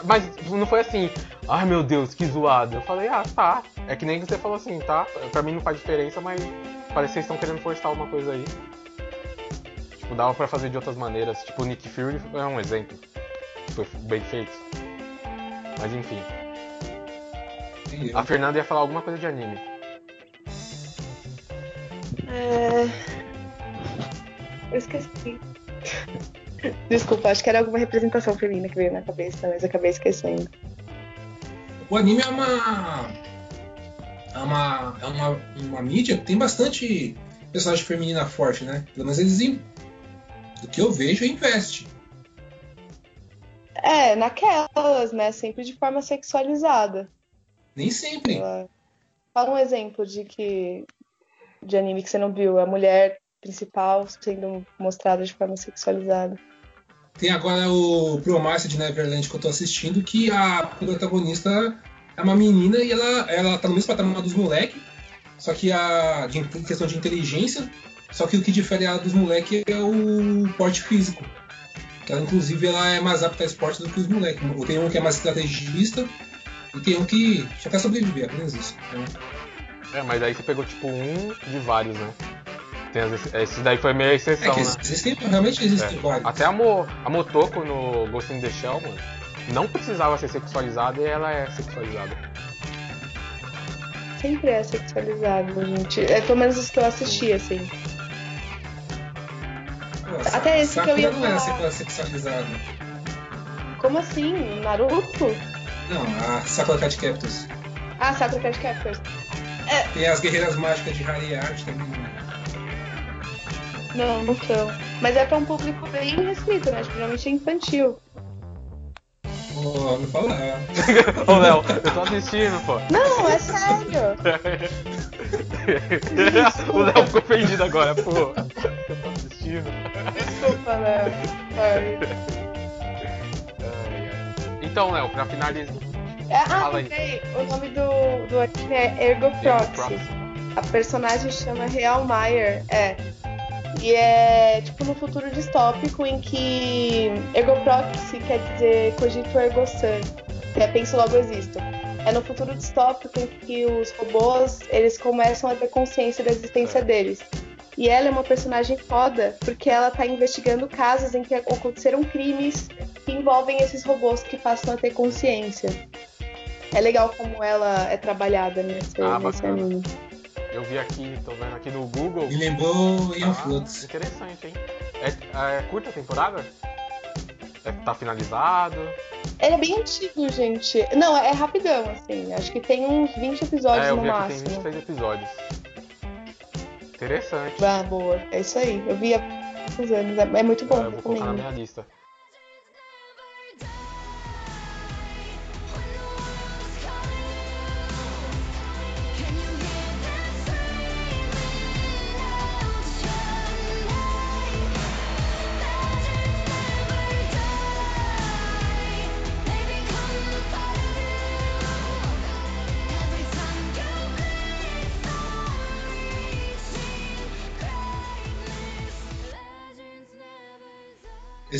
Mas não foi assim, ai meu Deus, que zoado. Eu falei, ah, tá. É que nem você falou assim, tá? Pra mim não faz diferença, mas parece que vocês estão querendo forçar uma coisa aí. Tipo, dava pra fazer de outras maneiras. Tipo, o Nick Fury é um exemplo. Foi bem feito. Mas enfim. A Fernanda ia falar alguma coisa de anime. É... Eu esqueci. Desculpa, acho que era alguma representação feminina que veio na cabeça, mas acabei esquecendo. O anime é uma... É uma, é uma, uma mídia que tem bastante personagem feminina forte, né? Pelo menos eles, do que eu vejo, investe. É, naquelas, né? Sempre de forma sexualizada. Nem sempre. Fala um exemplo de que de anime que você não viu, a mulher principal sendo mostrada de forma sexualizada. Tem agora o Promise de Neverland que eu tô assistindo, que a protagonista é uma menina e ela, ela tá no mesmo patamar dos moleques, só que a de, em questão de inteligência, só que o que difere ela dos moleques é o porte físico. Que ela, inclusive, ela é mais apta a esporte do que os moleques. Tem um que é mais estrategista e tem um que só quer sobreviver, apenas isso. Então, É, mas aí você pegou tipo um de vários, né? Tem as, esse daí foi meio é exceção, que né? existem, realmente existem É. vários. Até a, Mo, a Motoko no Ghost in the Shell, mano, não precisava ser sexualizada e ela é sexualizada. Sempre é sexualizado, gente. É pelo menos os que eu assisti, assim. Pô, até esse que eu ia Sakura não é falar. sexualizada. Como assim? Naruto? Não, a Sakura Card Captors. Ah, Sakura Card Captors. Tem as guerreiras mágicas de Harry Art também. Não, não são. Mas é pra um público bem restrito, né? Tipo, Geralmente é infantil. Pô, não fala. Ô, Léo, eu tô assistindo, pô. Não, é sério. o Léo ficou ofendido agora, pô. Eu tô assistindo. Desculpa, Léo. Então, Léo, pra finalizar. É, ah, Fala aí. O nome do, do anime é Ergo Proxy. A personagem chama Real Meyer. É. E é tipo no futuro distópico em que Ergo Proxy quer dizer cogito ergo sum, que é penso logo existo. É no futuro distópico em que os robôs eles começam a ter consciência da existência deles. E ela é uma personagem foda porque ela tá investigando casos em que aconteceram crimes que envolvem esses robôs que passam a ter consciência. É legal como ela é trabalhada nesse, Ah, nesse anime. Eu vi aqui, tô vendo aqui no Google. Me lembrou Ian Ah, Flux. interessante, hein? É, é curta a temporada? É, tá finalizado? Ele é bem antigo, gente. Não, é rapidão, assim. Acho que tem uns 20 episódios é, eu no vi aqui tem máximo. 23 episódios. Interessante. Ah, boa. É isso aí. Eu vi há muitos anos. É é muito bom, É, eu vou colocar na minha lista.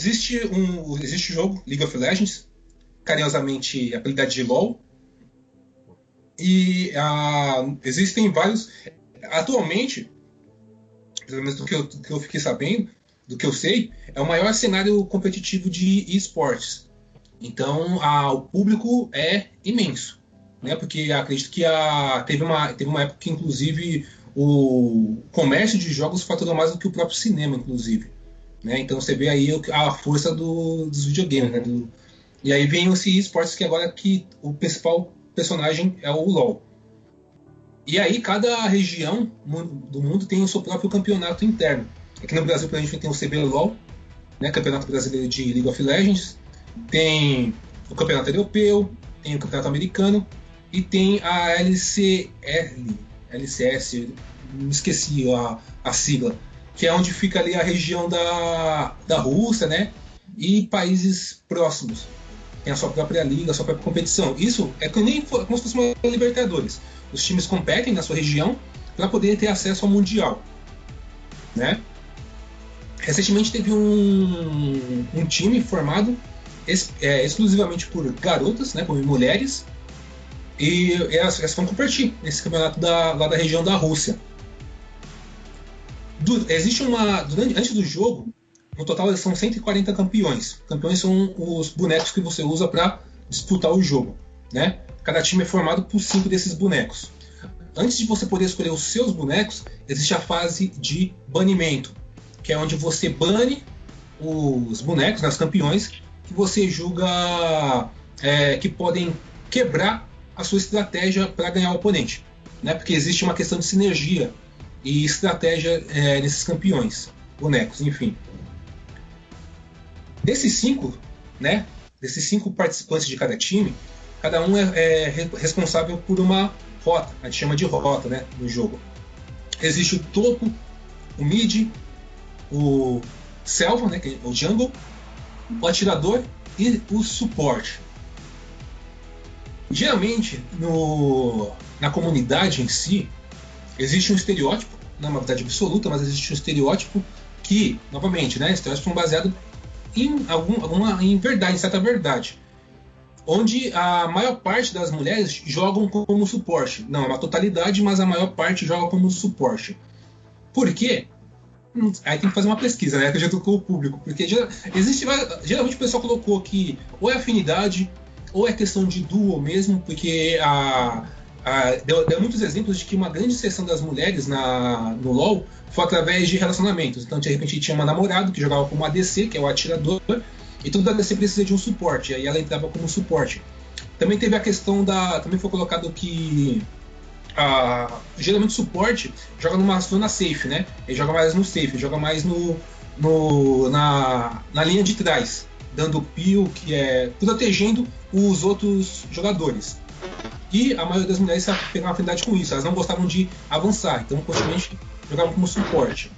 Existe um existe o jogo League of Legends, carinhosamente apelidado de LoL. E ah, existem vários. Atualmente, pelo menos do que, eu, do que eu fiquei sabendo, do que eu sei, é o maior cenário competitivo de esportes. Então, ah, o público é imenso. Né? Porque acredito que a, teve, uma, teve uma época que, inclusive, o comércio de jogos faturou mais do que o próprio cinema, inclusive. Né? Então você vê aí o- a força do- dos videogames, né? Do- e aí vem os esportes que agora que o principal personagem é o LoL. E aí cada região do mundo tem o seu próprio campeonato interno. Aqui no Brasil, por exemplo, tem o CBLOL, né, Campeonato Brasileiro de League of Legends, tem o Campeonato Europeu, tem o Campeonato Americano e tem a LCL, LCS, me esqueci a, a sigla, que é onde fica ali a região da, da Rússia, né? E países próximos. Tem a sua própria liga, a sua própria competição. Isso é que nem como se fosse uma Libertadores. Os times competem na sua região para poder ter acesso ao Mundial. Né? Recentemente teve um, um time formado ex, é, exclusivamente por garotas, né, por mulheres, e elas, elas vão competir nesse campeonato da, lá da região da Rússia. Existe uma. Durante, antes do jogo, no total são 140 campeões. Campeões são os bonecos que você usa para disputar o jogo. Né? Cada time é formado por cinco desses bonecos. Antes de você poder escolher os seus bonecos, existe a fase de banimento, que é onde você bane os bonecos, né, os campeões, que você julga é, que podem quebrar a sua estratégia para ganhar o oponente. Né? Porque existe uma questão de sinergia e estratégia é, nesses campeões, bonecos, enfim. Desses cinco, né? Desses cinco participantes de cada time, cada um é, é responsável por uma rota, a gente chama de rota, né? No jogo. Existe o topo, o mid, o selva, né? É o jungle, o atirador e o suporte. Geralmente, no, na comunidade em si, existe um estereótipo, não é uma verdade absoluta, mas existe um estereótipo que, novamente, né, estereótipos são baseados em, algum, alguma, em verdade, em certa verdade. Onde a maior parte das mulheres jogam como suporte. Não é uma totalidade, mas a maior parte joga como suporte. Por quê? Hum, aí tem que fazer uma pesquisa, né? Que já tocou o público. Porque existe. Geralmente o pessoal colocou que ou é afinidade, ou é questão de duo mesmo, porque a, a, deu, deu, muitos exemplos de que uma grande seção das mulheres na, no LoL foi através de relacionamentos. Então, de repente, tinha uma namorada que jogava como ADC, que é o atirador, e toda ADC precisa de um suporte, aí ela entrava como suporte. Também teve a questão da. Também foi colocado que. A, geralmente suporte joga numa zona safe, né? Ele joga mais no safe, joga mais no, no na, na linha de trás dando pio, que é protegendo os outros jogadores. E a maioria das mulheres pegava uma afinidade com isso, elas não gostavam de avançar, então constantemente jogavam como suporte.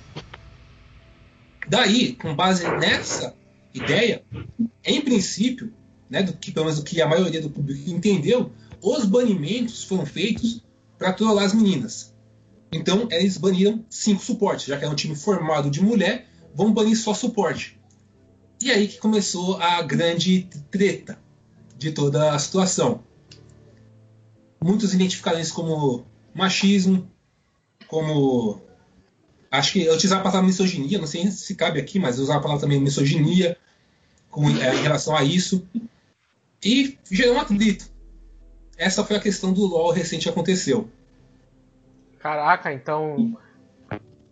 Daí, com base nessa ideia, em princípio, né, do que pelo menos do que a maioria do público entendeu, os banimentos foram feitos para trollar as meninas. Então, eles baniram cinco suportes, já que era um time formado de mulher, vão banir só suporte. E aí que começou a grande treta de toda a situação. Muitos identificaram isso como machismo, como. Acho que eu utilizava a palavra misoginia, não sei se cabe aqui, mas eu usava a palavra também misoginia com, é, em relação a isso. E gerou um atrito. Essa foi a questão do LOL recente que aconteceu. Caraca, então.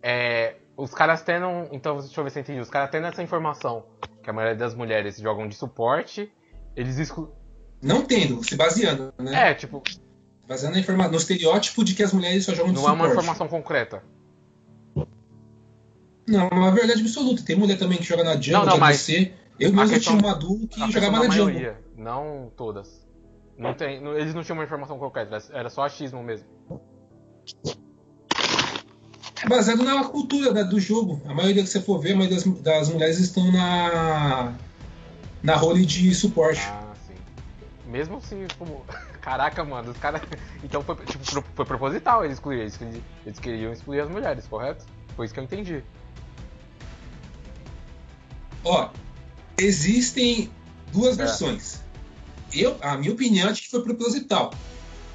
É, os caras tendo. Então, deixa eu ver se eu entendi. Os caras tendo essa informação que a maioria das mulheres jogam de suporte, eles exclu... Não tendo, se baseando, né? É, tipo. Baseando informa... no estereótipo de que as mulheres só jogam de não suporte. Não é uma informação concreta. Não, é uma verdade absoluta. Tem mulher também que joga na jungle, não, não, mas Eu mesmo tinha uma duo que jogava na jungle. Maioria, não todas. Não tem, eles não tinham uma informação concreta, era só achismo mesmo. É baseado na cultura né, do jogo. A maioria que você for ver, a maioria das, das mulheres estão na na role de suporte. Ah. Mesmo assim, como. Caraca, mano, os caras. Então foi, tipo, foi proposital eles excluir. Eles, eles queriam excluir as mulheres, correto? Foi isso que eu entendi. Ó, existem duas é. versões. Eu, a minha opinião é que foi proposital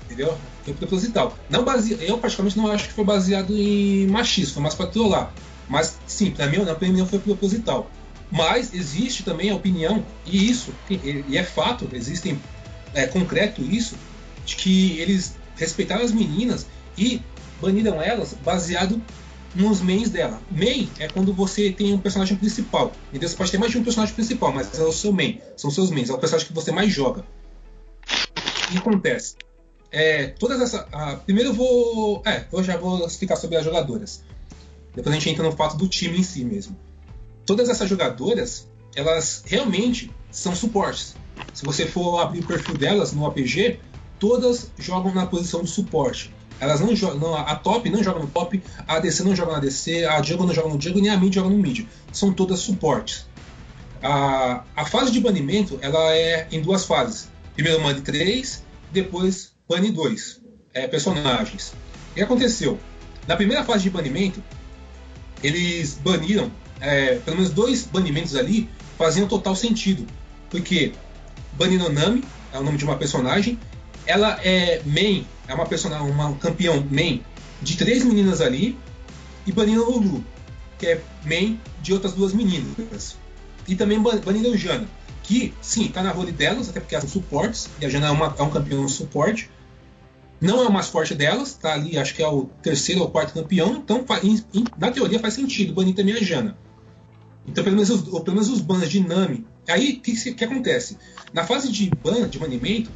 entendeu? Foi proposital. Não base... Eu, particularmente, não acho que foi baseado em machismo, foi mais pra trollar. Mas, sim, pra mim, na opinião, foi proposital. Mas existe também a opinião, e isso, e é fato, existem é, concreto isso, de que eles respeitaram as meninas e baniram elas baseado nos mains dela. Main é quando você tem um personagem principal. Então você pode ter mais de um personagem principal, mas é o seu main. São seus mains, é o personagem que você mais joga. O que acontece? é, todas essa. A, primeiro eu vou. É, eu já vou explicar sobre as jogadoras. Depois a gente entra no fato do time em si mesmo. todas essas jogadoras, elas realmente são suportes. Se você for abrir o perfil delas no APG, todas jogam na posição de suporte. Elas não jogam, a top não joga no top, a ADC não joga no ADC, a Jungle não joga no Jungle, nem a mid joga no mid. São todas suportes. A, a fase de banimento ela é em duas fases. Primeiro bane 3, depois bane 2. É, personagens. O que aconteceu? Na primeira fase de banimento, eles baniram, é, pelo menos dois banimentos ali faziam total sentido. Porque baniram Nami, é o nome de uma personagem, ela é main, é uma personagem, uma campeão main de três meninas ali, e baniram Lulu, que é main de outras duas meninas. E também baniram Jana, que sim, tá na role delas, até porque elas são suportes, e a Jana é, uma, é um campeão suporte. Não é o mais forte delas, tá ali, acho que é o terceiro ou quarto campeão, então na teoria faz sentido banir também a Jana. Então, pelo menos, os, pelo menos os bans de Nami. Aí, o que, que, acontece? Na fase de ban, de banimento,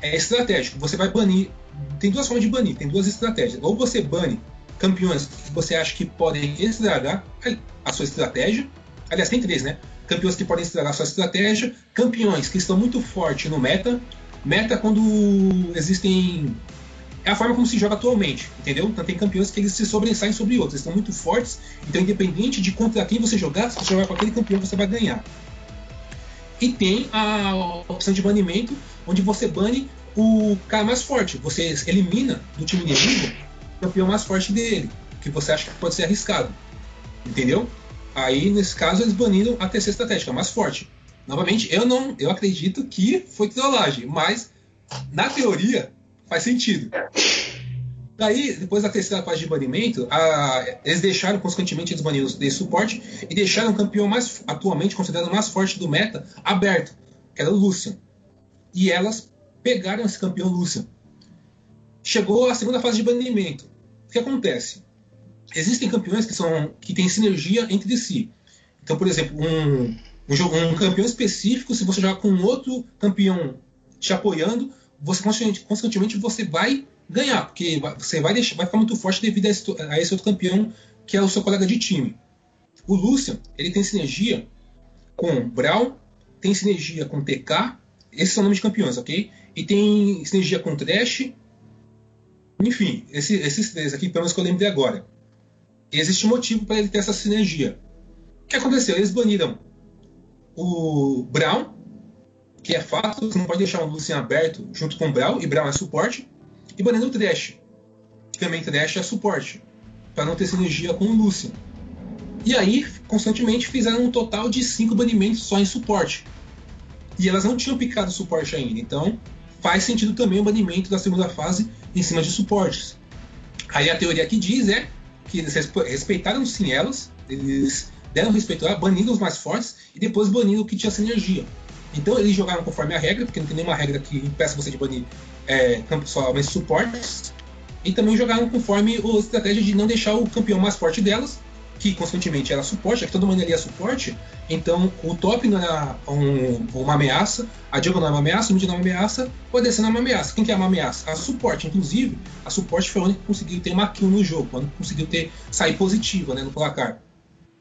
é estratégico. Você vai banir. Tem duas formas de banir, tem duas estratégias. Ou você bane campeões que você acha que podem estragar a sua estratégia. Aliás, tem três, né? Campeões que podem estragar a sua estratégia, campeões que estão muito fortes no meta. Meta quando existem. É a forma como se joga atualmente, entendeu? Então tem campeões que eles se sobressaem sobre outros, eles estão muito fortes, então independente de contra quem você jogar, se você jogar com aquele campeão, você vai ganhar. E tem a opção de banimento, onde você bane o cara mais forte. Você elimina do time inimigo o campeão mais forte dele, que você acha que pode ser arriscado. Entendeu? Aí, nesse caso, eles baniram a terceira estratégica, mais forte. Novamente, eu não, eu acredito que foi trollagem, mas na teoria faz sentido. Daí, depois da terceira fase de banimento, a, eles deixaram consequentemente eles baniram de suporte e deixaram o campeão mais atualmente considerado mais forte do meta aberto, que era o Lucian. E elas pegaram esse campeão Lucian. Chegou a segunda fase de banimento. O que acontece? Existem campeões que são que têm sinergia entre si. Então, por exemplo, um, um, um campeão específico, se você jogar com outro campeão te apoiando, você constantemente, constantemente você vai ganhar, porque você vai, deixar, vai ficar muito forte devido a esse, a esse, outro campeão que é o seu colega de time. O Lucian, ele tem sinergia com Brown, tem sinergia com TK, esses são nomes de campeões, ok? E tem sinergia com Trash, enfim, esse, esses três aqui, pelo menos que eu lembrei agora. Existe motivo para ele ter essa sinergia. O que aconteceu? Eles baniram o Brown, que é fato, você não pode deixar o Lucian aberto junto com o Brown, e Brown é suporte e banindo o Trash. Que também Trash é suporte. para não ter sinergia com o Lucian. E aí, constantemente, fizeram um total de 5 banimentos só em suporte. E elas não tinham picado suporte ainda. Então, faz sentido também o banimento da segunda fase em cima de suportes. Aí a teoria que diz é que eles respeitaram sim elas, eles deram respeito a banindo os mais fortes e depois banindo o que tinha sinergia. Então eles jogaram conforme a regra, porque não tem nenhuma regra que impeça você de banir é, somente suportes. E também jogaram conforme a estratégia de não deixar o campeão mais forte delas, que constantemente era suporte, que todo mundo ali é suporte. Então o top não era um, uma ameaça, a jungle não é uma ameaça, o mid não é uma ameaça, o ADC não é uma ameaça. Quem que é uma ameaça? A suporte, inclusive, a suporte foi a única que conseguiu ter uma kill no jogo, quando conseguiu ter sair positiva né, no placar.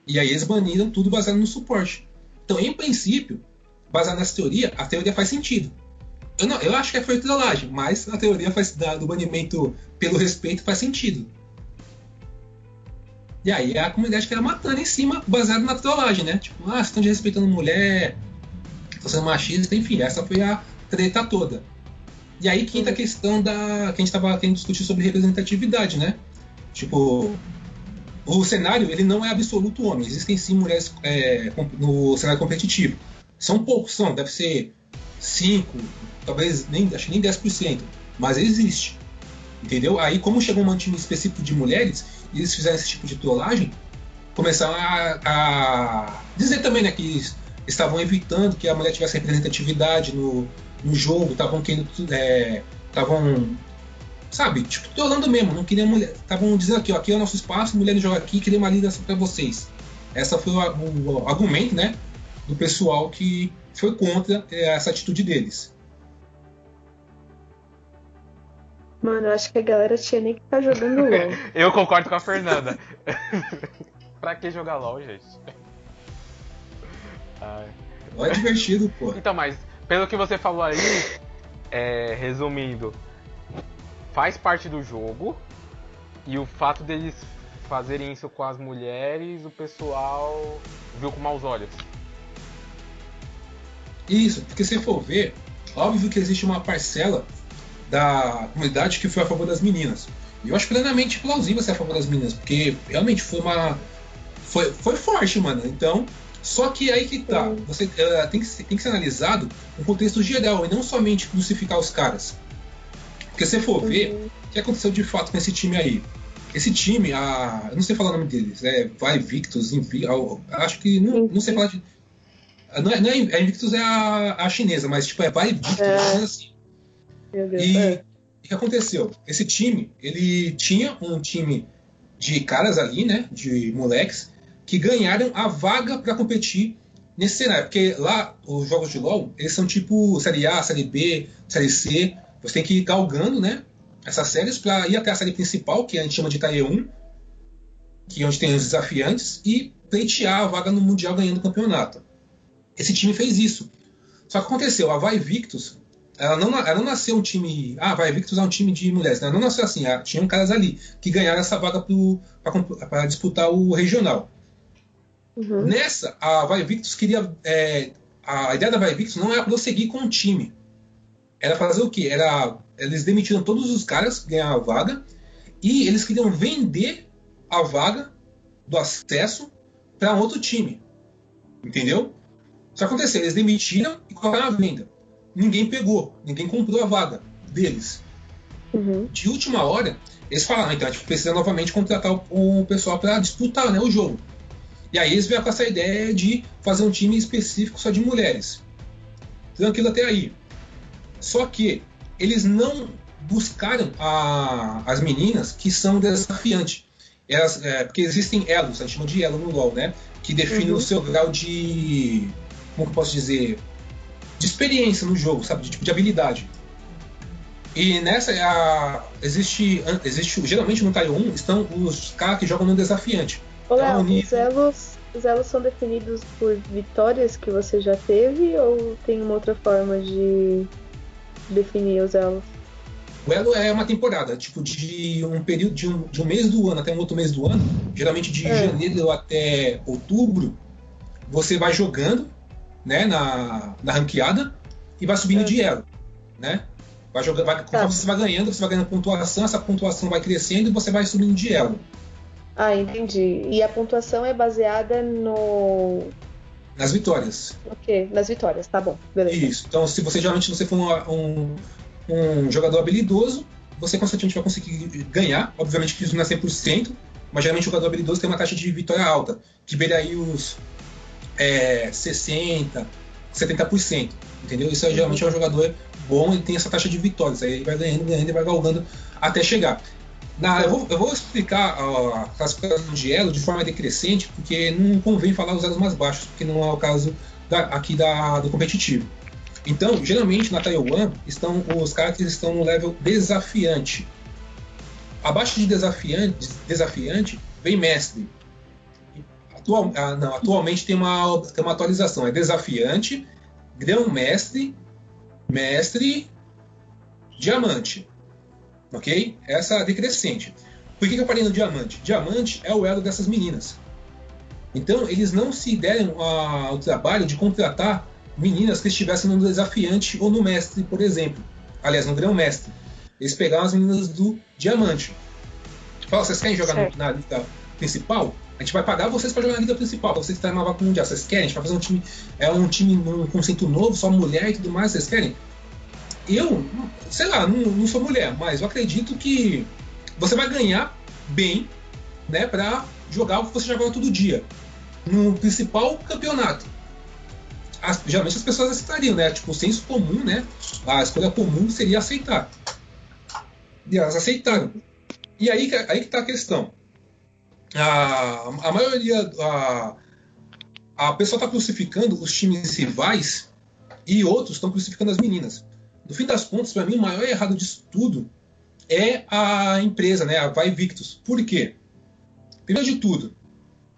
E aí eles baniram tudo baseado no suporte. Então, em princípio, baseado nessa teoria, a teoria faz sentido. Eu, não, eu acho que foi trollagem, mas a teoria faz, da, do banimento pelo respeito faz sentido. E aí a comunidade quer matando em cima, baseado na trollagem, né? Tipo, ah, vocês estão desrespeitando mulher, estão sendo machista, enfim, essa foi a treta toda. E aí quinta a questão da. que a gente estava querendo discutir sobre representatividade, né? Tipo, o cenário ele não é absoluto homem. Existem sim mulheres é, no cenário competitivo. São poucos, são, deve ser 5, talvez nem, acho nem 10%, mas existe. Entendeu? Aí, como chegou um time específico de mulheres, e eles fizeram esse tipo de trollagem, começaram a, a dizer também né, que estavam evitando que a mulher tivesse representatividade no, no jogo, estavam querendo. Estavam. É, sabe, tipo, trollando mesmo, não queriam mulher. Estavam dizendo aqui, ó, aqui é o nosso espaço, mulher joga aqui, queria uma liderança para vocês. Essa foi o, o, o argumento, né, do pessoal que foi contra é, essa atitude deles. Mano, eu acho que a galera tinha nem que estar tá jogando LOL. eu concordo com a Fernanda. pra que jogar LOL, gente? Ai. É divertido, pô. Então, mas pelo que você falou aí, é, resumindo, faz parte do jogo e o fato deles fazerem isso com as mulheres, o pessoal viu com maus olhos. Isso, porque se for ver, óbvio que existe uma parcela da comunidade que foi a favor das meninas. E eu acho plenamente plausível ser a favor das meninas, porque realmente foi uma. Foi, foi forte, mano. Então, só que aí que tá. Você eh, tem, que, ser- tem que ser analisado no contexto geral e não somente crucificar os caras. Porque se for ver, o que aconteceu de fato com esse time aí? Esse time, a, eu não sei falar o nome deles, é Vai Victus, acho que não, não sei falar de. Não é, não é, a Invictus é a, a chinesa, mas tipo é Vai Victus, É. assim. E é. o que aconteceu? Esse time, ele tinha um time de caras ali, né, de moleques, que ganharam a vaga para competir nesse cenário. Porque lá, os jogos de LoL, eles são tipo Série A, Série B, Série C. Você tem que ir galgando, né, essas séries para ir até a série principal, que a gente chama de Taie 1, que é onde tem os desafiantes, e pleitear a vaga no Mundial ganhando o campeonato. Esse time fez isso. Só que aconteceu, a Vai Victus, ela não, ela não nasceu um time. Ah, Vai Victus é um time de mulheres. Ela não nasceu assim. ela- Tinham caras ali que ganharam essa vaga para disputar o regional. Uhum. Nessa, a Vai Victus queria. é, a ideia da Vai Victus não era prosseguir com o time. Era fazer o quê? Era, eles demitiram todos os caras, ganhar a vaga, e eles queriam vender a vaga do acesso para outro time. Entendeu? Isso aconteceu, eles demitiram e colocaram à venda. Ninguém pegou, ninguém comprou a vaga deles. Uhum. De última hora, eles falaram, "Ah, então a gente precisa novamente contratar o, o pessoal para disputar né, o jogo. E aí eles vieram com essa ideia de fazer um time específico só de mulheres. Tranquilo até aí. Só que eles não buscaram a- as meninas que são desafiantes. Elas, é, porque existem elos, a gente chama de elo no LoL, né? Que define Uhum. o seu grau de. Como que eu posso dizer? De experiência no jogo, sabe? De tipo de habilidade. E nessa a, existe, existe. Geralmente no Taio 1 estão os caras que jogam no desafiante. Ô, Então, nível- os elos, os elos são definidos por vitórias que você já teve ou tem uma outra forma de definir os elos? O elo é uma temporada, tipo, de um período de um, de um mês do ano até um outro mês do ano, geralmente de É. janeiro até outubro, você vai jogando né, na, na ranqueada e vai subindo É. de elo. Né? Vai jogando, vai, conforme você vai ganhando, você vai ganhando pontuação, essa pontuação vai crescendo e você vai subindo de elo. Ah, entendi. E a pontuação é baseada no. Nas vitórias. quê? Nas vitórias, tá bom, beleza. Isso. Então, se você geralmente se você for um, um, um jogador habilidoso, você constantemente vai conseguir ganhar. Obviamente que isso não é 100%, mas geralmente o jogador habilidoso tem uma taxa de vitória alta, que beira aí os é, 60%, 70%. Entendeu? Isso aí, geralmente é um jogador bom e tem essa taxa de vitórias. Aí ele vai ganhando, ganhando e vai galgando até chegar. Na, eu, vou, eu vou explicar a classificação de elo de forma decrescente, porque não convém falar os elos mais baixos, porque não é o caso da- aqui da, do competitivo. Então, geralmente na Taiwan estão os caras que estão no level desafiante. Abaixo de desafiante, desafiante vem mestre. Atual, ah, não, atualmente tem uma, tem uma atualização. É desafiante, grão mestre, mestre, diamante. Ok? Essa é a decrescente. Por que, que eu parei no diamante? Diamante é o elo dessas meninas. Então, eles não se deram ao trabalho de contratar meninas que estivessem no desafiante ou no mestre, por exemplo. Aliás, no grão mestre. Eles pegaram as meninas do diamante. Falaram, vocês querem jogar no- na liga principal? A gente vai pagar vocês para jogar na liga principal, pra vocês estarem na vaca mundial. Vocês querem? A gente vai fazer um time. É um time num conceito novo, só mulher e tudo mais, vocês querem? Eu, sei lá, não, não sou mulher, mas eu acredito que você vai ganhar bem, né, para jogar o que você joga todo dia. No principal campeonato. As- geralmente as pessoas aceitariam, né? Tipo, o senso comum, né? A escolha comum seria aceitar. E elas aceitaram. E aí, aí que tá a questão. A, a maioria. A, a pessoa está crucificando os times rivais e outros estão crucificando as meninas. No fim das contas, para mim, o maior errado disso tudo é a empresa, né? A Vai Victus. Por quê? Primeiro de tudo,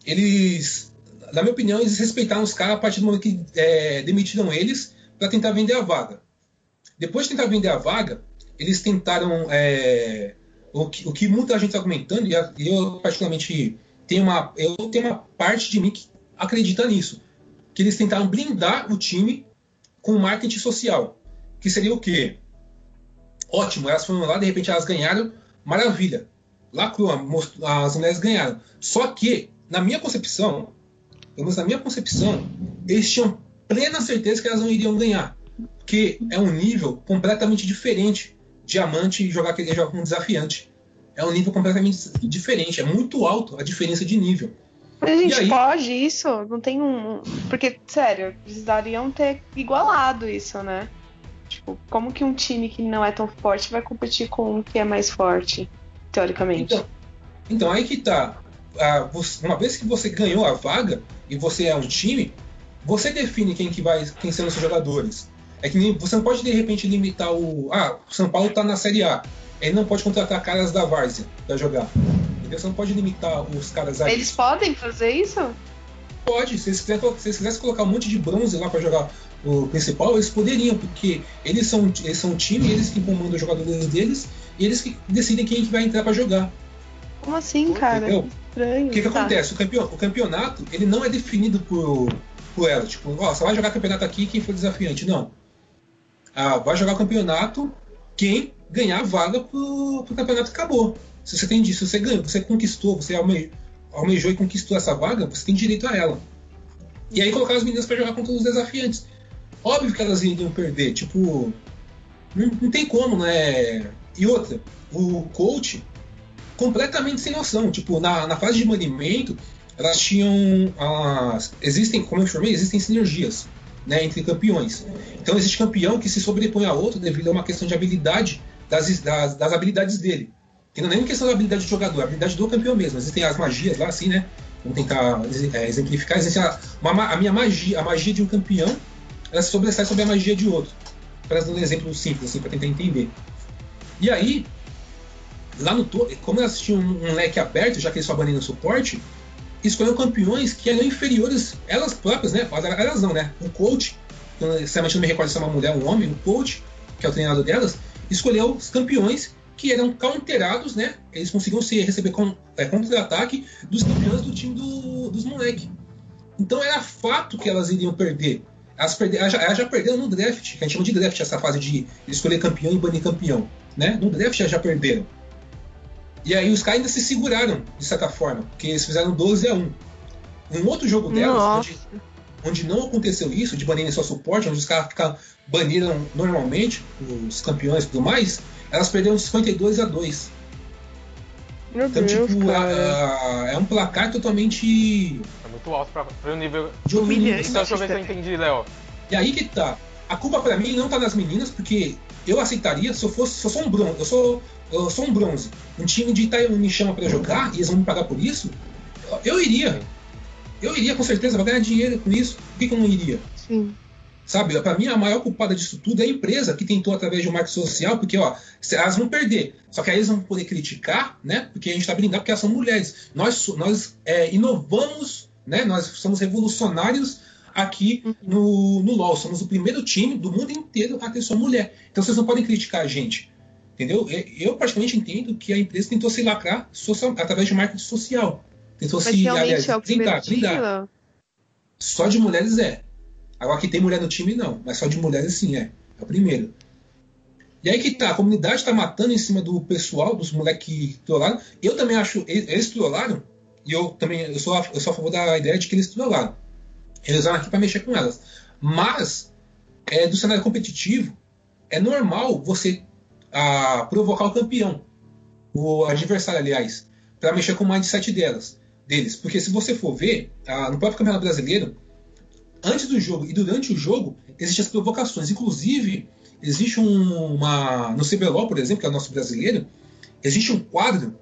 eles. na minha opinião, eles respeitaram os caras a partir do momento que é, demitiram eles para tentar vender a vaga. Depois de tentar vender a vaga, eles tentaram. É, o, que, o que muita gente está comentando, e eu particularmente tenho uma, eu tenho uma parte de mim que acredita nisso. Que eles tentaram blindar o time com marketing social. Que seria o quê? Ótimo, elas foram lá, de repente elas ganharam, maravilha. Most- as mulheres ganharam. Só que, na minha concepção, pelo menos na minha concepção, eles tinham plena certeza que elas não iriam ganhar. Porque é um nível completamente diferente. Diamante e jogar aquele jogo com desafiante. É um nível completamente diferente. É muito alto a diferença de nível. Mas a gente aí? pode isso? Não tem um. Porque, sério, precisariam ter igualado isso, né? Tipo, como que um time que não é tão forte vai competir com um que é mais forte, teoricamente? Então, então aí que tá. Ah, uma vez que você ganhou a vaga e você é um time, você define quem que vai, quem são os seus jogadores. É que você não pode de repente limitar o. Ah, o São Paulo tá na Série A. Ele não pode contratar caras da Várzea pra jogar. Entendeu? Você não pode limitar os caras aí. Eles podem fazer isso? Pode, se eles, quiserem, se eles quisessem colocar um monte de bronze lá pra jogar o principal, eles poderiam, porque eles são, eles são um time, eles que comandam os jogadores deles, e eles que decidem quem que vai entrar pra jogar. Como assim, cara? Entendeu? Estranho. O que, que Tá. acontece? O, campeon- o campeonato ele não é definido por, por ela. Tipo, ó, você vai jogar campeonato aqui quem for desafiante. Não. Ah, vai jogar o campeonato quem ganhar a vaga pro, pro campeonato acabou. Se você tem disso, você ganhou, você conquistou, você alme- almejou e conquistou essa vaga, você tem direito a ela. E aí colocar as meninas pra jogar contra os desafiantes. Óbvio que elas iriam perder, tipo. Não, não tem como, né? E outra, o coach completamente sem noção. Tipo, na, na fase de banimento, elas tinham. As, existem, como eu informei, existem sinergias né, entre campeões. Então existe campeão que se sobrepõe a outro devido a uma questão de habilidade das, das, das habilidades dele. Que não é nem questão da habilidade do jogador, é a habilidade do campeão mesmo. Existem as magias lá, assim, né? Vamos tentar é, exemplificar. Existe a, uma ma- a minha magia, a magia de um campeão, ela se sobressai sobre a magia de outro. Para dar um exemplo simples, assim, para tentar entender. E aí, lá no to- como elas tinham um, um leque aberto, já que eles só baniram suporte, escolheram campeões que eram inferiores, elas próprias, né? Elas não, né? O coach, sinceramente não me recordo se é uma mulher ou um homem, o coach, que é o treinador delas, escolheu os campeões que eram counterados, né? Eles conseguiam se receber com, é, contra-ataque dos campeões do time do- dos moleques. Então era fato que elas iriam perder. Elas, perder, elas, já, elas já perderam no draft, que a gente chama de draft, essa fase de escolher campeão e banir campeão. Né? No draft elas já perderam. E aí os caras ainda se seguraram, de certa forma, porque eles fizeram 12 a 1. Um outro jogo delas, onde, onde não aconteceu isso, de banirem só suporte, onde os caras ficaram, baniram normalmente, os campeões e tudo mais, elas perderam de 52 a 2. Meu Então, Deus, tipo, a- a- é um placar totalmente É muito alto pra, pro nível. de. Humilhante. Então, deixa eu ver se eu entendi, Léo. E aí que tá. A culpa pra mim não tá nas meninas, porque eu aceitaria se eu fosse. Se eu sou um bronze. Eu sou, eu sou um bronze. Um time de Itaú me chama pra jogar e eles vão me pagar por isso. Eu iria. Eu iria com certeza, vou ganhar dinheiro com isso. Por que, que eu não iria? Sim. Sabe, pra mim a maior culpada disso tudo é a empresa que tentou através de um marketing social, porque ó, elas vão perder. Só que aí eles vão poder criticar, né? Porque a gente tá blindado porque elas são mulheres. Nós, nós é, inovamos, né? Nós somos revolucionários aqui no, no LoL. Somos o primeiro time do mundo inteiro a ter sua mulher. Então vocês não podem criticar a gente. Entendeu? E- Eu praticamente entendo que a empresa tentou se lacrar social, através de marketing social. Tentou Mas se aliás, é blindar, blindar. dia? Só de mulheres é. Agora que tem mulher no time, não. Mas só de mulheres sim, é. É o primeiro. E aí que tá, a comunidade tá matando em cima do pessoal, dos moleques que trollaram. Eu também acho, eles eles trollaram, e eu também, eu sou, a, eu sou a favor da ideia de que eles trollaram. Eles usaram aqui pra mexer com elas. Mas, é, do cenário competitivo, é normal você ah, provocar o campeão, o adversário, aliás, para mexer com o mindset delas, deles. Porque se você for ver, ah, no próprio Campeonato Brasileiro, antes do jogo e durante o jogo, existem as provocações. Inclusive, existe um- uma. No CBLOL, por exemplo, que é o nosso brasileiro, existe um quadro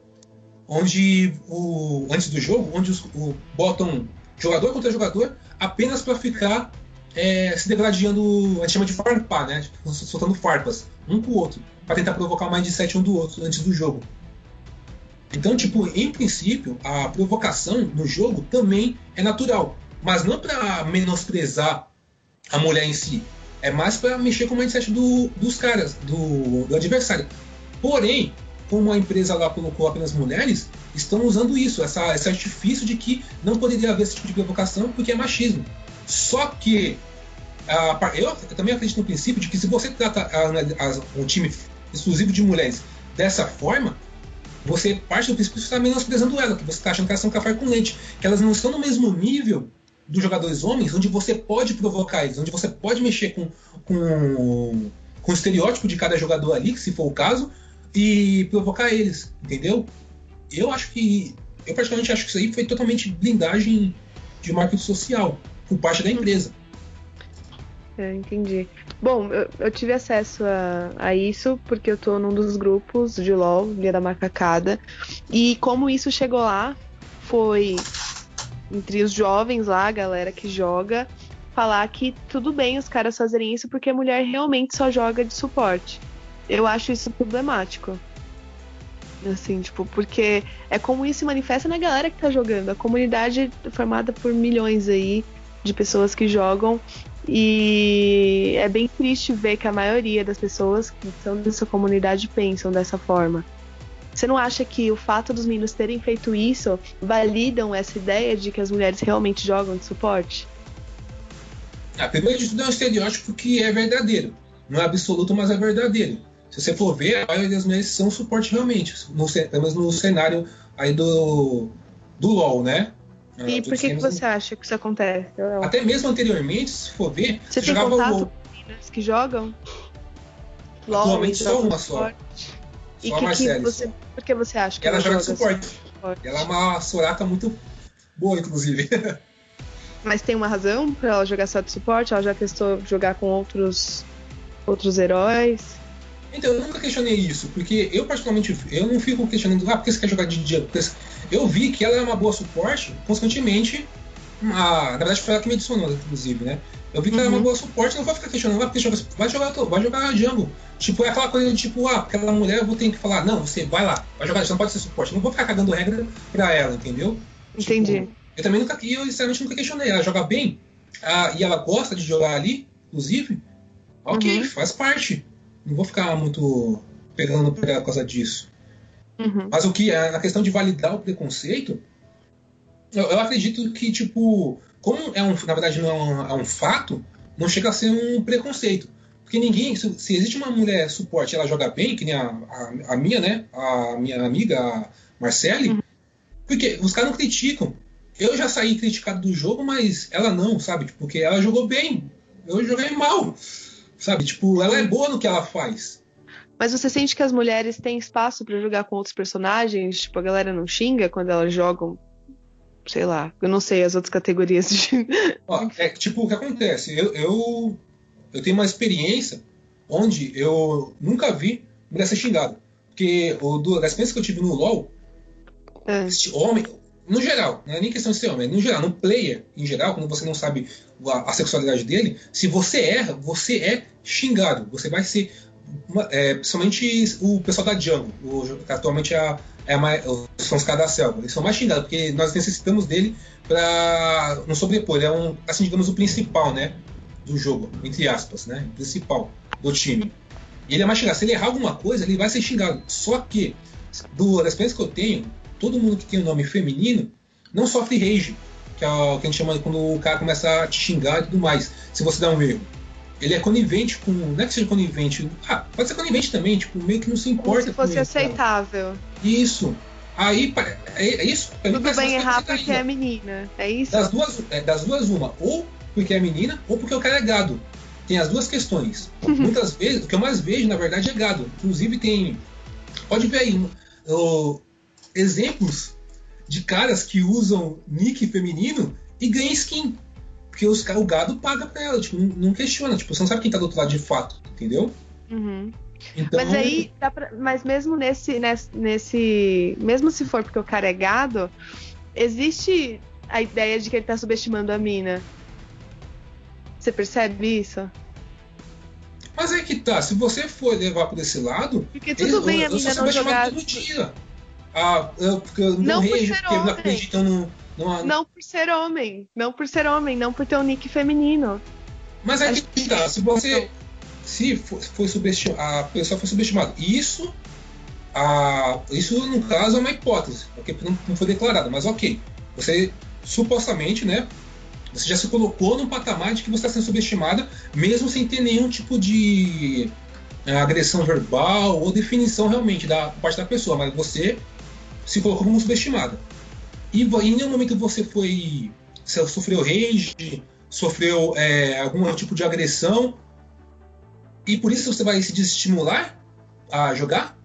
onde o, antes do jogo, onde os, o, botam jogador contra jogador apenas para ficar é, se degradando, a gente chama de farpar, né? Tipo, Soltando farpas, um pro outro, para tentar provocar o mindset um do outro antes do jogo. Então, tipo, em princípio, a provocação no jogo também é natural. Mas não pra menosprezar a mulher em si. É mais pra mexer com o mindset do, dos caras, do, do adversário. Porém, como a empresa lá colocou apenas mulheres, estão usando isso, essa, esse artifício de que não poderia haver esse tipo de provocação porque é machismo. Só que par- eu, também acredito no princípio de que se você trata a- um time exclusivo de mulheres dessa forma, você parte do princípio que você está menosprezando ela, que você está achando que elas são café com leite, que elas não estão no mesmo nível dos jogadores homens, onde você pode provocar eles, onde você pode mexer com, com, com o estereótipo de cada jogador ali, se for o caso, e provocar eles, entendeu? Eu acho que. Eu praticamente acho que isso aí foi totalmente blindagem de marketing social por parte da empresa. É, entendi. Bom, eu, eu tive acesso a, a isso porque eu tô num dos grupos de LoL, Dia da Macacada. E como isso chegou lá, foi entre os jovens lá, a galera que joga, falar que tudo bem os caras fazerem isso porque a mulher realmente só joga de suporte. Eu acho isso problemático. Assim, tipo, porque é como isso se manifesta na galera que tá jogando. A comunidade formada por milhões aí de pessoas que jogam e é bem triste ver que a maioria das pessoas que são dessa comunidade pensam dessa forma. Você não acha que o fato dos meninos terem feito isso validam essa ideia de que as mulheres realmente jogam de suporte? Ah, primeiro de tudo é um estereótipo que é verdadeiro. Não é absoluto, mas é verdadeiro. Se você for ver, a maioria das mulheres são suporte realmente. No, pelo menos no cenário aí do, do LoL, né? Ah, E dos por que, que você acha que isso acontece? Léo? Até mesmo anteriormente, se for ver, Você tem jogava contato LoL. com meninas que jogam? LOL Atualmente só uma só. suporte? E Só que, que Marcele. você, por que você acha que Ela ela, joga joga suporte. suporte? Ela é uma Soraka muito boa, inclusive. Mas tem uma razão pra ela jogar só de suporte? Ela já testou jogar com outros outros heróis? Então, eu nunca questionei isso, porque eu particularmente, eu não fico questionando, ah, por que você quer jogar de dia? Porque Eu vi que ela é uma boa suporte, consequentemente, a- na verdade foi ela que me adicionou, inclusive, né? Eu vi que ela é uma Uhum. boa suporte, não vou ficar questionando, ah, porque vai jogar, vai jogar jungle. Tipo, é aquela coisa de tipo, ah, aquela mulher eu vou ter que falar, não, você vai lá, vai jogar, você não pode ser suporte. Não vou ficar cagando regra pra ela, entendeu? Entendi. Tipo, eu também nunca, e eu sinceramente nunca questionei. Ela joga bem, ah, e ela gosta de jogar ali, inclusive, ok, Uhum. faz parte. Não vou ficar muito pegando por causa disso. Uhum. Mas o que é na questão de validar o preconceito, eu, eu acredito que, tipo, como é um, na verdade não é um, é um fato, não chega a ser um preconceito. Porque ninguém, se, se existe uma mulher suporte ela joga bem, que nem a, a, a minha, né? A minha amiga, a Marcele, porque os caras não criticam. Eu já saí criticado do jogo, mas ela não, sabe? Porque ela jogou bem. Eu joguei mal. Sabe? Tipo, ela é boa no que ela faz. Mas você sente que as mulheres têm espaço pra jogar com outros personagens? Tipo, a galera não xinga quando elas jogam, sei lá, eu não sei as outras categorias de. Ó, é tipo, o que acontece? Eu, eu, eu tenho uma experiência onde eu nunca vi mulher ser xingada. Porque o, do, da experiência que eu tive no LoL, É. este homem, no geral, não é nem questão de ser homem, no geral, no player, em geral, quando você não sabe a, a sexualidade dele, se você erra, você é xingado. Você vai ser. uma- é, principalmente o pessoal da Jungle, o, que atualmente é, a, é mais, são os caras da selva. Eles são mais xingados, porque nós necessitamos dele para nos sobrepor. Ele é um, assim, digamos, o principal, né? Do jogo, entre aspas, né? Principal do time. E ele é mais xingado. Se ele errar alguma coisa, ele vai ser xingado. Só que, do, da que eu tenho, todo mundo que tem o nome feminino não sofre rage, que é o que a gente chama quando o cara começa a te xingar e tudo mais, se você dá um erro. Ele é conivente com. Não é que seja conivente. Ah, pode ser conivente também, tipo, meio que não se Como importa. se fosse com ele, cara. aceitável. Isso. Aí, é, é isso. pra Tudo bem errar porque é menina. É isso? Das duas, é, das duas, uma. Ou porque é menina, ou porque o cara é gado. Tem as duas questões. Muitas vezes, o que eu mais vejo, na verdade, é gado. Inclusive, tem. Pode ver aí ó, exemplos de caras que usam nick feminino e ganham skin. Porque os, o gado paga pra ela, tipo, não, questiona. Tipo, você não sabe quem tá do outro lado de fato, entendeu? Uhum. Então, Mas aí, dá pra- mas mesmo nesse, nesse, nesse. Mesmo se for porque o cara é gado, existe a ideia de que ele tá subestimando a mina. Você percebe isso? Mas é que tá, se você for levar por esse lado, Porque tudo bem a mina não jogar. todo dia. Ah, eu, porque eu não, Não rejo, porque não homem. acreditam no. Não, Não por ser homem. Não por ser homem, não por ter um nick feminino. Mas aí que tá, se você. Se foi, foi subestimado, a pessoa foi subestimada. Isso, a, isso no caso é uma hipótese, porque não, não foi declarado, mas ok. Você supostamente, né? Você já se colocou num patamar de que você está sendo subestimada, mesmo sem ter nenhum tipo de eh, agressão verbal ou definição realmente da parte da pessoa, mas você se colocou como subestimada. E em nenhum momento você foi. Sofreu rage, sofreu é, algum tipo de agressão e por isso você vai se desestimular a jogar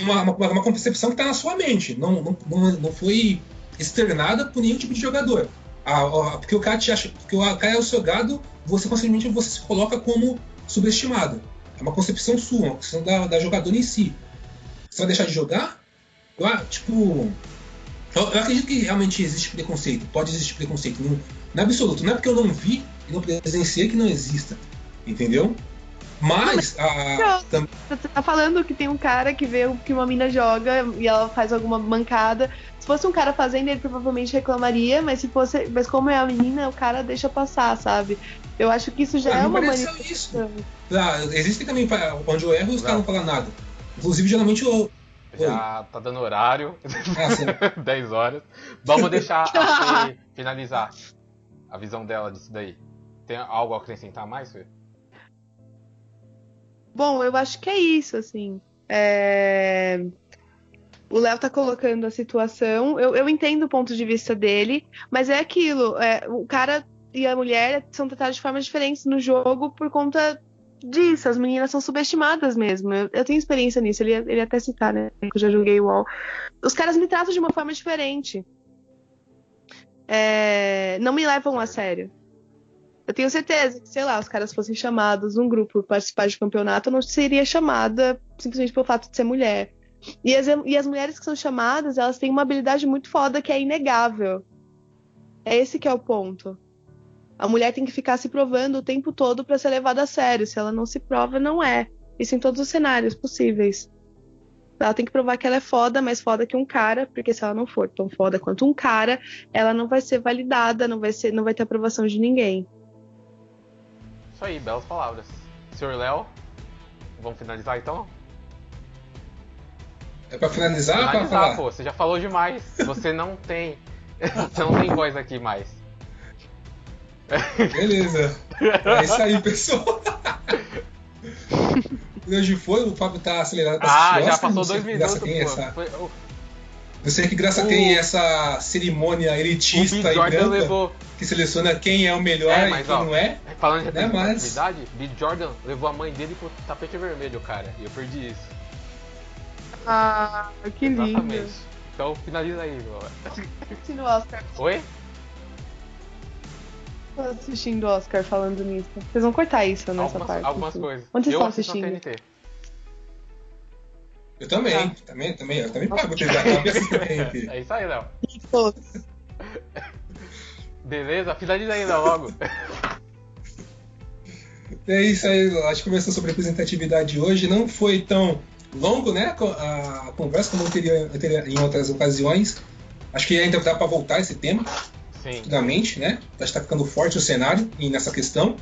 uma, uma, uma concepção que está na sua mente, não, não, não, foi externada por nenhum tipo de jogador. Porque o cara te acha, porque o cara é o seu gado, você consequentemente você se coloca como subestimado. É uma concepção sua, uma concepção da, da jogadora em si. Você vai deixar de jogar? Eu, a- tipo, eu, eu acredito que realmente existe preconceito, pode existir preconceito, não, não é absoluto. Não é porque eu não vi e não presenciei que não exista, entendeu? Mas, a, Não. tam- Você tá falando que tem um cara que vê que uma mina joga e ela faz alguma mancada. Se fosse um cara fazendo, ele provavelmente reclamaria, mas se fosse. Mas como é a menina, o cara deixa passar, sabe? Eu acho que isso já Ah, é uma manifestação. ah, existem também onde eu erro e os Não. caras não falam nada. Inclusive, geralmente eu. Já tá dando horário, sim. 10 horas. Vamos deixar a Fê finalizar a visão dela disso daí. Tem algo a acrescentar mais, Fê? Bom, eu acho que é isso, assim. É, O Léo tá colocando a situação. Eu, eu entendo o ponto de vista dele, mas é aquilo. é, O cara e a mulher são tratados de formas diferentes no jogo por conta disso. As meninas são subestimadas mesmo. Eu, eu tenho experiência nisso. Ele, ele até citar, né? Que eu já joguei o UOL. Os caras me tratam de uma forma diferente. É, Não me levam a sério. Eu tenho certeza que, sei lá, os caras fossem chamados num grupo para participar de campeonato, eu não seria chamada simplesmente pelo fato de ser mulher. E as, e as mulheres que são chamadas, elas têm uma habilidade muito foda que é inegável. É esse que é o ponto. A mulher tem que ficar se provando o tempo todo para ser levada a sério. Se ela não se prova, não é. Isso em todos os cenários possíveis. Ela tem que provar que ela é foda, mais foda que um cara, porque se ela não for tão foda quanto um cara, ela não vai ser validada, não vai ser, não vai ter aprovação de ninguém. Isso aí, belas palavras. Senhor Léo, vamos finalizar então? É pra finalizar pra finalizar, falar? pô. Você já falou demais. Você não tem. Você não tem voz aqui mais. Beleza. É isso aí, pessoal. Hoje foi, o Fábio tá acelerado pra Ah, já passou dois minutos, tem pô. essa- Foi- Eu sei que graça O- tem essa cerimônia elitista e branca levou. que seleciona quem é o melhor É, e mas, quem ó, não é. Falando de Né, mas- representatividade, B. Jordan levou a mãe dele pro tapete vermelho, cara. E eu perdi isso. Ah, que lindo. Exatamente. Então finaliza aí, meu. Oscar. Oi? Tô assistindo o Oscar falando nisso. Vocês vão cortar isso nessa Algumas, parte. algumas enfim. coisas. Onde vocês estão assistindo? TNT. Eu também, Tá. também, também, eu também pago TV a cabo. É isso aí, Léo. Beleza? Finaliza Léo, logo. É isso aí, acho que conversou sobre representatividade hoje. Não foi tão longo, né? A conversa como eu teria, eu teria em outras ocasiões. Acho que ainda dá para voltar esse tema, Sim. futuramente, né? Está ficando forte o cenário e nessa questão.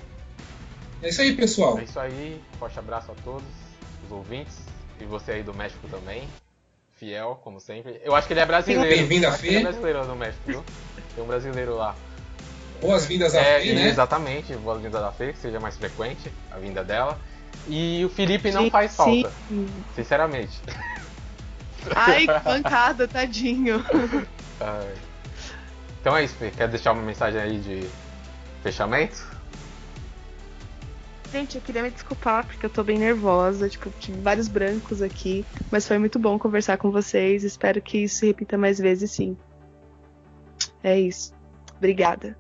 É isso aí, pessoal. É isso aí. Forte abraço a todos os ouvintes. E você aí do México também. Fiel, como sempre. Eu acho que ele é brasileiro. Bem-vindo a Ele é Fê. brasileiro no México, viu? Tem um brasileiro lá. Boas-vindas a É, Fê, né? Exatamente, boas-vindas da Fê, que seja mais frequente a vinda dela. E o Felipe não Sim, faz falta, sim. sinceramente. Ai, que bancada, tadinho. Ai. Então é isso. Quer deixar uma mensagem aí de fechamento? Gente, eu queria me desculpar porque eu tô bem nervosa. Tipo, tive vários brancos aqui. Mas foi muito bom conversar com vocês. Espero que isso se repita mais vezes, sim. É isso. Obrigada.